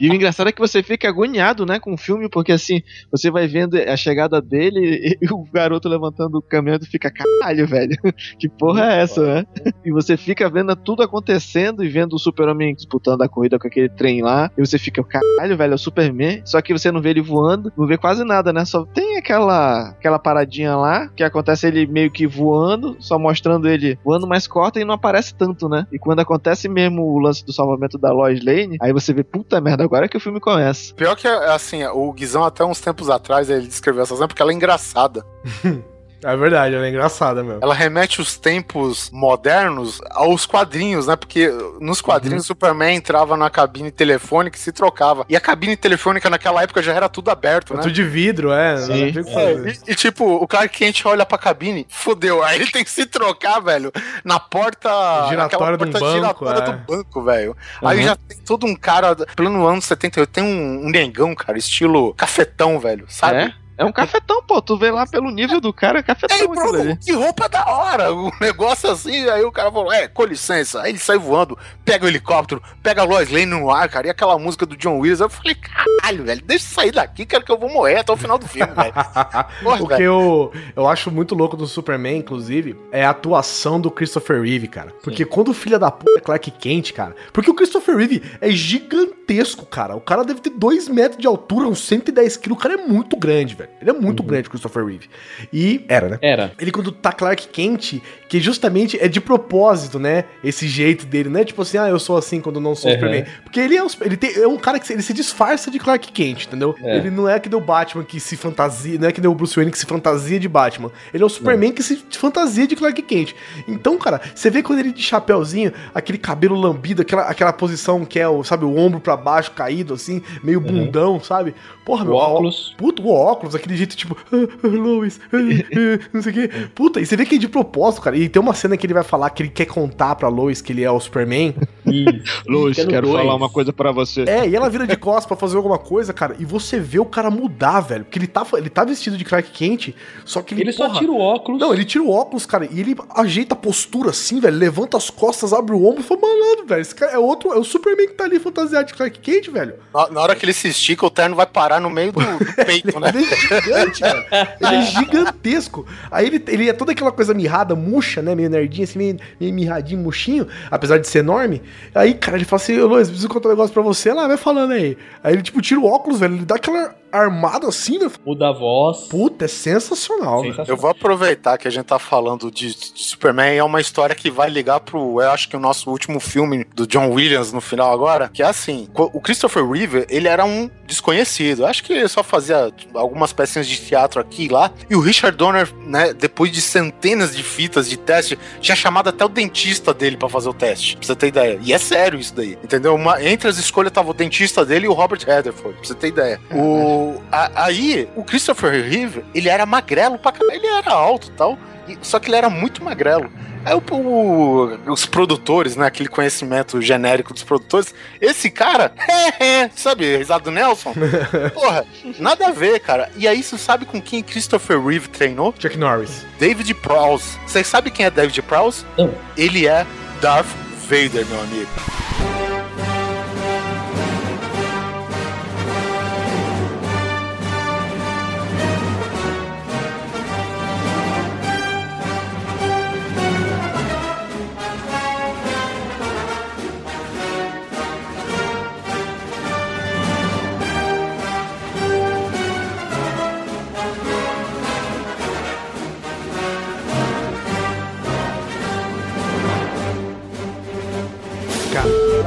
E o engraçado é que você fica agoniado, né, com o filme, porque assim, você vai vendo a chegada dele e o garoto levantando o caminhão e fica, caralho, velho, que porra é essa, né? E você fica vendo tudo acontecendo e vendo o Super-Homem disputando a corrida com aquele trem lá, e você fica, caralho, velho, é o Superman, só que você não vê ele voando, não vê quase nada, né? Só tem aquela, aquela paradinha lá, que acontece ele meio que voando, só mostrando ele voando, mas corta e não aparece tanto, né? E quando acontece mesmo o lance do salvamento da Lois Lane, aí você vê, puta merda, agora que o filme começa. Pior que, assim, o Guizão até uns tempos atrás ele descreveu essa cena porque ela é engraçada. É verdade, ela é engraçada mesmo. Ela remete os tempos modernos aos quadrinhos, né? Porque nos quadrinhos o Superman entrava na cabine telefônica e se trocava. E a cabine telefônica naquela época já era tudo aberto, né? Tudo de vidro, é. Sim. É, e, e, tipo, o Clark Kent olha pra cabine, fodeu. Aí ele tem que se trocar, velho, na porta. Giratória porta banco, giratória é. do banco, velho. Aí Uhum. já tem todo um cara, plano ano 78, tem um, um negão, cara, estilo cafetão, velho, sabe? É? É um cafetão, pô. Tu vê lá pelo nível do cara, é cafetão ali. bro, que roupa da hora! O negócio assim, aí o cara falou: É, com licença. Aí ele sai voando, pega o helicóptero, pega a Lois Lane no ar, cara, e aquela música do John Williams. Eu falei: Caralho, velho, deixa eu sair daqui, cara, que eu vou morrer até o final do filme, velho. Porra, o que eu, eu acho muito louco do Superman, inclusive, é a atuação do Christopher Reeve, cara. Porque quando o filho da puta é Clark Kent, cara. Porque o Christopher Reeve é gigantesco, cara. O cara deve ter 2 metros de altura, uns 110 quilos. O cara é muito grande, velho. Ele é muito grande, o Christopher Reeve. E era, né? Era. Ele quando tá Clark Kent, que justamente é de propósito, né? Esse jeito dele, não é tipo assim, ah, eu sou assim quando não sou Uhum. Superman. Porque ele é, um, ele tem, é um cara que se- ele se disfarça de Clark Kent, entendeu? É. Ele não é que deu Batman que se fantasia, não é que deu o Bruce Wayne que se fantasia de Batman. Ele é o Superman que se fantasia de Clark Kent. Então, cara, você vê quando ele de chapéuzinho, aquele cabelo lambido, aquela, aquela posição que é o, sabe, o ombro pra baixo caído assim, meio bundão, sabe? Porra, O óculos. Puto, o óculos, aquele jeito tipo, ah, ah, Lois, ah, ah, não sei o quê. Puta, e você vê que é de propósito, cara. E tem uma cena que ele vai falar que ele quer contar pra Lois que ele é o Superman. Lois, quero dois. falar uma coisa pra você. É, e ela vira de costas pra fazer alguma coisa, cara, e você vê o cara mudar, velho. Porque ele tá, ele tá vestido de Clark Kent, só que ele. Ele só tira o óculos. Não, ele tira o óculos, cara, e ele ajeita a postura assim, velho. Levanta as costas, abre o ombro e fala, malandro, velho. Esse cara é outro. É o Superman que tá ali fantasiado de Clark Kent, velho. Na, na hora que ele se estica, o terno vai parar no meio do, do peito, né? Gigante, velho. Ele é gigantesco. Aí ele, ele é toda aquela coisa mirrada, murcha, né? Meio nerdinho, assim, meio, meio mirradinho, murchinho, apesar de ser enorme. Aí, cara, ele fala assim, Luiz, preciso contar um negócio pra você. Lá, vai falando aí. Aí ele, tipo, tira o óculos, velho. Ele dá aquela armado assim, velho. Muda a voz. Puta, é sensacional, velho. Eu vou aproveitar que a gente tá falando de, de Superman, é uma história que vai ligar pro, eu acho que o nosso último filme do John Williams no final agora, que é assim, o Christopher Reeve, ele era um desconhecido, acho que ele só fazia algumas pecinhas de teatro aqui e lá, e o Richard Donner, né, depois de centenas de fitas de teste, tinha chamado até o dentista dele pra fazer o teste, pra você ter ideia, e é sério isso daí, entendeu? Uma- entre as escolhas tava o dentista dele e o Robert Rutherford, pra você ter ideia. O, a- aí, o Christopher Reeve, ele era magrelo pra caralho, ele era alto e tal, e- só que ele era muito magrelo. Aí o, o- os produtores, né? Aquele conhecimento genérico dos produtores. Esse cara, sabe, risado do Nelson? Porra, nada a ver, cara. E aí você sabe com quem Christopher Reeve treinou? Chuck Norris. David Prowse. Você sabe quem é David Prowse? Não. Ele é Darth Vader, meu amigo.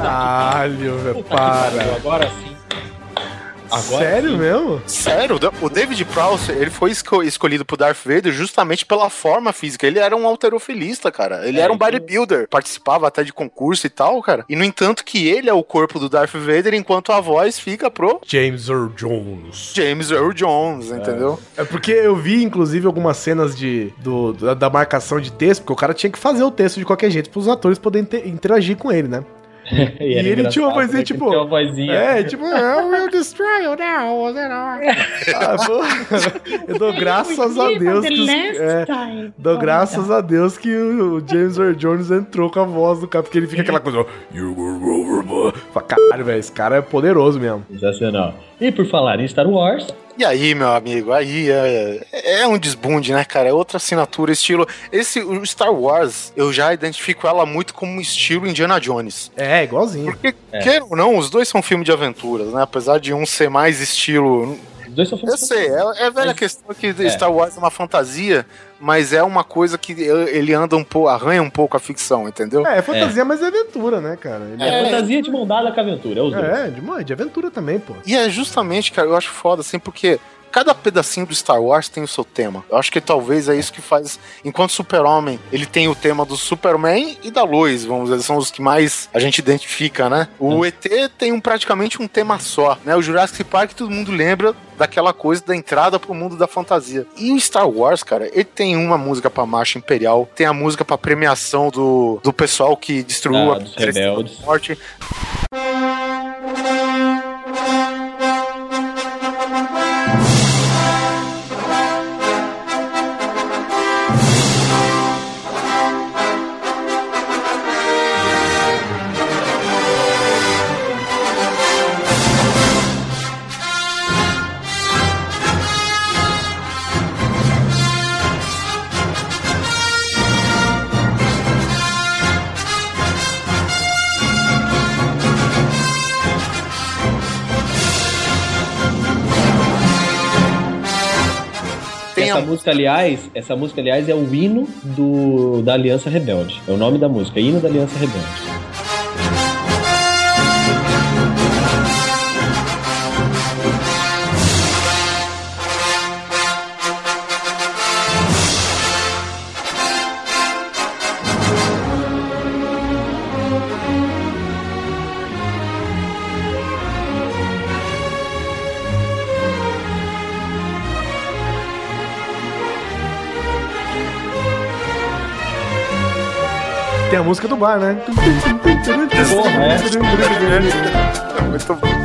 Caralho, velho, para. Agora sim. Agora Sério sim. mesmo? Sério, o David Prowse, ele foi esco- escolhido pro Darth Vader justamente pela forma física. Ele era um alterofilista, cara. Ele É, era um então- bodybuilder, participava até de concurso e tal, cara. E no entanto que ele é o corpo do Darth Vader, enquanto a voz fica pro James Earl Jones. James Earl Jones, entendeu? É porque eu vi, inclusive, algumas cenas de, do, da, da marcação de texto, porque o cara tinha que fazer o texto de qualquer jeito pros atores poderem ter- interagir com ele, né? E, E ele tinha uma vozinha, né, que tipo, Tinha uma vozinha. É, tipo, I will destroy you now. Ah, pô, eu dou graças a Deus que os, é, dou graças a Deus que o James Earl Jones entrou com a voz do cara, porque ele fica aquela coisa, you will Fala, Caralho, velho, esse cara é poderoso mesmo. Sensacional. E por falar em Star Wars, E aí, meu amigo, aí é, é um desbunde, né, cara? É outra assinatura, estilo. Esse, o Star Wars, eu já identifico ela muito como estilo Indiana Jones. É, igualzinho. Porque, queira ou não, os dois são filmes de aventuras, né? Apesar de um ser mais estilo. Os dois são Eu sei, é, é velha questão que Star Wars é uma fantasia, mas é uma coisa que ele anda um pouco, arranha um pouco a ficção, entendeu? É, é fantasia, mas é aventura, né, cara? Ele é, fantasia de mão dada com a aventura, é os dois. É, de, de aventura também, pô. E é justamente, cara, eu acho foda, assim, porque cada pedacinho do Star Wars tem o seu tema. Eu acho que talvez é isso que faz. Enquanto Super-Homem, ele tem o tema do Superman e da Lois, vamos dizer, são os que mais a gente identifica, né? O ET tem um, praticamente um tema só, né? O Jurassic Park, todo mundo lembra daquela coisa da entrada pro mundo da fantasia. E o Star Wars, cara, ele tem uma música pra Marcha Imperial, tem a música pra premiação do, do pessoal que destruiu Ah, a rebeldes. Morte. Música, aliás, essa música, aliás, é o hino do, da Aliança Rebelde. É o nome da música, hino da Aliança Rebelde. Tem a música do bar, né? Porra, é. Muito bom.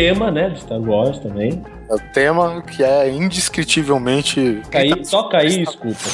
Tema, né, de Star Wars também. É o tema que é indescritivelmente. Caí, toca aí e escuta.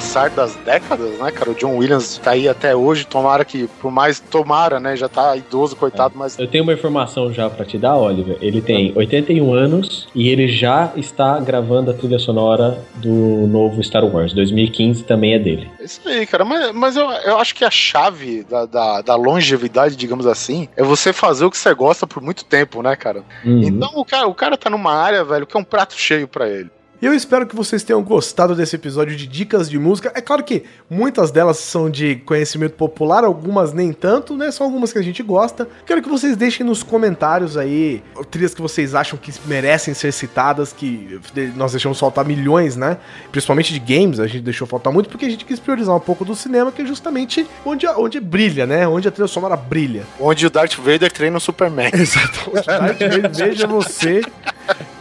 Passar das décadas, né, cara? O John Williams tá aí até hoje. Tomara que, por mais tomara, né? Já tá idoso, coitado, mas. Eu tenho uma informação já pra te dar, Oliver. Ele tem 81 anos e ele já está gravando a trilha sonora do novo Star Wars. 2015 também é dele. É Isso aí, cara. Mas, mas eu, eu acho que a chave da, da, da longevidade, digamos assim, é você fazer o que você gosta por muito tempo, né, cara? Uhum. Então o cara, o cara tá numa área, velho, que é um prato cheio pra ele. E eu espero que vocês tenham gostado desse episódio de dicas de música. É claro que muitas delas são de conhecimento popular, algumas nem tanto, né? São algumas que a gente gosta. Quero que vocês deixem nos comentários aí trilhas que vocês acham que merecem ser citadas, que nós deixamos faltar milhões, né? Principalmente de games, a gente deixou faltar muito porque a gente quis priorizar um pouco do cinema, que é justamente onde, onde brilha, né? Onde a trilha sonora brilha. Onde o Darth Vader treina o Superman. Exato. Darth Vader, veja você.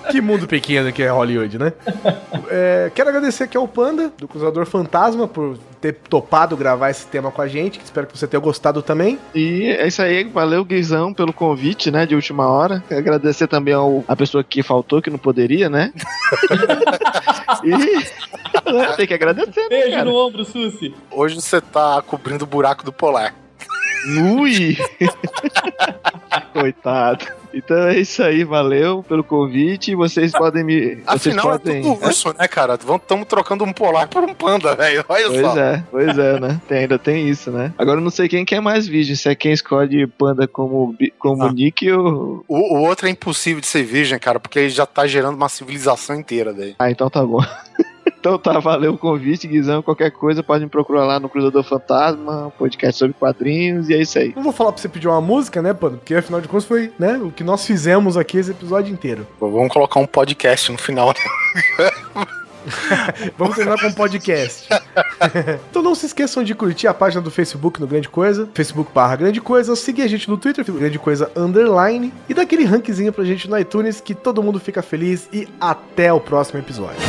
Que mundo pequeno que é Hollywood, né? É, quero agradecer aqui ao Panda, do Cruzador Fantasma, por ter topado gravar esse tema com a gente. Espero que você tenha gostado também. E é isso aí, valeu, Guizão, pelo convite, né, de última hora. Quero agradecer também ao, a pessoa que faltou, que não poderia, né? e né, tem que agradecer, né, Beijo cara? no ombro, Susi. Hoje você tá cobrindo o buraco do polar. Ui! Coitado. Então é isso aí, valeu pelo convite. Vocês podem me. Vocês Afinal, podem. é tudo urso, né, cara? Estamos trocando um polar por um panda, velho. Olha Pois só. é, pois é, né? Tem, ainda tem isso, né? Agora eu não sei quem quer mais virgem, se é quem escolhe panda como, como Ah. nick ou. O, o outro é impossível de ser virgem, cara, porque ele já tá gerando uma civilização inteira daí. Ah, então tá bom. Então tá, valeu o convite, Guizão. Qualquer coisa pode me procurar lá no Cruzador Fantasma, um podcast sobre quadrinhos, e é isso aí. Não vou falar pra você pedir uma música, né, Panda? Porque afinal de contas foi né, o que nós fizemos aqui esse episódio inteiro. Vamos colocar um podcast no final. Vamos terminar com um podcast. então não se esqueçam de curtir a página do Facebook no Grande Coisa, Facebook barra Grande Coisa, seguir a gente no Twitter, Grande Coisa Underline, e dar aquele rankzinho pra gente no iTunes que todo mundo fica feliz e até o próximo episódio.